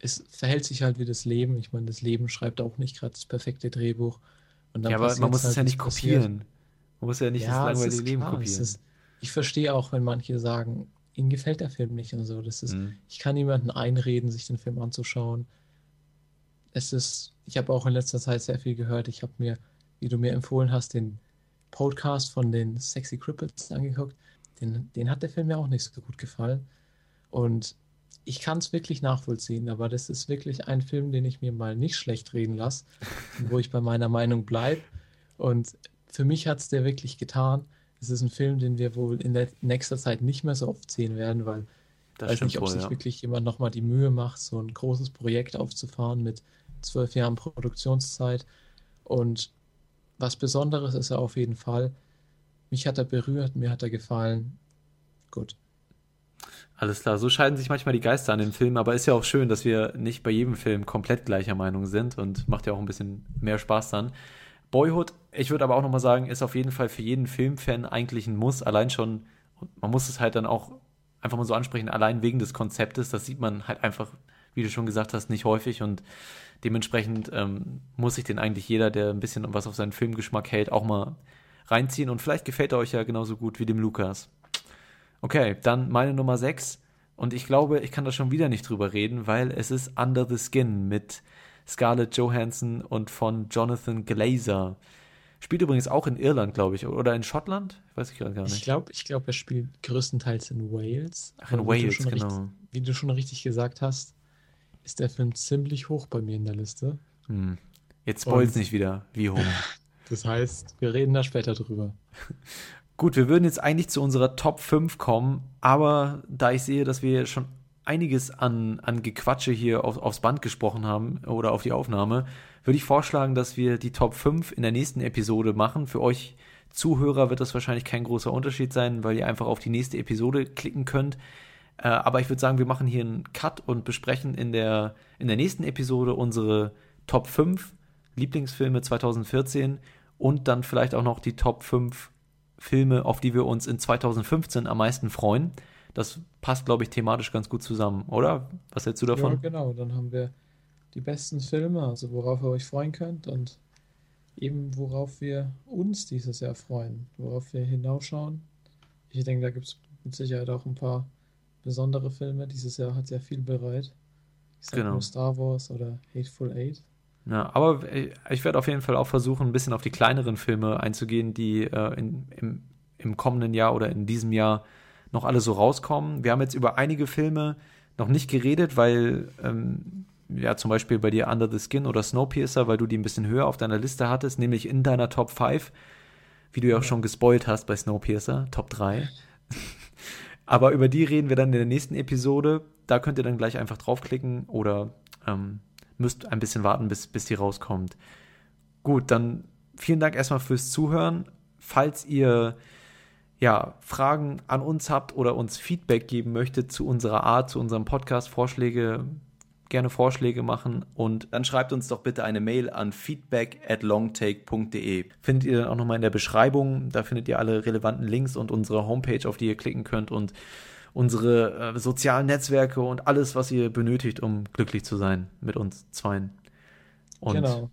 es verhält sich halt wie das Leben. Ich meine, das Leben schreibt auch nicht gerade das perfekte Drehbuch. ja, aber man muss halt, es ja nicht kopieren. Man muss ja nicht ja, das langweilige Leben klar, kopieren. Ist, ich verstehe auch, wenn manche sagen, ihnen gefällt der Film nicht und so. Das ist, mhm. ich kann niemanden einreden, sich den Film anzuschauen. Es ist, ich habe auch in letzter Zeit sehr viel gehört. Ich habe mir, wie du mir empfohlen hast, den Podcast von den Sexy Cripples angeguckt. Den, den hat der Film mir auch nicht so gut gefallen. Und ich kann es wirklich nachvollziehen, aber das ist wirklich ein Film, den ich mir mal nicht schlecht reden lasse, wo ich bei meiner Meinung bleibe. Und für mich hat es der wirklich getan. Es ist ein Film, den wir wohl in der nächster Zeit nicht mehr so oft sehen werden, weil ich weiß nicht, ob wohl, sich ja. wirklich jemand nochmal die Mühe macht, so ein großes Projekt aufzufahren mit zwölf Jahren Produktionszeit. Und was Besonderes ist er auf jeden Fall. Mich hat er berührt, mir hat er gefallen. Gut. Alles klar, so scheiden sich manchmal die Geister an den Filmen, aber ist ja auch schön, dass wir nicht bei jedem Film komplett gleicher Meinung sind und macht ja auch ein bisschen mehr Spaß dann. Boyhood, ich würde aber auch nochmal sagen, ist auf jeden Fall für jeden Filmfan eigentlich ein Muss, allein schon, man muss es halt dann auch einfach mal so ansprechen, allein wegen des Konzeptes, das sieht man halt einfach, wie du schon gesagt hast, nicht häufig und dementsprechend ähm, muss sich den eigentlich jeder, der ein bisschen was auf seinen Filmgeschmack hält, auch mal reinziehen und vielleicht gefällt er euch ja genauso gut wie dem Lukas. Okay, dann meine Nummer 6 und ich glaube, ich kann da schon wieder nicht drüber reden, weil es ist Under the Skin mit Scarlett Johansson und von Jonathan Glazer. Spielt übrigens auch in Irland, glaube ich, oder in Schottland? Weiß ich gerade gar nicht. Ich glaube, ich glaub, er spielt größtenteils in Wales. Ach, in Wales, genau. Richtig, wie du schon richtig gesagt hast, ist der Film ziemlich hoch bei mir in der Liste. Hm. Jetzt spoilt's nicht wieder, wie hoch. Das heißt, wir reden da später drüber. Gut, wir würden jetzt eigentlich zu unserer Top 5 kommen, aber da ich sehe, dass wir schon einiges an, an Gequatsche hier auf, aufs Band gesprochen haben oder auf die Aufnahme, würde ich vorschlagen, dass wir die Top 5 in der nächsten Episode machen. Für euch Zuhörer wird das wahrscheinlich kein großer Unterschied sein, weil ihr einfach auf die nächste Episode klicken könnt. Äh, aber ich würde sagen, wir machen hier einen Cut und besprechen in der, in der nächsten Episode unsere Top 5 Lieblingsfilme 2014 und dann vielleicht auch noch die Top 5 Filme, auf die wir uns in 2015 am meisten freuen. Das passt, glaube ich, thematisch ganz gut zusammen, oder? Was hältst du davon? Ja, genau. Dann haben wir die besten Filme, also worauf ihr euch freuen könnt und eben worauf wir uns dieses Jahr freuen, worauf wir hinausschauen. Ich denke, da gibt es mit Sicherheit auch ein paar besondere Filme. Dieses Jahr hat sehr viel bereit. Ich sag genau. nur Star Wars oder Hateful Eight. Ja, aber ich werde auf jeden Fall auch versuchen, ein bisschen auf die kleineren Filme einzugehen, die äh, in, im, im kommenden Jahr oder in diesem Jahr noch alle so rauskommen. Wir haben jetzt über einige Filme noch nicht geredet, weil ähm, ja zum Beispiel bei dir Under the Skin oder Snowpiercer, weil du die ein bisschen höher auf deiner Liste hattest, nämlich in deiner Top 5, wie du ja auch schon gespoilt hast bei Snowpiercer, Top 3. Aber über die reden wir dann in der nächsten Episode. Da könnt ihr dann gleich einfach draufklicken oder ähm, müsst ein bisschen warten, bis, bis die rauskommt. Gut, dann vielen Dank erstmal fürs Zuhören. Falls ihr ja, Fragen an uns habt oder uns Feedback geben möchtet zu unserer Art, zu unserem Podcast, Vorschläge, gerne Vorschläge machen und dann schreibt uns doch bitte eine Mail an feedback at longtake.de. Findet ihr dann auch nochmal in der Beschreibung, da findet ihr alle relevanten Links und unsere Homepage, auf die ihr klicken könnt und unsere äh, sozialen Netzwerke und alles, was ihr benötigt, um glücklich zu sein mit uns zweien. Und genau.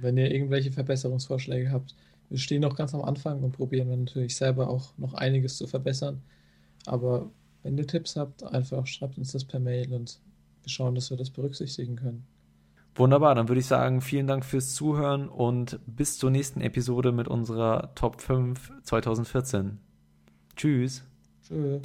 Wenn ihr irgendwelche Verbesserungsvorschläge habt, wir stehen noch ganz am Anfang und probieren dann natürlich selber auch noch einiges zu verbessern. Aber wenn ihr Tipps habt, einfach schreibt uns das per Mail und wir schauen, dass wir das berücksichtigen können. Wunderbar, dann würde ich sagen, vielen Dank fürs Zuhören und bis zur nächsten Episode mit unserer Top 5 2014. Tschüss. Tschüss.